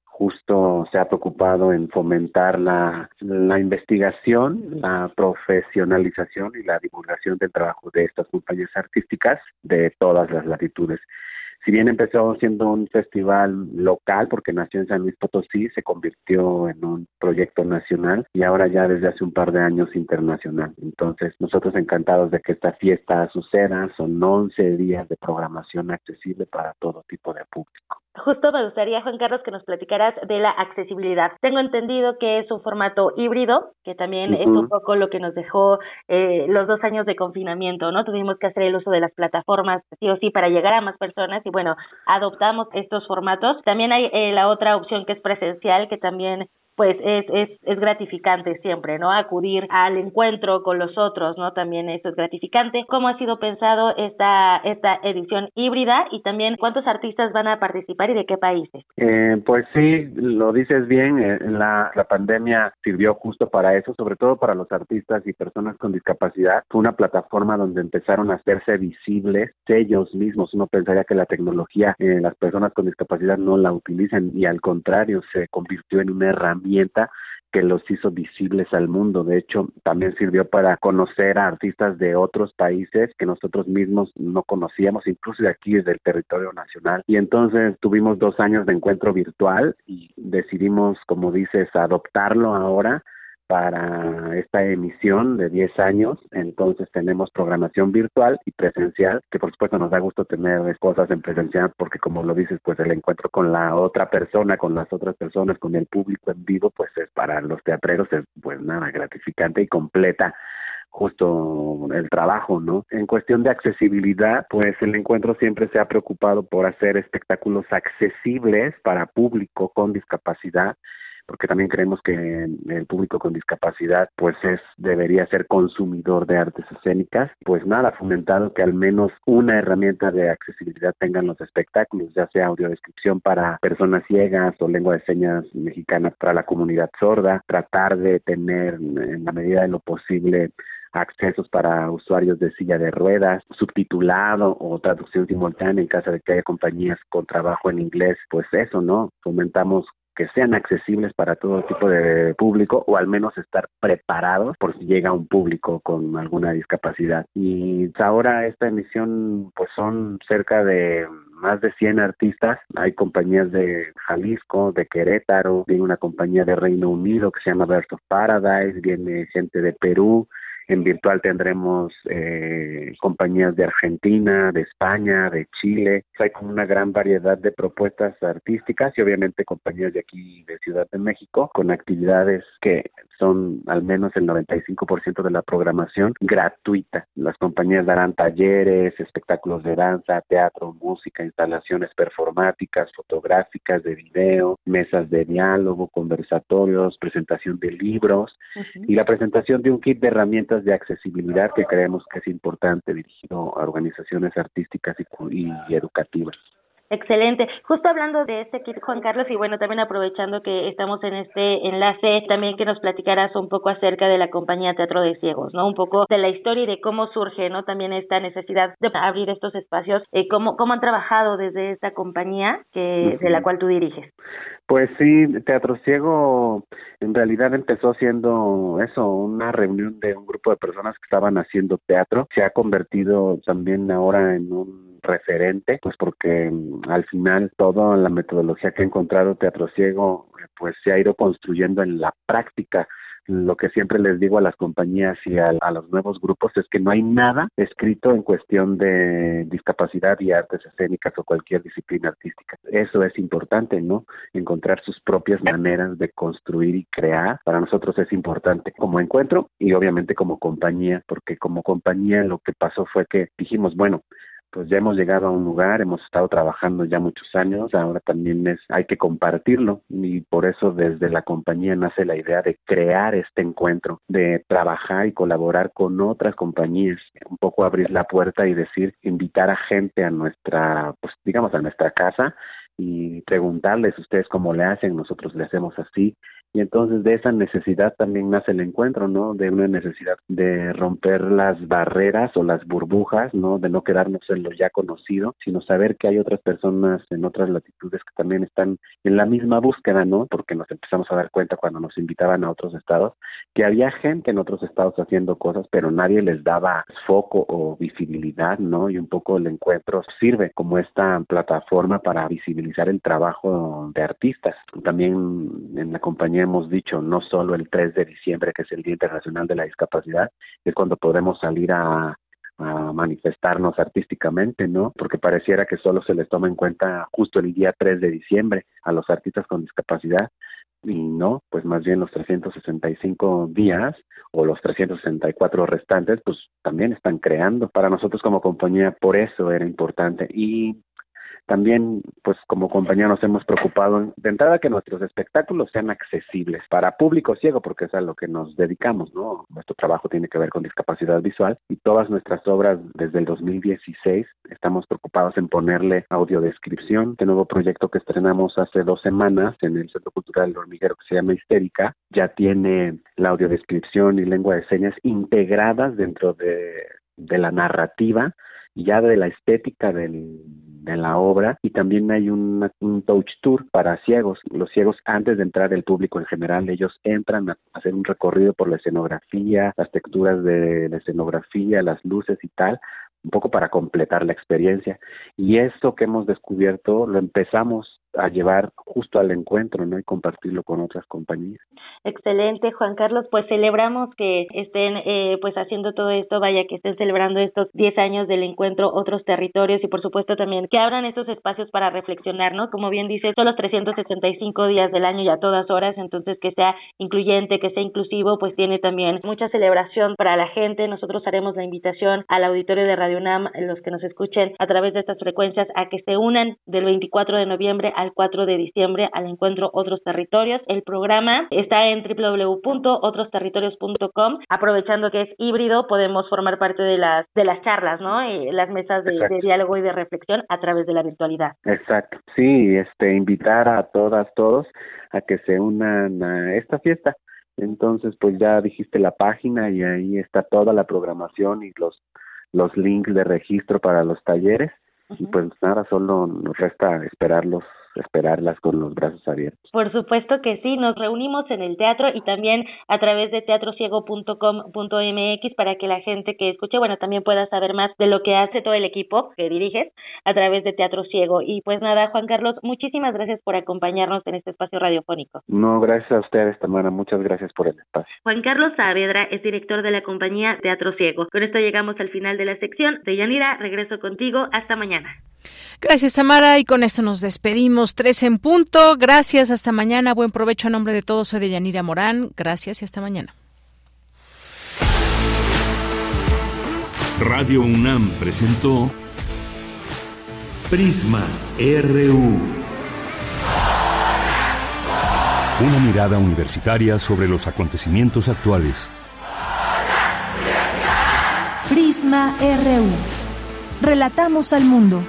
[SPEAKER 30] justo se ha preocupado en fomentar la, la investigación, la profesionalización y la divulgación del trabajo de estas compañías artísticas de todas las latitudes si bien empezó siendo un festival local, porque nació en San Luis Potosí, se convirtió en un proyecto nacional y ahora ya desde hace un par de años internacional. Entonces, nosotros encantados de que esta fiesta suceda, son 11 días de programación accesible para todo tipo de público.
[SPEAKER 29] Justo me gustaría, Juan Carlos, que nos platicaras de la accesibilidad. Tengo entendido que es un formato híbrido, que también es un poco lo que nos dejó eh, los dos años de confinamiento, ¿no? Tuvimos que hacer el uso de las plataformas sí o sí para llegar a más personas y bueno, adoptamos estos formatos. También hay eh, la otra opción que es presencial, que también pues es, es, es gratificante siempre, ¿no? Acudir al encuentro con los otros, ¿no? También eso es gratificante. ¿Cómo ha sido pensado esta, esta edición híbrida y también cuántos artistas van a participar y de qué países?
[SPEAKER 30] Eh, pues sí, lo dices bien, eh, la, la pandemia sirvió justo para eso, sobre todo para los artistas y personas con discapacidad. Fue una plataforma donde empezaron a hacerse visibles ellos mismos. Uno pensaría que la tecnología, eh, las personas con discapacidad no la utilizan y al contrario, se convirtió en una herramienta que los hizo visibles al mundo. De hecho, también sirvió para conocer a artistas de otros países que nosotros mismos no conocíamos, incluso de aquí, desde el territorio nacional. Y entonces tuvimos dos años de encuentro virtual y decidimos, como dices, adoptarlo ahora para esta emisión de 10 años. Entonces tenemos programación virtual y presencial, que por supuesto nos da gusto tener cosas en presencial porque como lo dices, pues el encuentro con la otra persona, con las otras personas, con el público en vivo, pues es para los teatreros es pues nada, gratificante y completa justo el trabajo, ¿no? En cuestión de accesibilidad, pues el encuentro siempre se ha preocupado por hacer espectáculos accesibles para público con discapacidad porque también creemos que el público con discapacidad pues es debería ser consumidor de artes escénicas pues nada fomentado que al menos una herramienta de accesibilidad tengan los espectáculos ya sea audiodescripción para personas ciegas o lengua de señas mexicana para la comunidad sorda tratar de tener en la medida de lo posible accesos para usuarios de silla de ruedas, subtitulado o traducción simultánea en caso de que haya compañías con trabajo en inglés, pues eso, ¿no? Fomentamos que sean accesibles para todo tipo de público o al menos estar preparados por si llega un público con alguna discapacidad. Y ahora esta emisión pues son cerca de más de 100 artistas. Hay compañías de Jalisco, de Querétaro, viene una compañía de Reino Unido que se llama Birth of Paradise, viene gente de Perú, en virtual tendremos eh, compañías de Argentina, de España, de Chile. Hay como una gran variedad de propuestas artísticas y obviamente compañías de aquí de Ciudad de México con actividades que son al menos el 95% de la programación gratuita. Las compañías darán talleres, espectáculos de danza, teatro, música, instalaciones performáticas, fotográficas, de video, mesas de diálogo, conversatorios, presentación de libros y la presentación de un kit de herramientas de accesibilidad que creemos que es importante dirigido a organizaciones artísticas y, y educativas.
[SPEAKER 29] Excelente. Justo hablando de este kit, Juan Carlos, y bueno, también aprovechando que estamos en este enlace, también que nos platicaras un poco acerca de la compañía Teatro de Ciegos, ¿no? Un poco de la historia y de cómo surge, ¿no? También esta necesidad de abrir estos espacios, eh, cómo, cómo han trabajado desde esta compañía que, de la cual tú diriges.
[SPEAKER 30] Pues sí, Teatro Ciego en realidad empezó siendo eso, una reunión de un grupo de personas que estaban haciendo teatro. Se ha convertido también ahora en un referente, pues porque mm, al final toda la metodología que ha encontrado Teatro Ciego pues se ha ido construyendo en la práctica lo que siempre les digo a las compañías y a, los nuevos grupos es que no hay nada escrito en cuestión de discapacidad y artes escénicas o cualquier disciplina artística. Eso es importante, ¿no? Encontrar sus propias maneras de construir y crear. Para nosotros es importante como encuentro y obviamente como compañía, porque como compañía lo que pasó fue que dijimos, bueno, pues ya hemos llegado a un lugar, hemos estado trabajando ya muchos años, ahora también es hay que compartirlo. Y por eso desde la compañía nace la idea de crear este encuentro, de trabajar y colaborar con otras compañías, un poco abrir la puerta y decir, invitar a gente a nuestra, pues digamos a nuestra casa y preguntarles ustedes cómo le hacen, nosotros le hacemos así y entonces de esa necesidad también nace el encuentro, ¿no? De una necesidad de romper las barreras o las burbujas, ¿no? De no quedarnos en lo ya conocido, sino saber que hay otras personas en otras latitudes que también están en la misma búsqueda, ¿no? Porque nos empezamos a dar cuenta cuando nos invitaban a otros estados que había gente en otros estados haciendo cosas, pero nadie les daba foco o visibilidad, ¿no? Y un poco el encuentro sirve como esta plataforma para visibilizar el trabajo de artistas. También en la compañía hemos dicho, no solo el 3 de diciembre, que es el Día Internacional de la Discapacidad, es cuando podemos salir a, manifestarnos artísticamente, ¿no? Porque pareciera que solo se les toma en cuenta justo el día 3 de diciembre a los artistas con discapacidad y no, pues más bien los 365 días o los 364 restantes, pues también están creando. Para nosotros como compañía, por eso era importante. Y también, pues como compañía nos hemos preocupado de entrada que nuestros espectáculos sean accesibles para público ciego, porque es a lo que nos dedicamos, ¿no? Nuestro trabajo tiene que ver con discapacidad visual y todas nuestras obras desde el 2016 estamos preocupados en ponerle audiodescripción. Este nuevo proyecto que estrenamos hace dos semanas en el Centro Cultural del Hormiguero que se llama Histérica ya tiene la audiodescripción y lengua de señas integradas dentro de, de la narrativa ya de la estética del, de la obra y también hay un, touch tour para ciegos. Los ciegos antes de entrar el público en general, ellos entran a hacer un recorrido por la escenografía, las texturas de la escenografía, las luces y tal, un poco para completar la experiencia. Y esto que hemos descubierto lo empezamos a llevar justo al encuentro, ¿no? Y compartirlo con otras compañías.
[SPEAKER 29] Excelente, Juan Carlos. Pues celebramos que estén, eh, pues haciendo todo esto, vaya, que estén celebrando estos 10 años del encuentro, otros territorios y por supuesto también que abran estos espacios para reflexionar, ¿no? Como bien dice, son los 365 días del año y a todas horas, entonces que sea incluyente, que sea inclusivo, pues tiene también mucha celebración para la gente. Nosotros haremos la invitación al auditorio de Radio UNAM, los que nos escuchen a través de estas frecuencias, a que se unan del 24 de noviembre al 4 de diciembre al encuentro Otros Territorios. El programa está en www.otrosterritorios.com. Aprovechando que es híbrido, podemos formar parte de las de las charlas, ¿no? Y las mesas de, diálogo y de reflexión a través de la virtualidad.
[SPEAKER 30] Exacto. Sí, este invitar a todas todos a que se unan a esta fiesta. Entonces, pues ya dijiste la página y ahí está toda la programación y los los links de registro para los talleres. Y pues nada, solo nos resta esperarlos esperarlas con los brazos abiertos.
[SPEAKER 29] Por supuesto que sí, nos reunimos en el teatro y también a través de teatrociego.com.mx para que la gente que escuche, bueno, también pueda saber más de lo que hace todo el equipo que diriges a través de Teatro Ciego. Y pues nada, Juan Carlos, muchísimas gracias por acompañarnos en este espacio radiofónico.
[SPEAKER 30] No, gracias a ustedes, Tamara, muchas gracias por el espacio.
[SPEAKER 29] Juan Carlos Saavedra es director de la compañía Teatro Ciego. Con esto llegamos al final de la sección. De Yanira, regreso contigo. Hasta mañana.
[SPEAKER 1] Gracias, Tamara. Y con esto nos despedimos. Tres en punto. Gracias. Hasta mañana. Buen provecho a nombre de todos. Soy de Yanira Morán. Gracias y hasta mañana.
[SPEAKER 3] Radio UNAM presentó Prisma RU. Una mirada universitaria sobre los acontecimientos actuales.
[SPEAKER 4] Prisma RU. Relatamos al mundo.